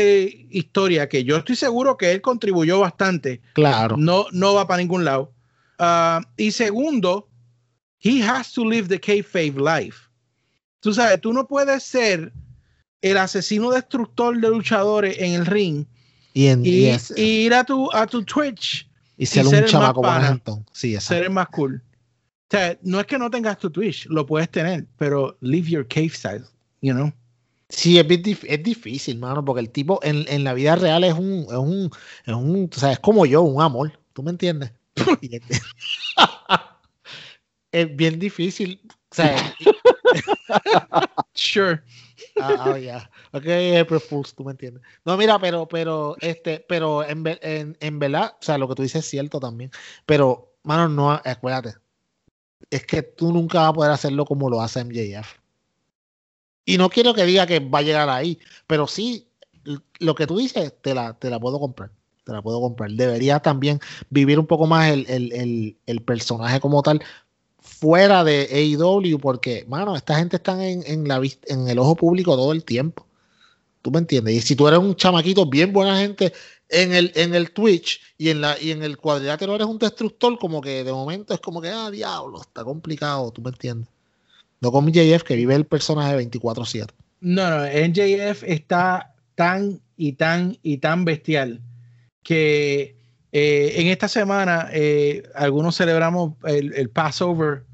historia, que yo estoy seguro que él contribuyó bastante, claro. no, no va para ningún lado. Ah, y segundo, he has to live the kayfabe life. Tú sabes, tú no puedes ser el asesino destructor de luchadores en el ring Y, en, y, y es- y ir a tu, a tu Twitch y ser y un ser el chamaco más pana. Sí, exacto. ser el más cool. O sea, no es que no tengas tu Twitch, lo puedes tener, pero live your cave style, you know. Sí, es, es difícil, mano, porque el tipo en, en la vida real es un, es un, es un, o sea, es como yo, un amor, ¿tú me entiendes? Es bien difícil, o sea, Sure. Ah, ah, ya, ok, April Fools, tú me entiendes. No, mira, pero, pero, este, pero en, en, en verdad, o sea, lo que tú dices es cierto también, pero, mano, no, acuérdate, es que tú nunca vas a poder hacerlo como lo hace MJF. Y no quiero que diga que va a llegar ahí, pero sí, lo que tú dices, te la, te la puedo comprar. Te la puedo comprar. Debería también vivir un poco más el, el- el- el personaje como tal fuera de AEW, porque, mano, esta gente está en, en la en el ojo público todo el tiempo. ¿Tú me entiendes? Y si tú eres un chamaquito bien buena gente en el, en el Twitch y en, la, y en el cuadrilátero eres un destructor, como que de momento es como que, ah, diablo, está complicado, ¿tú me entiendes? No con JF que vive el personaje 24-7. No, no, NJF está tan y tan y tan bestial que eh, en esta semana eh, algunos celebramos el, el Passover,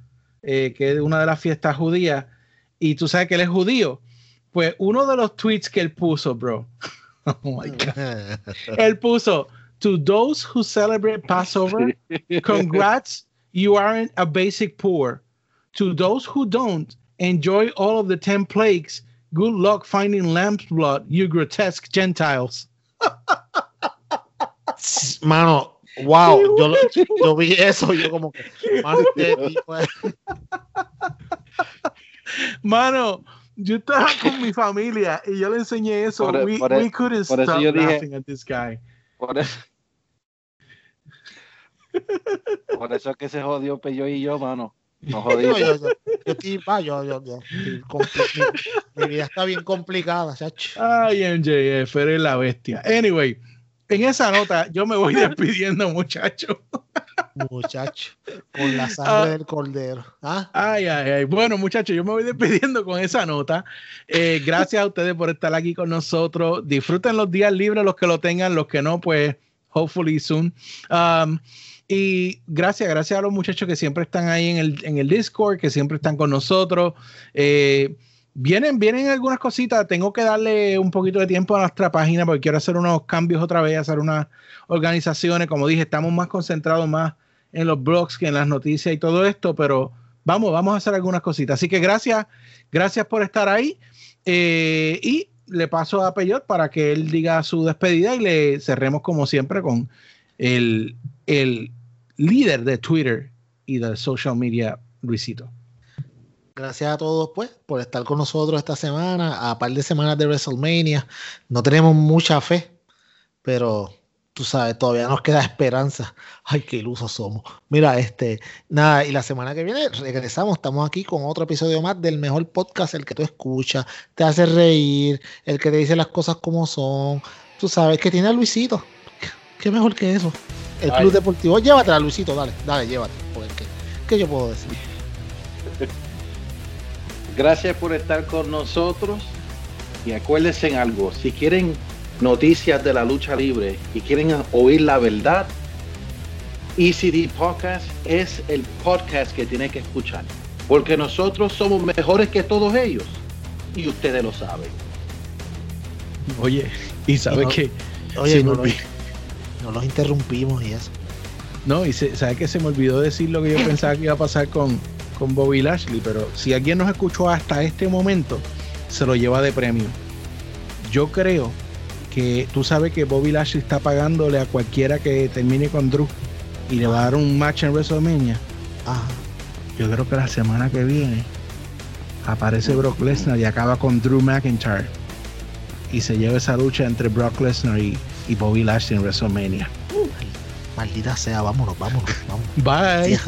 eh, que es una de las fiestas judías, y tú sabes que él es judío. Pues uno de los tweets que él puso, bro, oh my God, él puso, to those who celebrate Passover, congrats, you aren't a basic poor. To those who don't, enjoy all of the 10 plagues. Good luck finding lamb's blood, you grotesque Gentiles. Mano, wow, yo, yo vi eso, yo como que, mano, este tipo es- Mano, yo estaba con mi familia y yo le enseñé eso. Por- we, por e- we couldn't por eso stop yo dije- laughing at this guy. Por eso, por eso es que se jodió Peyo y yo, mano. Nos yo, jodimos. yo, yo, yo estoy- yo- yo- yo mi, mi vida está bien complicada, chacho. Ay, MJF, eres la bestia. Anyway, en esa nota yo me voy despidiendo, muchachos. muchacho, con la sangre Ah. del cordero. ¿Ah? Ay, ay, ay. Bueno, muchachos, yo me voy despidiendo con esa nota. Eh, gracias a ustedes por estar aquí con nosotros. Disfruten los días libres, los que lo tengan, los que no, pues, hopefully soon. Um, y gracias, gracias a los muchachos que siempre están ahí en el, en el Discord, que siempre están con nosotros. Eh, vienen, vienen algunas cositas. Tengo que darle un poquito de tiempo a nuestra página porque quiero hacer unos cambios otra vez, hacer unas organizaciones. Como dije, estamos más concentrados más en los blogs que en las noticias y todo esto, pero vamos, vamos a hacer algunas cositas. Así que gracias, gracias por estar ahí. Eh, y le paso a Peyot para que él diga su despedida y le cerremos como siempre con el, el líder de Twitter y de social media, Luisito. Gracias a todos, pues, por estar con nosotros esta semana, a par de semanas de WrestleMania. No tenemos mucha fe, pero tú sabes, todavía nos queda esperanza. Ay, qué ilusos somos. Mira, este, nada, y la semana que viene regresamos, estamos aquí con otro episodio más del mejor podcast, el que tú escuchas, te hace reír, el que te dice las cosas como son. Tú sabes que tiene a Luisito. ¿Qué mejor que eso? El Club Deportivo. Llévatela, Luisito, dale, dale, llévate. ¿qué, ¿Qué yo puedo decir? Gracias por estar con nosotros. Y acuérdense en algo, si quieren noticias de la lucha libre y quieren oír la verdad, ECD Podcast es el podcast que tienen que escuchar. Porque nosotros somos mejores que todos ellos. Y ustedes lo saben. Oye, y sabe que... Oye, no, los interrumpimos y eso. No, y se, sabe que se me olvidó decir lo que yo pensaba que iba a pasar con, con Bobby Lashley, pero si alguien nos escuchó hasta este momento, se lo lleva de premio. Yo creo que tú sabes que Bobby Lashley está pagándole a cualquiera que termine con Drew y le va a dar un match en WrestleMania. Yo creo que la semana que viene aparece Brock Lesnar y acaba con Drew McIntyre y se lleva esa lucha entre Brock Lesnar y, Bobby Lashley en WrestleMania. maldita sea, vámonos, vámonos, vámonos. Bye.